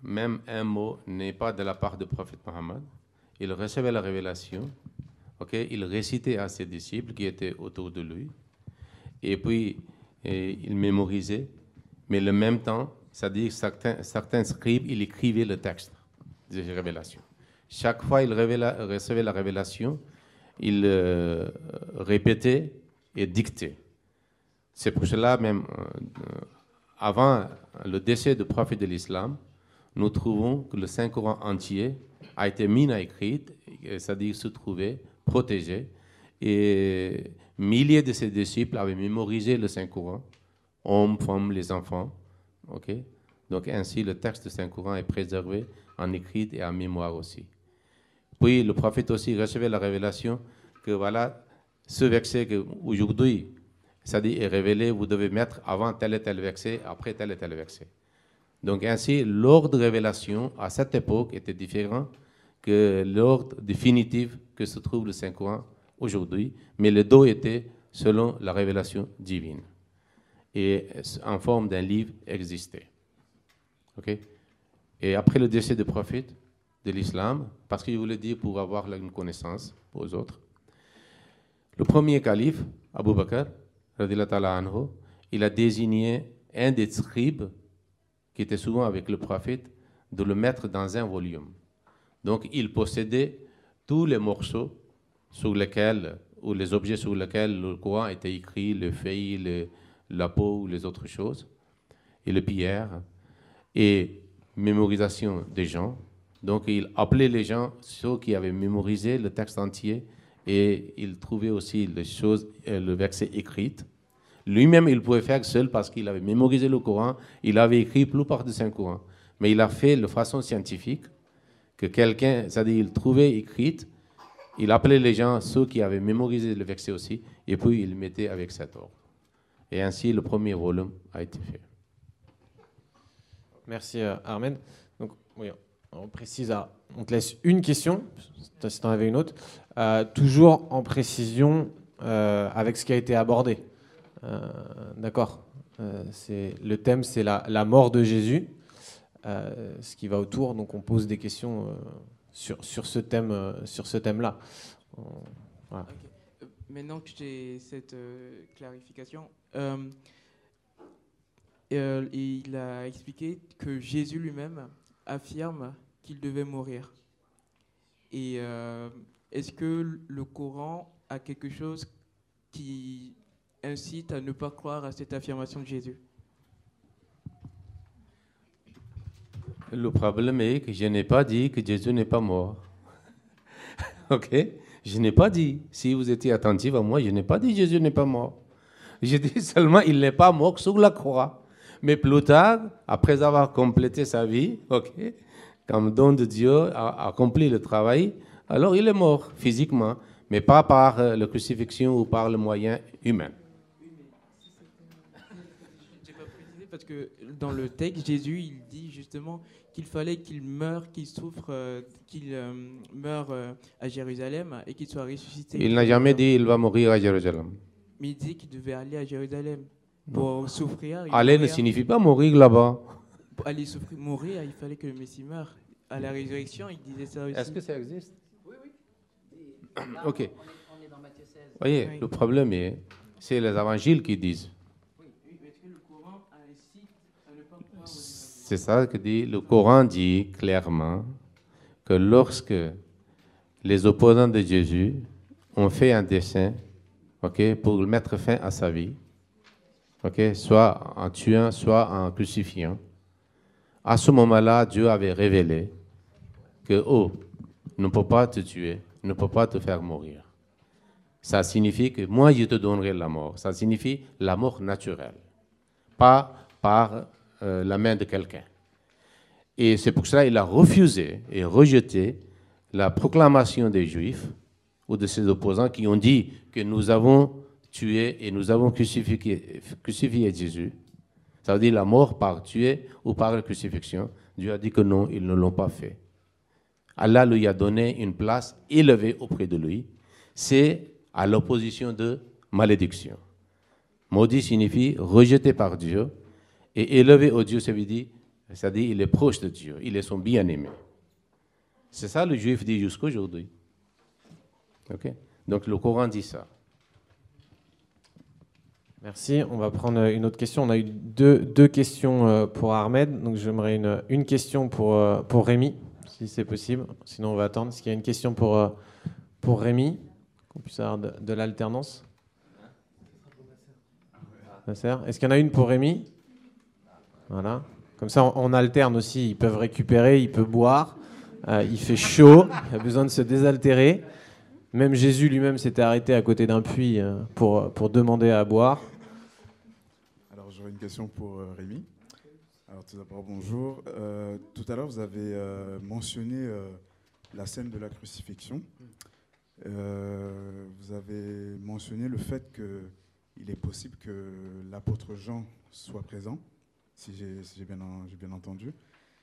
C: même un mot n'est pas de la part du prophète Mohammed. Il recevait la révélation, ok? Il récitait à ses disciples qui étaient autour de lui, et puis il mémorisait, mais le même temps, c'est-à-dire certains, certains scribes, il écrivait le texte des révélations. Chaque fois il recevait la révélation, il euh, répétait et dictait. C'est pour cela même, euh, avant le décès du prophète de l'islam, nous trouvons que le Saint-Coran entier a été mis à écrit, c'est-à-dire se trouvait protégé, et milliers de ses disciples avaient mémorisé le Saint-Coran, hommes, femmes, les enfants. ok? Donc ainsi, le texte du Saint-Coran est préservé en écrit et en mémoire aussi. Puis le prophète aussi recevait la révélation que voilà, ce verset qu'aujourd'hui, dit est révélé, vous devez mettre avant tel et tel verset, après tel et tel verset. Donc ainsi, l'ordre de révélation à cette époque était différent que l'ordre définitif que se trouve le Saint-Coran aujourd'hui, mais le dos était selon la révélation divine et en forme d'un livre existait. ok? Et après le décès du prophète, de l'islam, parce qu'il voulait dire pour avoir une connaissance aux autres. Le premier calife, Abu Bakr, il a désigné un des scribes qui était souvent avec le prophète de le mettre dans un volume. Donc il possédait tous les morceaux sur lesquels, ou les objets sur lesquels le Coran était écrit, le feuilles, la peau ou les autres choses, et les pierres, et mémorisation des gens. Donc il appelait les gens, ceux qui avaient mémorisé le texte entier, et il trouvait aussi les choses, euh, le verset écrit. Lui-même, il pouvait faire seul parce qu'il avait mémorisé le Coran, il avait écrit plus part de Saint-Coran. Mais il a fait de façon scientifique, que quelqu'un, c'est-à-dire il trouvait écrit, il appelait les gens, ceux qui avaient mémorisé le verset aussi, et puis il mettait avec cet ordre. Et ainsi, le premier volume a été fait.
B: Merci, euh, Armen. Donc, on précise, on te laisse une question, si tu en avais une autre, euh, toujours en précision euh, avec ce qui a été abordé. Euh, d'accord c'est, Le thème, c'est la, mort de Jésus, ce qui va autour, donc on pose des questions sur, sur ce thème-là.
E: Maintenant que j'ai cette clarification, il a expliqué que Jésus lui-même affirme qu'il devait mourir. Et euh, est-ce que le Coran a quelque chose qui incite à ne pas croire à cette affirmation de Jésus?
C: Le problème est que je n'ai pas dit que Jésus n'est pas mort. ok? Je n'ai pas dit. Si vous étiez attentif à moi, je n'ai pas dit Jésus n'est pas mort. Je dis seulement il n'est pas mort sur la croix. Mais plus tard, après avoir complété sa vie, ok comme don de Dieu, a accompli le travail, alors il est mort physiquement. mais pas par euh, la crucifixion ou par le moyen humain.
E: J'ai pas précisé parce que dans le texte, Jésus, il dit justement qu'il fallait qu'il meure, qu'il souffre, euh, qu'il euh, meure à Jérusalem et qu'il soit ressuscité.
C: Il n'a jamais dit il va mourir à Jérusalem.
E: Mais il dit qu'il devait aller à Jérusalem pour souffrir.
C: Aller ne signifie pas mourir là-bas.
E: Pour aller souffrir, mourir, il fallait que le Messie meure. À la résurrection, il disait ça aussi.
C: Est-ce que ça existe? Ok.
D: On est dans Matthieu 16.
C: Voyez,
E: Oui.
C: le problème est, c'est les évangiles qui disent.
E: Est-ce que le Coran incite à ne pas croire aux
C: C'est ça que dit le Coran dit clairement que lorsque les opposants de Jésus ont fait un dessein, ok, pour mettre fin à sa vie, ok, soit en tuant, soit en crucifiant, à ce moment-là, Dieu avait révélé que oh, ne peut pas te tuer, ne peut pas te faire mourir. Ça signifie que moi, je te donnerai la mort. Ça signifie la mort naturelle, pas par euh, la main de quelqu'un. Et c'est pour cela qu'il a refusé et rejeté la proclamation des Juifs ou de ses opposants qui ont dit que nous avons tué et nous avons crucifié, crucifié Jésus. Ça veut dire la mort par tuer ou par la crucifixion. Dieu a dit que non, ils ne l'ont pas fait. Allah lui a donné une place élevée auprès de lui. C'est à l'opposition de malédiction. Maudit signifie rejeté par Dieu et élevé au Dieu, ça veut dire, c'est-à-dire il est proche de Dieu, il est son bien-aimé. C'est ça le juif dit jusqu'à aujourd'hui. Ok? Donc le Coran dit ça.
B: Merci. On va prendre une autre question. On a eu deux, questions euh, pour Ahmed. Donc j'aimerais une, question pour, euh, pour Rémi, si c'est possible. Sinon, on va attendre. Est-ce qu'il y a une question pour, euh, Rémi Qu'on puisse avoir de, de l'alternance? Est-ce qu'il y en a une pour Rémi? Voilà. Comme ça, on, alterne aussi. Ils peuvent récupérer, ils peuvent boire. Euh, il fait chaud, il a besoin de se désaltérer. Même Jésus lui-même s'était arrêté à côté d'un puits euh, pour demander à boire.
F: Question pour euh, Rémi. Alors tout d'abord bonjour. Euh, tout à l'heure vous avez euh, mentionné la scène de la crucifixion. Vous avez mentionné le fait qu'il est possible que l'apôtre Jean soit présent, si j'ai bien, entendu.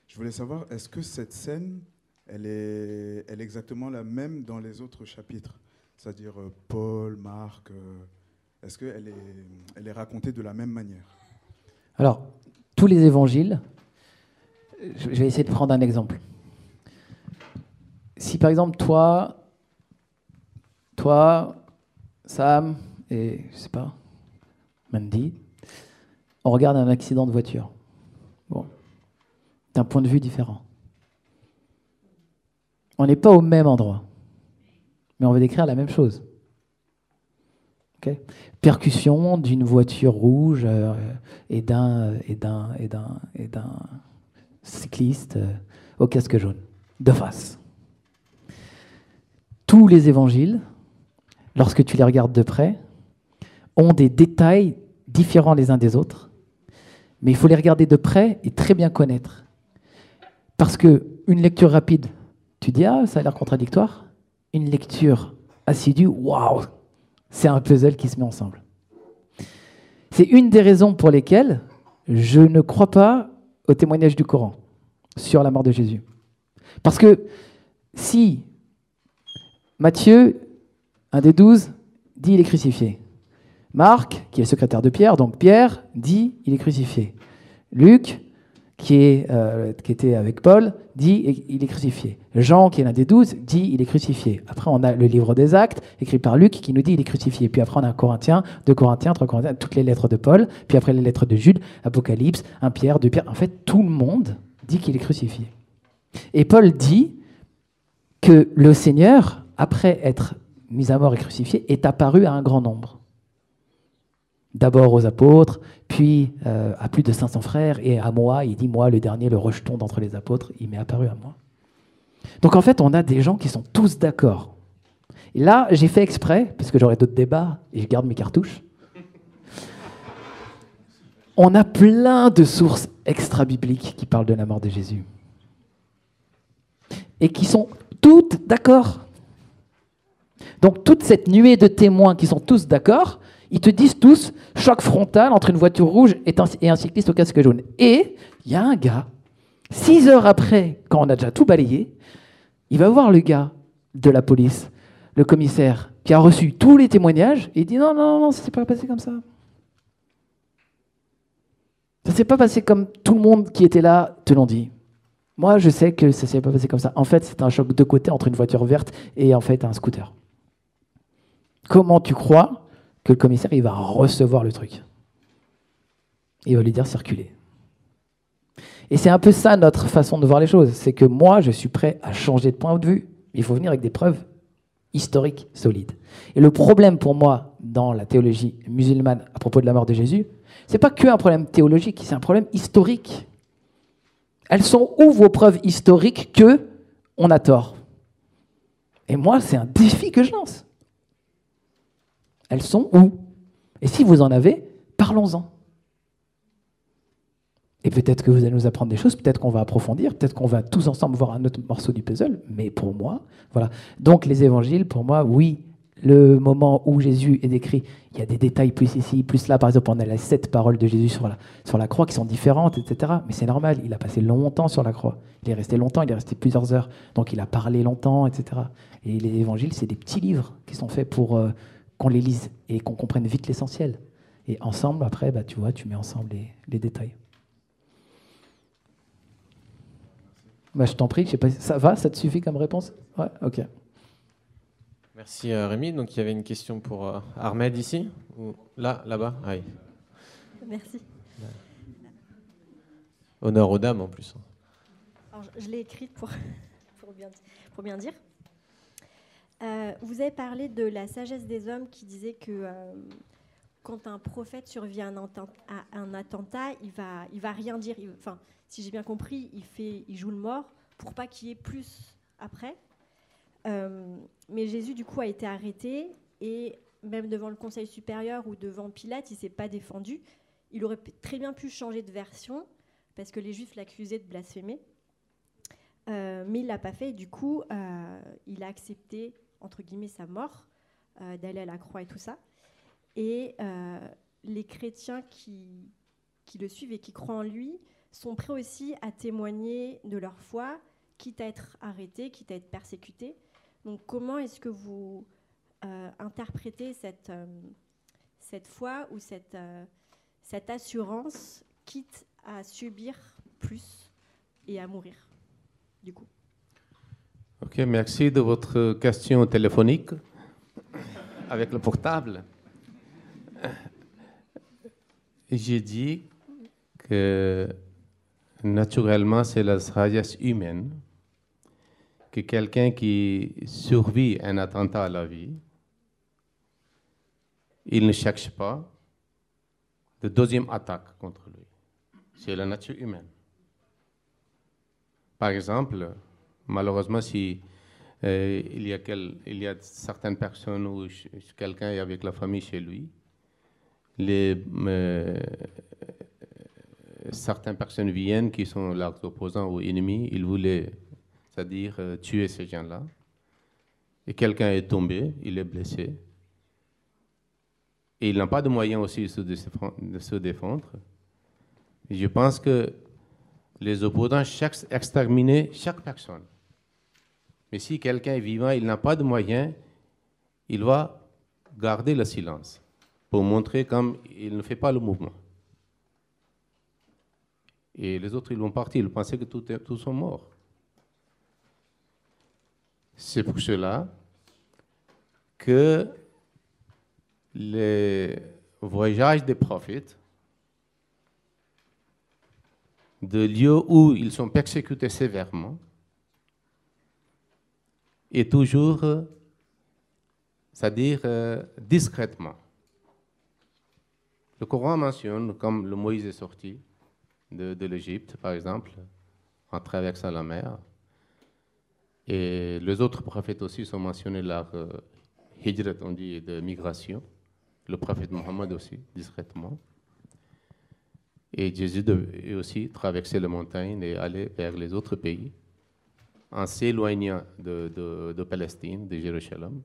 F: Je voulais savoir, est-ce que cette scène, elle est, exactement la même dans les autres chapitres? C'est-à-dire Paul, Marc, est-ce qu'elle elle est racontée de la même manière?
D: Alors, tous les évangiles, je vais essayer de prendre un exemple. Si par exemple, toi, toi, Sam et, je sais pas, Mandy, on regarde un accident de voiture. Bon, d'un point de vue différent. On n'est pas au même endroit, mais on veut décrire la même chose. Percussion d'une voiture rouge euh, et d'un et d'un et d'un et d'un cycliste euh, au casque jaune de face. Tous les évangiles, lorsque tu les regardes de près, ont des détails différents les uns des autres, mais il faut les regarder de près et très bien connaître. Parce que une lecture rapide, tu dis ah ça a l'air contradictoire. Une lecture assidue, waouh, c'est un puzzle qui se met ensemble. C'est une des raisons pour lesquelles je ne crois pas au témoignage du Coran sur la mort de Jésus. Parce que si Matthieu, un des douze, dit il est crucifié, Marc, qui est secrétaire de Pierre, donc Pierre, dit il est crucifié, Luc, euh, qui était avec Paul, dit il est crucifié. Jean, qui est l'un des douze, dit il est crucifié. Après, on a le livre des Actes, écrit par Luc, qui nous dit il est crucifié. Puis après, on a un Corinthien, deux Corinthiens, trois Corinthiens, toutes les lettres de Paul. Puis après, les lettres de Jude, Apocalypse, un Pierre, deux Pierre. En fait, tout le monde dit qu'il est crucifié. Et Paul dit que le Seigneur, après être mis à mort et crucifié, est apparu à un grand nombre. D'abord aux apôtres, puis euh, à plus de 500 frères, et à moi, il dit, moi, le dernier, le rejeton d'entre les apôtres, il m'est apparu à moi. Donc en fait, on a des gens qui sont tous d'accord. Et là, j'ai fait exprès, puisque j'aurai d'autres débats, et je garde mes cartouches. On a plein de sources extra-bibliques qui parlent de la mort de Jésus. Et qui sont toutes d'accord. Donc toute cette nuée de témoins qui sont tous d'accord, ils te disent tous choc frontal entre une voiture rouge et un, cycliste au casque jaune. Et il y a un gars, six heures après, quand on a déjà tout balayé, il va voir le gars de la police, le commissaire, qui a reçu tous les témoignages, et il dit non, non, non, ça s'est pas passé comme ça. Ça s'est pas passé comme tout le monde qui était là te l'ont dit. Moi, je sais que ça s'est pas passé comme ça. En fait, c'est un choc de côté entre une voiture verte et en fait un scooter. Comment tu crois que le commissaire il va recevoir le truc Il va lui dire circuler. Et c'est un peu ça notre façon de voir les choses. C'est que moi, je suis prêt à changer de point de vue. Il faut venir avec des preuves historiques solides. Et le problème pour moi dans la théologie musulmane à propos de la mort de Jésus, c'est pas que un problème théologique, c'est un problème historique. Elles sont où vos preuves historiques que on a tort? Et moi, c'est un défi que je lance. Elles sont où? Et si vous en avez, parlons-en. Et peut-être que vous allez nous apprendre des choses, peut-être qu'on va approfondir, peut-être qu'on va tous ensemble voir un autre morceau du puzzle, mais pour moi, voilà. Donc les évangiles, pour moi, oui, le moment où Jésus est décrit, il y a des détails plus ici, plus là. Par exemple, on a les sept paroles de Jésus sur la, croix qui sont différentes, etc. Mais c'est normal, il a passé longtemps sur la croix. Il est resté longtemps, il est resté plusieurs heures. Donc il a parlé longtemps, etc. Et les évangiles, c'est des petits livres qui sont faits pour euh, qu'on les lise et qu'on comprenne vite l'essentiel. Et ensemble, après, bah, tu vois, tu mets ensemble les, les détails. Bah, je t'en prie, je sais pas, ça va, ça te suffit comme réponse? Ouais, ok.
B: Merci euh, Rémi. Donc il y avait une question pour euh, Ahmed ici Ou Là, là-bas? Ah, oui.
G: Merci.
B: Honneur aux dames en plus.
G: Alors, je je l'ai écrite pour, pour, bien, pour bien dire. Euh, vous avez parlé de la sagesse des hommes qui disait que euh, quand un prophète survit à un, attentat, il va, il va rien dire. Enfin, si j'ai bien compris, il, fait, il joue le mort pour pas qu'il y ait plus après. Euh, mais Jésus, du coup, a été arrêté et même devant le Conseil supérieur ou devant Pilate, il s'est pas défendu. Il aurait très bien pu changer de version parce que les Juifs l'accusaient de blasphémer. Mais il l'a pas fait et du coup, il a accepté, entre guillemets, sa mort, euh, d'aller à la croix et tout ça. Et euh, les chrétiens qui, qui le suivent et qui croient en lui sont prêts aussi à témoigner de leur foi, quitte à être arrêtés, quitte à être persécutés. Donc comment est-ce que vous euh, interprétez cette, cette foi ou cette, cette assurance, quitte à subir plus et à mourir, du coup?
C: Ok, merci de votre question téléphonique avec le portable. J'ai dit que naturellement, c'est la sagesse humaine que quelqu'un qui survit un attentat à la vie, il ne cherche pas de deuxième attaque contre lui. C'est la nature humaine. Par exemple, malheureusement, si euh, il, y a certaines personnes ou quelqu'un est avec la famille chez lui, les, euh, certaines personnes viennent qui sont leurs opposants ou ennemis, ils voulaient, c'est-à-dire euh, tuer ces gens-là. Et quelqu'un est tombé, il est blessé. Et il n'a pas de moyens aussi de se défendre. Je pense que les opposants cherchent à exterminer chaque personne. Mais si quelqu'un est vivant, il n'a pas de moyens, il va garder le silence pour montrer comme il ne fait pas le mouvement. Et les autres, ils vont partir, ils pensaient que tout est- tous sont morts. C'est pour cela que les voyages des prophètes, de lieux où ils sont persécutés sévèrement, et toujours, c'est-à-dire euh, discrètement. Le Coran mentionne, comme le Moïse est sorti de, l'Égypte, par exemple, en traversant la mer, et les autres prophètes aussi sont mentionnés leur euh, hijrat, on dit, de migration. Le prophète Mohammed aussi, discrètement. Et Jésus aussi traverser les montagnes et aller vers les autres pays en s'éloignant de, Palestine, de Jérusalem,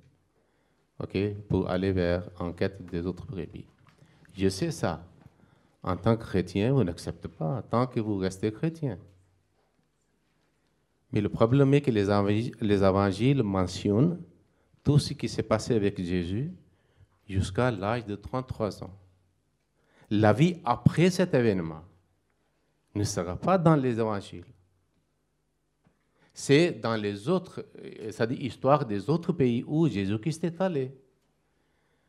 C: ok, pour aller vers en quête des autres brebis. Je sais ça. En tant que chrétien, vous n'acceptez pas, tant que vous restez chrétien. Mais le problème est que les évangiles mentionnent tout ce qui s'est passé avec Jésus jusqu'à l'âge de 33 ans. La vie après cet événement ne sera pas dans les évangiles. C'est dans les autres, c'est-à-dire histoire des autres pays où Jésus-Christ est allé.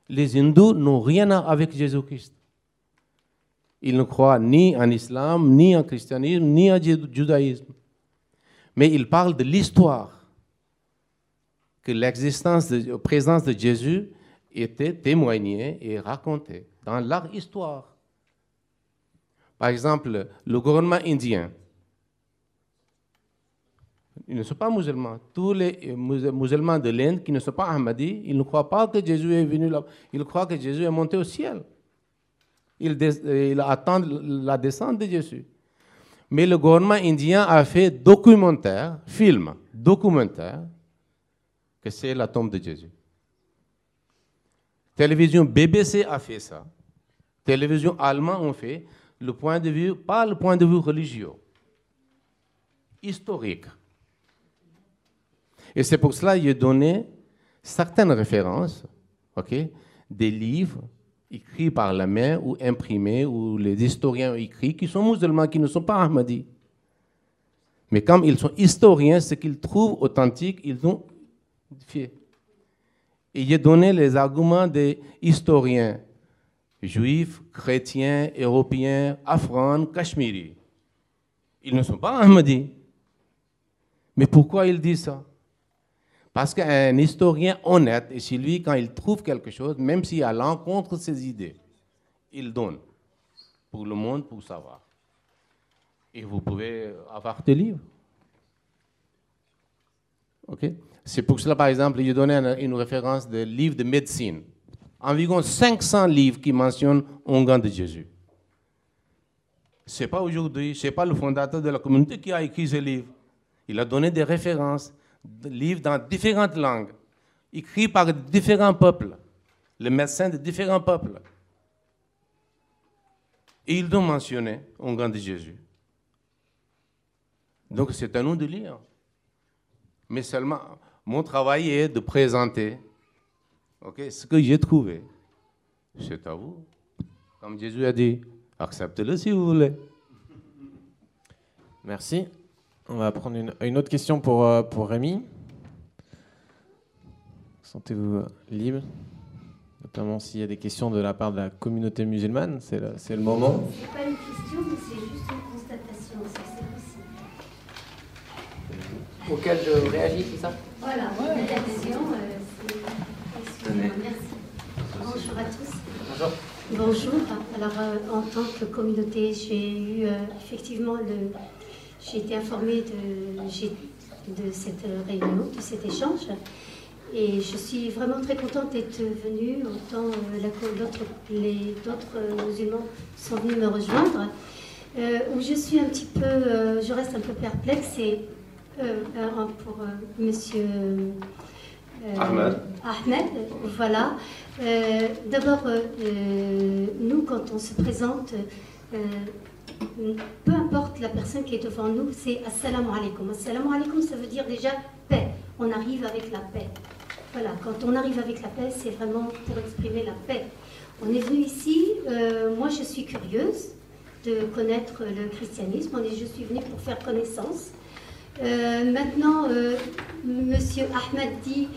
C: Les hindous n'ont rien à avec Jésus-Christ. Ils ne croient ni en islam, ni en christianisme, ni en judaïsme. Mais ils parlent de l'histoire, que l'existence, la présence de Jésus était témoignée et racontée dans leur histoire. Par exemple, le gouvernement indien, ils ne sont pas musulmans. Tous les musulmans de l'Inde qui ne sont pas Ahmadis, ils ne croient pas que Jésus est venu là. Ils croient que Jésus est monté au ciel. Ils, attendent la descente de Jésus. Mais le gouvernement indien a fait documentaire, film, documentaire, que c'est la tombe de Jésus. Télévision BBC a fait ça. Télévision allemande ont fait le point de vue, pas le point de vue religieux, historique. Et c'est pour cela que j'ai donné certaines références, des livres écrits par la main ou imprimés, ou les historiens écrits, qui sont musulmans, qui ne sont pas Ahmadis. Mais comme ils sont historiens, ce qu'ils trouvent authentique, ils ont fait. Et j'ai donné les arguments des historiens juifs, chrétiens, européens, afghans, cachemiris. Ils ne sont pas Ahmadis. Mais pourquoi ils disent ça? Parce qu'un historien honnête est celui, quand il trouve quelque chose, même s'il a l'encontre de ses idées, il donne pour le monde, pour savoir. Et vous pouvez avoir des livres. OK? C'est pour cela, par exemple, je donné une référence de livres de médecine environ 500 livres qui mentionnent Ongan de Jésus. Ce n'est pas aujourd'hui, ce n'est pas le fondateur de la communauté qui a écrit ce livre. Il a donné des références, livres dans différentes langues, écrits par différents peuples, les médecins de différents peuples. Et ils ont mentionné Ongan de Jésus. Donc c'est un nom de lire. Mais seulement, mon travail est de présenter ce que j'ai trouvé, c'est à vous. Comme Jésus a dit, acceptez-le si vous voulez.
B: Merci. On va prendre une, autre question pour, euh, pour Rémi. Sentez-vous libre Notamment s'il y a des questions de la part de la communauté musulmane, c'est le, le moment.
H: Ce n'est pas une question, mais c'est juste une constatation, c'est possible.
D: Auquel je réagis, c'est ça?
H: Voilà, une réaction. Euh, Merci. Bonjour à tous.
D: Bonjour.
H: Bonjour. Alors, euh, en tant que communauté, j'ai eu euh, effectivement le. J'ai été informée de, de cette réunion, de cet échange. Et je suis vraiment très contente d'être venue, autant euh, les d'autres musulmans sont venus me rejoindre. où je suis un petit peu, je reste un peu perplexe, et pour monsieur
C: euh, Ahmed.
H: Ahmed, voilà. Euh, d'abord, euh, nous, quand on se présente, peu importe la personne qui est devant nous, c'est Assalamu alaikum. Assalamu alaikum, ça veut dire déjà paix. On arrive avec la paix. Voilà, quand on arrive avec la paix, c'est vraiment pour exprimer la paix. On est venu ici, moi je suis curieuse de connaître le christianisme, et je suis venue pour faire connaissance. maintenant, Monsieur Ahmed dit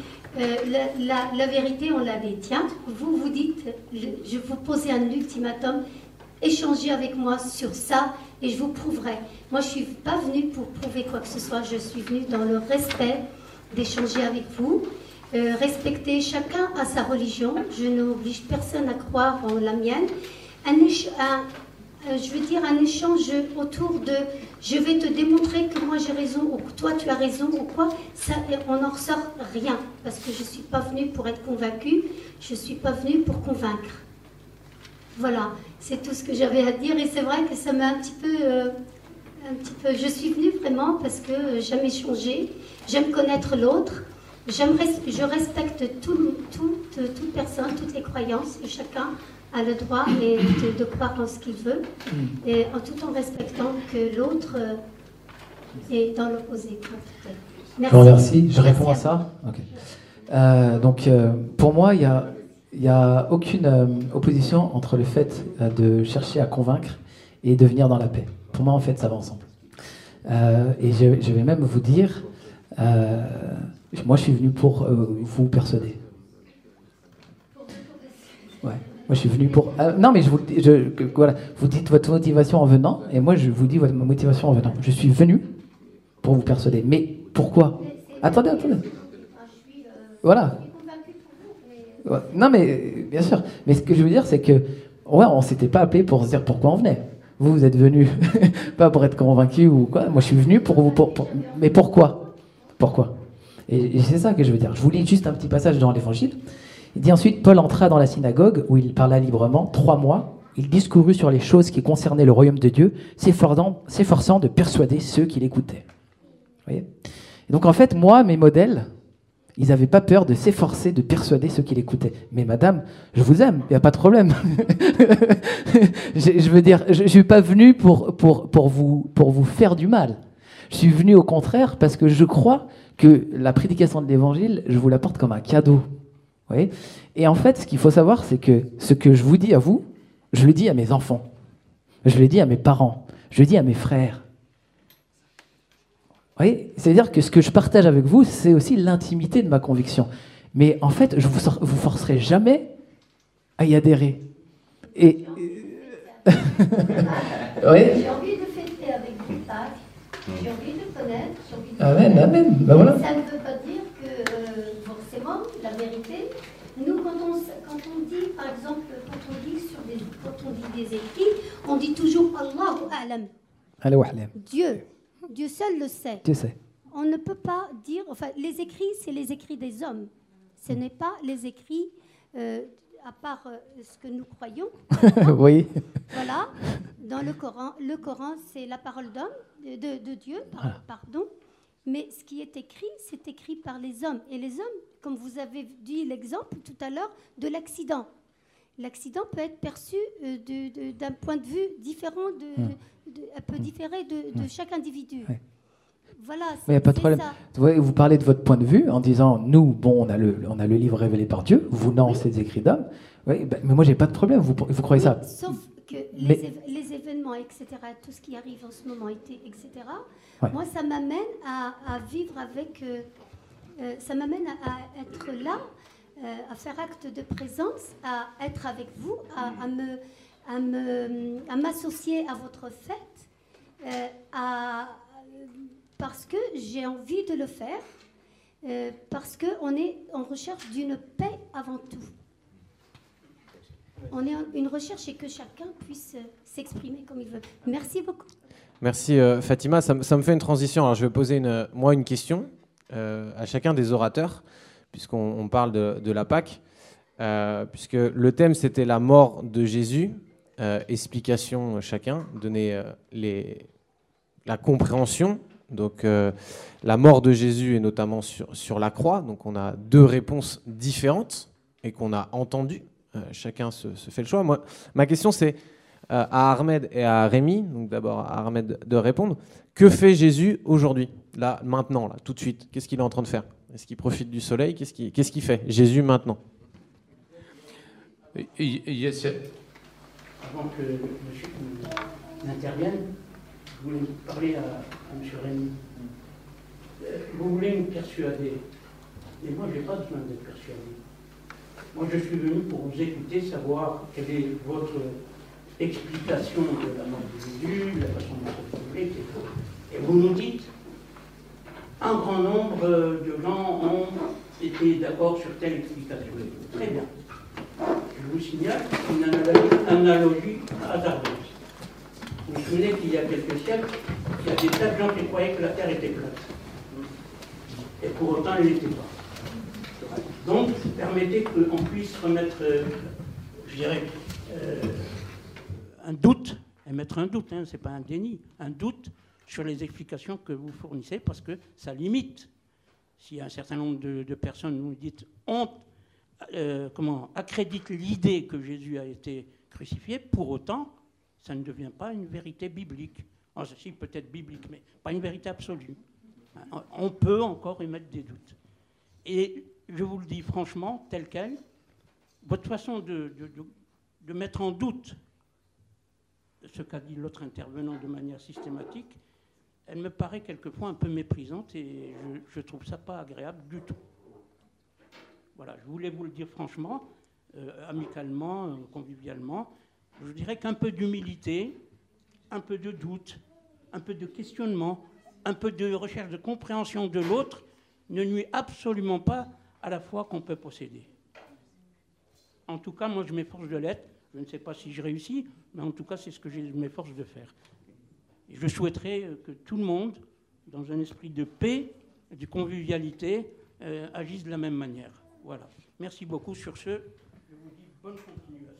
H: euh, la, vérité, on la détient. Vous vous dites, je, vous posais un ultimatum, échangez avec moi sur ça et je vous prouverai. Moi, je ne suis pas venue pour prouver quoi que ce soit, je suis venue dans le respect d'échanger avec vous. Euh, respecter chacun à sa religion. Je n'oblige personne à croire en la mienne. Un, euh, je veux dire, un échange autour de je vais te démontrer que moi j'ai raison ou que toi tu as raison ou quoi, ça, on n'en ressort rien parce que je ne suis pas venue pour être convaincue, je ne suis pas venue pour convaincre. Voilà, c'est tout ce que j'avais à dire et c'est vrai que ça m'a un petit peu. Euh, un petit peu. Je suis venue vraiment parce que j'aime échanger, j'aime connaître l'autre. je respecte tout, toute personne, toutes les croyances, et chacun a le droit de, croire en ce qu'il veut, mm. et en tout en respectant que l'autre est dans l'opposé.
D: Merci. Je vous remercie. Je réponds à ça euh, Donc, euh, pour moi, il n'y a, y a aucune euh, opposition entre le fait de chercher à convaincre et de venir dans la paix. Pour moi, en fait, ça va ensemble. et je, vais même vous dire, moi, je suis venu pour vous persuader. Ouais. Moi, je suis venu pour. non, mais je vous, voilà, vous dites votre motivation en venant, et moi, je vous dis votre motivation en venant. Je suis venu pour vous persuader. Mais pourquoi? Attendez, attendez. Voilà. Non, mais bien sûr. Mais ce que je veux dire, c'est que, ouais, on s'était pas appelé pour se dire pourquoi on venait. Vous, vous êtes venu pas pour être convaincu ou quoi. Moi, je suis venu pour vous. Mais pourquoi? Pourquoi? Et, c'est ça que je veux dire. Je vous lis juste un petit passage dans l'Évangile. Il dit ensuite Paul entra dans la synagogue où il parla librement trois mois. Il discourut sur les choses qui concernaient le royaume de Dieu, s'efforçant de persuader ceux qui l'écoutaient. Voyez? Donc en fait, moi, mes modèles, ils n'avaient pas peur de s'efforcer de persuader ceux qui l'écoutaient. Mais madame, je vous aime, il n'y a pas de problème. je, veux dire, je ne suis pas venu pour, vous, faire du mal. Je suis venu au contraire parce que je crois que la prédication de l'évangile, je vous l'apporte comme un cadeau. Et en fait, ce qu'il faut savoir, c'est que ce que je vous dis à vous, je le dis à mes enfants, je le dis à mes parents, je le dis à mes frères, c'est-à-dire que ce que je partage avec vous, c'est aussi l'intimité de ma conviction. Mais en fait, je vous, vous forcerai jamais à y adhérer. Et.
H: J'ai envie de fêter avec vous Pâques, j'ai envie de connaître, j'ai envie de
D: Amen, amen. Ben voilà.
H: Ça ne veut pas dire que euh, forcément, la vérité, nous, quand on, quand on dit, par exemple, quand on dit, sur des, quand on dit des écrits, on dit toujours Allahu Alam. Dieu. Dieu seul le sait.
D: Dieu sait.
H: On ne peut pas dire, enfin, les écrits, c'est les écrits des hommes. Ce n'est pas les écrits, euh, à part euh, ce que nous croyons.
D: oui.
H: Voilà. Dans le Coran, le Coran, c'est la parole d'homme, de, Dieu, pardon. Mais ce qui est écrit, c'est écrit par les hommes. Et les hommes, comme vous avez dit l'exemple tout à l'heure de l'accident. L'accident peut être perçu euh, d'un point de vue différent de, hmm elle peut différer de, chaque individu. Voilà,
D: Mais il n'y a pas de problème. Vous, vous parlez de votre point de vue en disant nous, bon, on a le, on a le livre révélé par Dieu, vous, non, c'est des écrits d'hommes. Oui, ben, mais moi, j'ai pas de problème. Vous, vous croyez ça?
H: Sauf que les, événements, etc., tout ce qui arrive en ce moment, etc., moi, ça m'amène à, vivre avec. Euh, euh, ça m'amène à, être là, euh, à faire acte de présence, à être avec vous, à me à m'associer à, votre fête euh, parce que j'ai envie de le faire, euh, parce qu'on est en recherche d'une paix avant tout. On est en une recherche et que chacun puisse s'exprimer comme il veut. Merci beaucoup.
B: Merci euh, Fatima. Ça, me fait une transition. Alors je vais poser une, moi une question à chacun des orateurs, puisqu'on parle de, la Pâque. puisque le thème c'était la mort de Jésus, euh, explication chacun, donner euh, les, la compréhension. Donc euh, la mort de Jésus est notamment sur, sur la croix. Donc on a deux réponses différentes et qu'on a entendues. chacun se, fait le choix. Moi, ma question c'est à Ahmed et à Rémi, donc d'abord à Ahmed de répondre. Que fait Jésus aujourd'hui, là, maintenant, là, tout de suite? Qu'est-ce qu'il est en train de faire? Est-ce qu'il profite du soleil? Qu'est-ce qu'il qu'est-ce qu'il fait? Jésus maintenant
I: avant que monsieur n'intervienne, je voulais parler à, M. Rémy. Euh, vous voulez me persuader, mais moi, je n'ai pas besoin d'être persuadé. Moi, je suis venu pour vous écouter, savoir quelle est votre explication de la mort de Jésus, la façon dont vous voulez, etc. Et vous nous dites, un grand nombre de gens ont été d'accord sur telle explication. Très bien je vous signale une analogie, hasardeuse. Vous vous souvenez qu'il y a quelques siècles, il y a des tas de gens qui croyaient que la Terre était plate. Et pour autant, elle n'était pas. Donc, permettez qu'on puisse remettre, euh, je dirais, euh, un doute, et mettre un doute, hein, ce n'est pas un déni, un doute sur les explications que vous fournissez, parce que ça limite si un certain nombre de, personnes nous disent ont, euh, comment, accréditent l'idée que Jésus a été crucifié, pour autant, ça ne devient pas une vérité biblique. En ceci, peut-être biblique, mais pas une vérité absolue. On peut encore émettre des doutes. Et je vous le dis franchement, tel quel, votre façon de, mettre en doute ce qu'a dit l'autre intervenant de manière systématique, elle me paraît quelquefois un peu méprisante et je trouve ça pas agréable du tout. Voilà, je voulais vous le dire franchement, euh, amicalement, euh, convivialement. Je dirais qu'un peu d'humilité, un peu de doute, un peu de questionnement, un peu de recherche de compréhension de l'autre ne nuit absolument pas à la foi qu'on peut posséder. En tout cas, moi, je m'efforce de l'être. Je ne sais pas si je réussis, mais en tout cas, c'est ce que je m'efforce de faire. je souhaiterais que tout le monde, dans un esprit de paix, de convivialité, euh, agisse de la même manière. Voilà. Merci beaucoup sur ce. Je vous dis bonne continuation.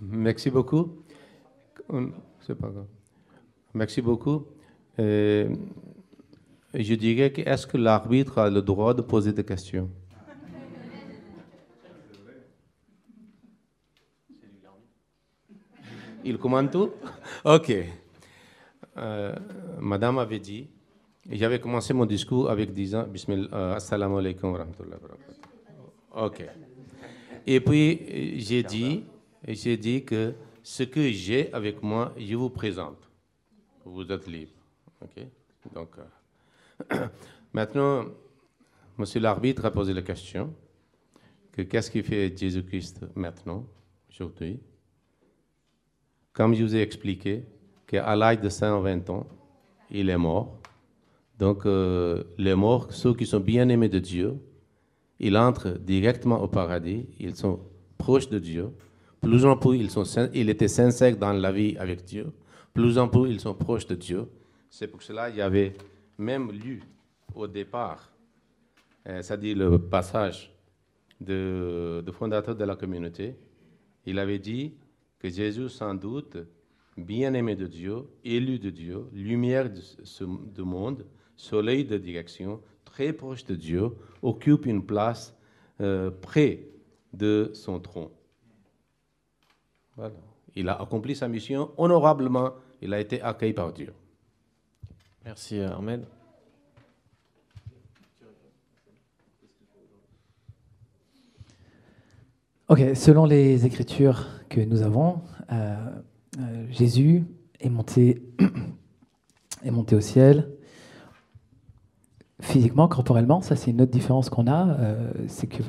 C: Merci beaucoup. C'est pas grave. Merci beaucoup. Je dirais que est-ce que l'arbitre a le droit de poser des questions? Il commande tout? Ok. Euh, madame avait dit, j'avais commencé mon discours avec disant Bismillah, euh, Assalamu alaikum wa Ok. Et puis, j'ai dit, j'ai dit que ce que j'ai avec moi, je vous présente. Vous êtes libre. Ok. Donc, euh, maintenant, monsieur l'arbitre a posé la question que qu'est-ce qui fait Jésus-Christ maintenant, aujourd'hui? Comme je vous ai expliqué, qu'à l'âge de 120 ans, il est mort. Donc, euh, les morts, ceux qui sont bien aimés de Dieu, ils entrent directement au paradis, ils sont proches de Dieu. Plus en plus, ils, sont, ils étaient sincères dans la vie avec Dieu. Plus en plus, ils sont proches de Dieu. C'est pour cela qu'il y avait même lu au départ, euh, c'est-à-dire le passage de, de fondateur de la communauté, il avait dit que Jésus, sans doute, bien-aimé de Dieu, élu de Dieu, lumière de ce monde, soleil de direction, très proche de Dieu, occupe une place euh, près de son tronc. Voilà. Il a accompli sa mission honorablement, il a été accueilli par Dieu.
B: Merci Ahmed.
D: Ok, selon les Écritures que nous avons, euh, euh, Jésus est monté, est monté au ciel. Physiquement, corporellement, ça c'est une autre différence qu'on a, euh, c'est que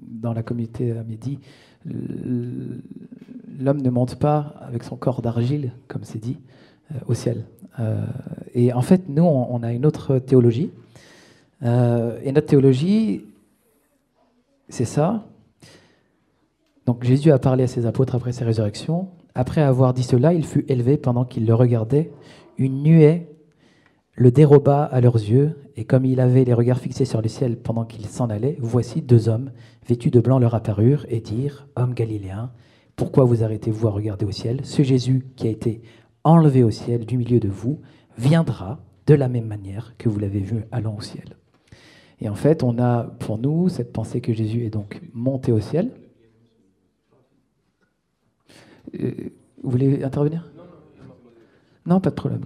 D: dans la communauté à midi, l'homme ne monte pas avec son corps d'argile, comme c'est dit, au ciel. et en fait, nous, on, a une autre théologie. et notre théologie, c'est ça, donc Jésus a parlé à ses apôtres après sa résurrection. Après avoir dit cela, il fut élevé pendant qu'ils le regardaient. Une nuée le déroba à leurs yeux, et comme il avait les regards fixés sur le ciel pendant qu'ils s'en allaient, voici deux hommes vêtus de blanc leur apparurent et dirent Homme galiléen, pourquoi vous arrêtez-vous à regarder au ciel? Ce Jésus qui a été enlevé au ciel du milieu de vous viendra de la même manière que vous l'avez vu allant au ciel. Et en fait, on a pour nous cette pensée que Jésus est donc monté au ciel, euh, vous voulez intervenir? Non, pas de problème.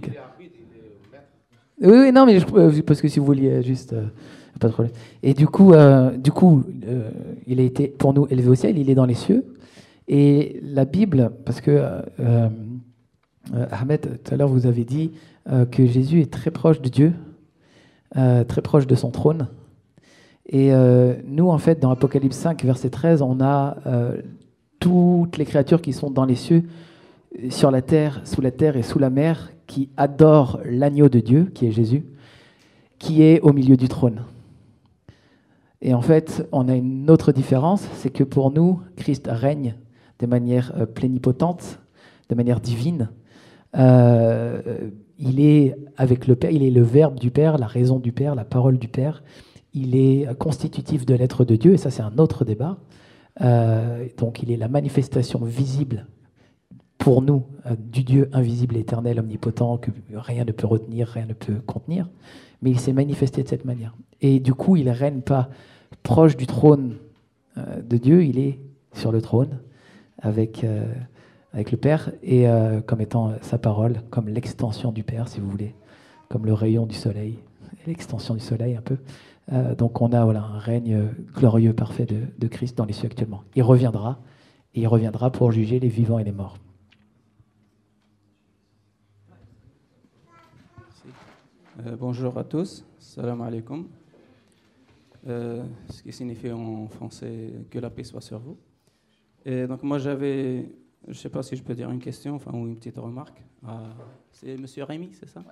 D: Oui, oui, non, mais euh, parce que si vous vouliez juste, euh, pas de problème. Et du coup, du coup, il a été pour nous élevé au ciel, il est dans les cieux. Et la Bible, parce que Ahmed, tout à l'heure, vous avez dit que Jésus est très proche de Dieu, très proche de son trône. Et nous, en fait, dans Apocalypse 5, verset 13, on a toutes les créatures qui sont dans les cieux, sur la terre, sous la terre et sous la mer, qui adorent l'agneau de Dieu, qui est Jésus, qui est au milieu du trône. Et en fait, on a une autre différence, c'est que pour nous, Christ règne de manière euh, plénipotente, de manière divine. Euh, il est avec le Père, il est le Verbe du Père, la raison du Père, la parole du Père. Il est constitutif de l'être de Dieu, et ça c'est un autre débat. Euh, donc il est la manifestation visible pour nous euh, du Dieu invisible, éternel, omnipotent, que rien ne peut retenir, rien ne peut contenir, mais il s'est manifesté de cette manière. Et du coup, il règne pas proche du trône euh, de Dieu, il est sur le trône avec, euh, avec le Père et comme étant sa parole, comme l'extension du Père, si vous voulez, comme le rayon du soleil, l'extension du soleil un peu. donc on a voilà, un règne glorieux, parfait de, de Christ dans les cieux actuellement. Il reviendra, et il reviendra pour juger les vivants et les morts.
J: Euh, bonjour à tous, salam alaikum. Euh, ce qui signifie en français que la paix soit sur vous. Et donc moi j'avais, je ne sais pas si je peux dire une question, enfin ou une petite remarque. Ah, c'est Monsieur Rémy, c'est ça?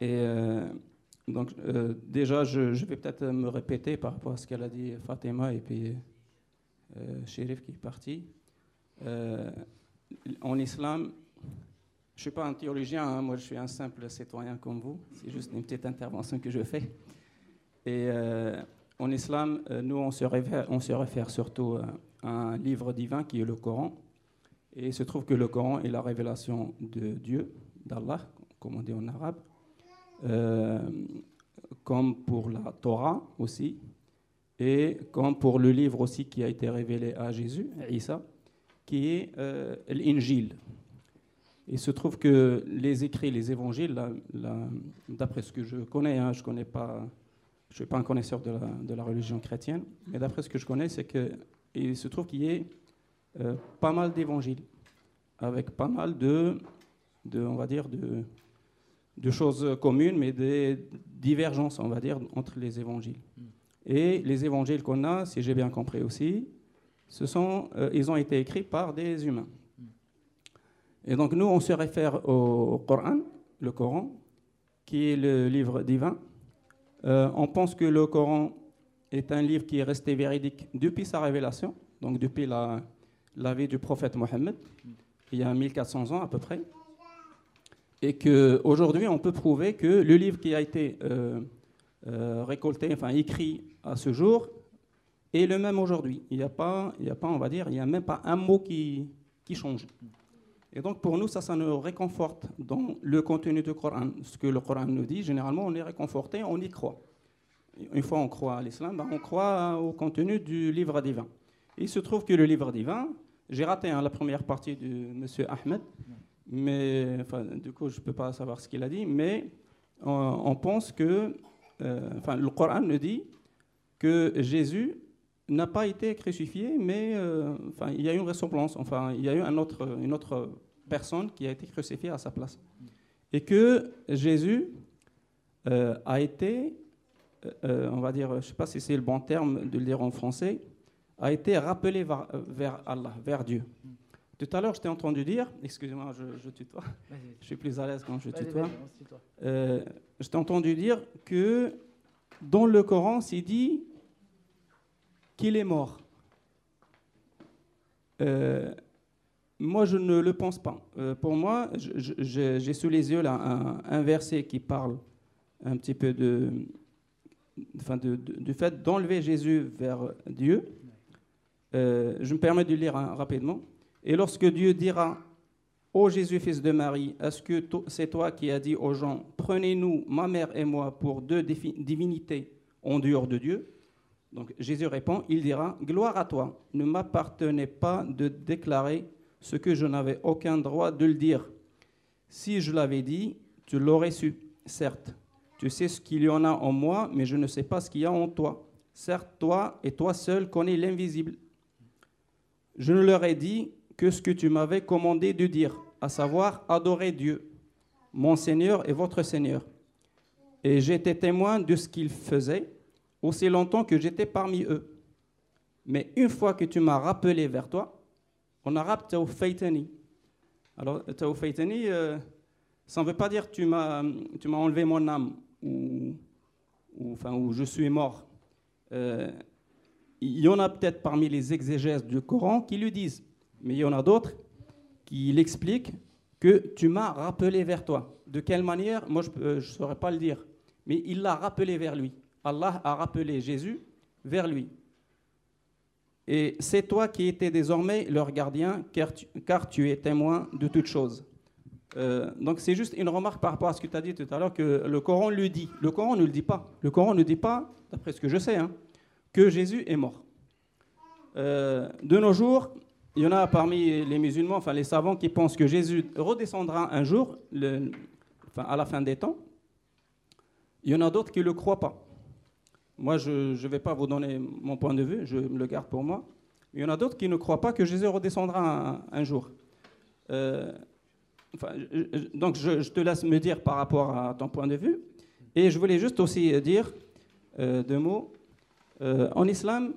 J: Et euh, donc déjà je, vais peut-être me répéter par rapport à ce qu'elle a dit Fatima et puis Shérif qui est parti. en islam, je ne suis pas un théologien, hein. moi je suis un simple citoyen comme vous. C'est juste une petite intervention que je fais. Et euh, en islam, euh, nous on se, réfère, surtout à un livre divin qui est le Coran. Et il se trouve que le Coran est la révélation de Dieu, d'Allah, comme on dit en arabe, euh, comme pour la Torah aussi, et comme pour le livre aussi qui a été révélé à Jésus, Isa, qui est l'Injil. Il se trouve que les écrits, les évangiles, d'après ce que je connais, hein, je connais pas, je suis pas un connaisseur de la, de la religion chrétienne, mais d'après ce que je connais, c'est que il se trouve qu'il y ait euh, pas mal d'évangiles, avec pas mal de, de, on va dire, de, de choses communes, mais des divergences, on va dire, entre les évangiles. Hmm. Et les évangiles qu'on a, si j'ai bien compris aussi, ce sont, euh, ils ont été écrits par des humains. Et donc nous, on se réfère au Coran, le Coran, qui est le livre divin. Euh, on pense que le Coran est un livre qui est resté véridique depuis sa révélation, donc depuis la, vie du prophète Mohammed, il y a 1400 ans à peu près. Et qu'aujourd'hui, on peut prouver que le livre qui a été euh, euh, récolté, enfin écrit à ce jour, est le même aujourd'hui. Il n'y a, pas, a pas, on va dire, il n'y a même pas un mot qui, qui change. Et donc pour nous, ça, ça nous réconforte dans le contenu du Coran. Ce que le Coran nous dit, généralement, on est réconforté, on y croit. Une fois on croit à l'islam, ben, on croit au contenu du livre divin. il se trouve que le livre divin, j'ai raté hein, la première partie de M. Ahmed, mais du coup je ne peux pas savoir ce qu'il a dit, mais on, pense que euh, enfin, le Coran nous dit que Jésus n'a pas été crucifié, mais euh, enfin, il y a eu une ressemblance, enfin, il y a eu un autre, une autre personne qui a été crucifiée à sa place. Et que Jésus euh, a été, euh, on va dire, je ne sais pas si c'est le bon terme de le dire en français, a été rappelé vers, Allah, vers Dieu. Tout à l'heure, je t'ai entendu dire, excusez-moi, je, je, tutoie, je suis plus à l'aise quand je tutoie. Je t'ai entendu dire que dans le Coran, c'est dit qu'il est mort. Euh, moi, je ne le pense pas. Euh, pour moi, j'ai sous les yeux un, verset qui parle un petit peu du fait d'enlever Jésus vers Dieu. Euh, je me permets de lire hein, rapidement. Et lorsque Dieu dira Ô Jésus, fils de Marie, est-ce que c'est toi qui as dit aux gens Prenez-nous, ma mère et moi, pour deux divinités en dehors de Dieu? Donc Jésus répond Il dira Gloire à toi, ne m'appartenait pas de déclarer ce que je n'avais aucun droit de le dire. Si je l'avais dit, tu l'aurais su, certes. Tu sais ce qu'il y en a en moi, mais je ne sais pas ce qu'il y a en toi. Certes, toi et toi seul connais l'invisible. Je ne leur ai dit que ce que tu m'avais commandé de dire, à savoir adorer Dieu, mon Seigneur et votre Seigneur. Et j'étais témoin de ce qu'ils faisaient aussi longtemps que j'étais parmi eux. Mais une fois que tu m'as rappelé vers toi, en arabe, Tawfaitani. Alors, Tawfaitani, euh, ça ne veut pas dire tu m'as, tu m'as enlevé mon âme ou, enfin, ou je suis mort. Euh, il y en a peut-être parmi les exégèses du Coran qui le disent, mais il y en a d'autres qui l'expliquent que tu m'as rappelé vers toi. De quelle manière? Moi, je ne euh, saurais pas le dire. Mais il l'a rappelé vers lui. Allah a rappelé Jésus vers lui. Et c'est toi qui étais désormais leur gardien, car tu, es témoin de toutes choses. Euh, donc c'est juste une remarque par rapport à ce que tu as dit tout à l'heure, que le Coran le dit. Le Coran ne le dit pas. Le Coran ne dit pas, d'après ce que je sais, hein, que Jésus est mort. Euh, de nos jours, il y en a parmi les musulmans, enfin les savants, qui pensent que Jésus redescendra un jour, à la fin des temps. Il y en a d'autres qui ne le croient pas. Moi, je ne vais pas vous donner mon point de vue, je le garde pour moi. Il y en a d'autres qui ne croient pas que Jésus redescendra un, jour. Euh, donc, je, te laisse me dire par rapport à ton point de vue. Et je voulais juste aussi dire euh, deux mots. Euh, en islam,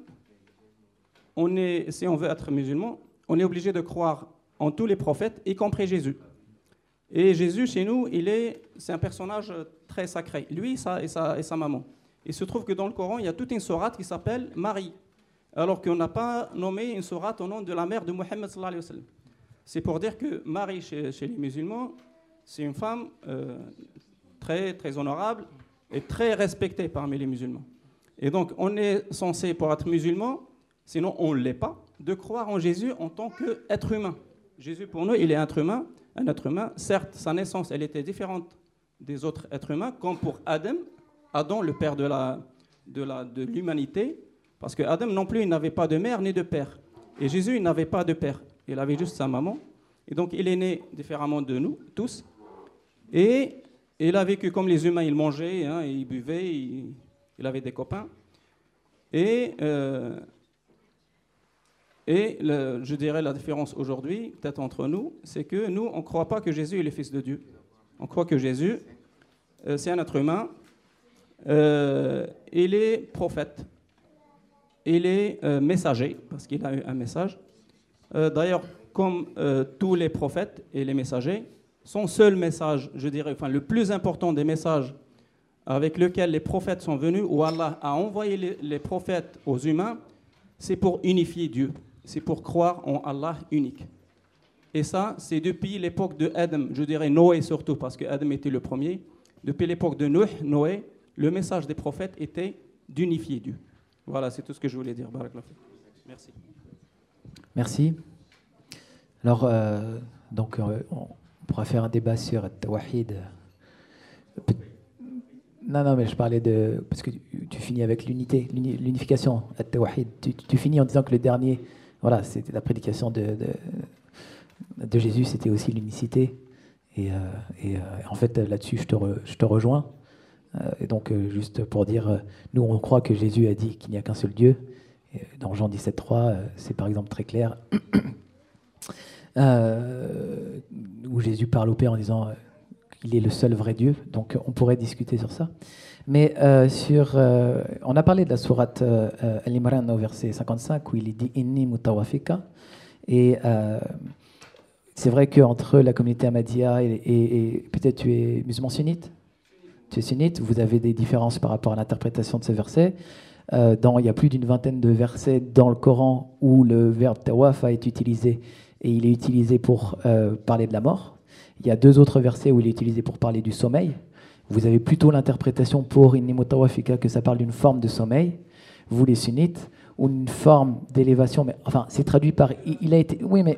J: si on veut être musulman, on est obligé de croire en tous les prophètes, y compris Jésus. Et Jésus, chez nous, il est, c'est un personnage très sacré. Lui sa, et sa maman. Il se trouve que dans le Coran, il y a toute une sourate qui s'appelle Marie, alors qu'on n'a pas nommé une sourate au nom de la mère de Mohammed. C'est pour dire que Marie, chez, les musulmans, c'est une femme euh, très, très honorable et très respectée parmi les musulmans. Et donc, on est censé, pour être musulman, sinon on ne l'est pas, de croire en Jésus en tant qu'être humain. Jésus, pour nous, il est être humain, un être humain. Certes, sa naissance, elle était différente des autres êtres humains, comme pour Adam, Adam, le père de la de la de l'humanité, parce que Adam non plus, il n'avait pas de mère ni de père, et Jésus, il n'avait pas de père, il avait juste sa maman, et donc il est né différemment de nous tous, et il a vécu comme les humains, il mangeait, hein, il buvait, il, avait des copains, et euh, et je dirais la différence aujourd'hui, peut-être entre nous, c'est que nous, on ne croit pas que Jésus est le Fils de Dieu. On croit que Jésus, euh, c'est un être humain. Euh, il est prophète. Il est euh, messager, parce qu'il a eu un message. Euh, D'ailleurs, comme tous les prophètes et les messagers, son seul message, je dirais, enfin le plus important des messages avec lequel les prophètes sont venus, où Allah a envoyé les, les prophètes aux humains, c'est pour unifier Dieu. C'est pour croire en Allah unique. Et ça, c'est depuis l'époque de Adam, je dirais Noé surtout, parce que Adam était le premier. Depuis l'époque de Nuh, Noé, le message des prophètes était d'unifier Dieu. Voilà, c'est tout ce que je voulais dire. Merci.
D: Merci. Alors, euh, donc, euh, on pourra faire un débat sur Tawahid. Peut- Non, non, mais je parlais de. Parce que tu, finis avec l'unité, l'uni- l'unification, Tawahid. Tu, finis en disant que le dernier, voilà, c'était la prédication de, Jésus, c'était aussi l'unicité. Et, euh, en fait, là-dessus, je te rejoins. Euh, et donc, euh, juste pour dire, euh, nous, on croit que Jésus a dit qu'il n'y a qu'un seul Dieu. Dans Jean 17,3, euh, c'est par exemple très clair, où Jésus parle au Père en disant qu'il est le seul vrai Dieu. Donc, on pourrait discuter sur ça. Mais sur, on a parlé de la sourate Al-Imran au verset 55 où il dit Inni mutawafika. Et c'est vrai qu'entre la communauté Ahmadiyya et- et peut-être tu es musulman sunnite? Tu es sunnite, vous avez des différences par rapport à l'interprétation de ces versets. Euh, dans, il y a plus d'une vingtaine de versets dans le Coran où le verbe tawaf est utilisé et il est utilisé pour euh, parler de la mort. Il y a deux autres versets où il est utilisé pour parler du sommeil. Vous avez plutôt l'interprétation pour inni mutawafika que ça parle d'une forme de sommeil, vous les sunnites, ou une forme d'élévation. Mais enfin, c'est traduit par. Il, a été. Oui, mais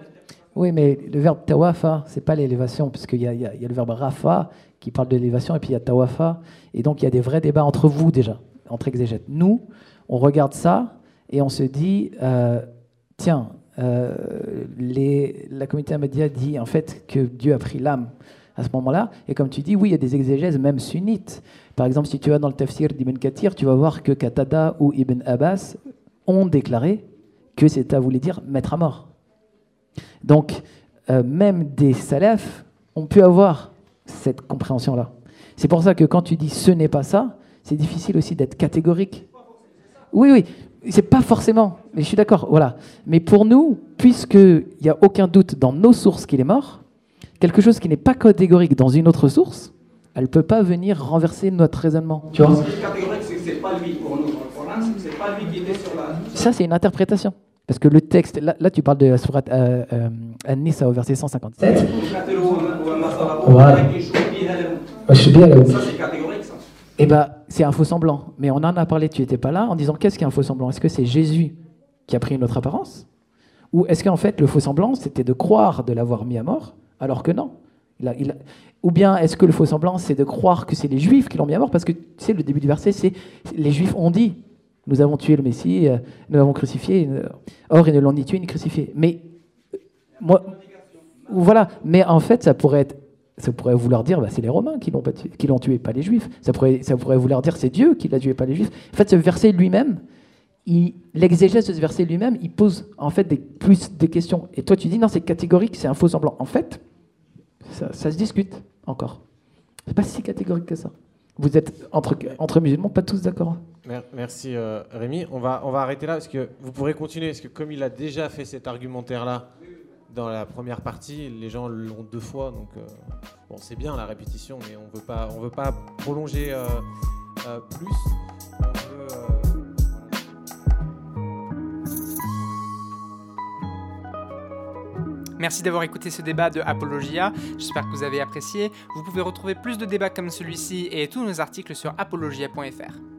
D: oui, mais le verbe tawafa, c'est pas l'élévation, parce qu'il y, y y a le verbe rafa qui parle de l'élévation, et puis il y a tawafa, et donc il y a des vrais débats entre vous déjà, entre exégètes. Nous, on regarde ça et on se dit, euh, tiens, euh, la communauté Ahmadiyya dit en fait que Dieu a pris l'âme à ce moment-là, et comme tu dis, oui, il y a des exégèses même sunnites. Par exemple, si tu vas dans le tafsir d'Ibn Kathir, tu vas voir que Qatada ou Ibn Abbas ont déclaré que ça voulait dire mettre à mort. Donc, euh, même des salafs ont pu avoir cette compréhension-là. C'est pour ça que quand tu dis ce n'est pas ça, c'est difficile aussi d'être catégorique. Oui, oui, c'est pas forcément, mais je suis d'accord, voilà. Mais pour nous, puisqu'il n'y a aucun doute dans nos sources qu'il est mort, quelque chose qui n'est pas catégorique dans une autre source, elle ne peut pas venir renverser notre raisonnement. Tu vois
J: Ce qui est catégorique, c'est que c'est pas lui pour nous. Pour l'instant, c'est pas lui qui était sur la.
D: Ça, c'est une interprétation. Parce que le texte, là, là, tu parles de la sourate euh, euh, An-Nisa au verset 157. Voilà.
J: Ça, c'est catégorique, ça.
D: Eh ben, c'est un faux semblant. Mais on en a parlé, tu n'étais pas là, en disant qu'est-ce qu'un faux semblant Est-ce que c'est Jésus qui a pris une autre apparence? Ou est-ce qu'en fait, le faux semblant, c'était de croire de l'avoir mis à mort, alors que non? Il Ou bien est-ce que le faux semblant, c'est de croire que c'est les Juifs qui l'ont mis à mort? Parce que, tu sais, le début du verset, c'est les Juifs ont dit nous avons tué le Messie, euh, nous l'avons crucifié. Or, ils ne l'ont ni tué ni crucifié. Mais, euh, moi, voilà. Mais en fait, ça pourrait ça pourrait vouloir dire bah, c'est les Romains qui l'ont, tué, pas les Juifs. Ça pourrait, ça pourrait vouloir dire c'est Dieu qui l'a tué, pas les Juifs. En fait, ce verset lui-même, l'exégèse de ce verset lui-même, il pose en fait plus des questions. Et toi, tu dis non, c'est catégorique, c'est un faux semblant. En fait, ça, se discute encore. C'est pas si catégorique que ça. Vous êtes entre musulmans pas tous d'accord.
B: Merci euh, Rémi. On va, on va arrêter là parce que vous pourrez continuer. Parce que comme il a déjà fait cet argumentaire-là dans la première partie, les gens l'ont deux fois. Donc euh, bon, c'est bien la répétition, mais on veut pas, veut pas prolonger euh, plus.
A: Merci d'avoir écouté ce débat de Apologia. J'espère que vous avez apprécié. Vous pouvez retrouver plus de débats comme celui-ci et tous nos articles sur apologia.fr.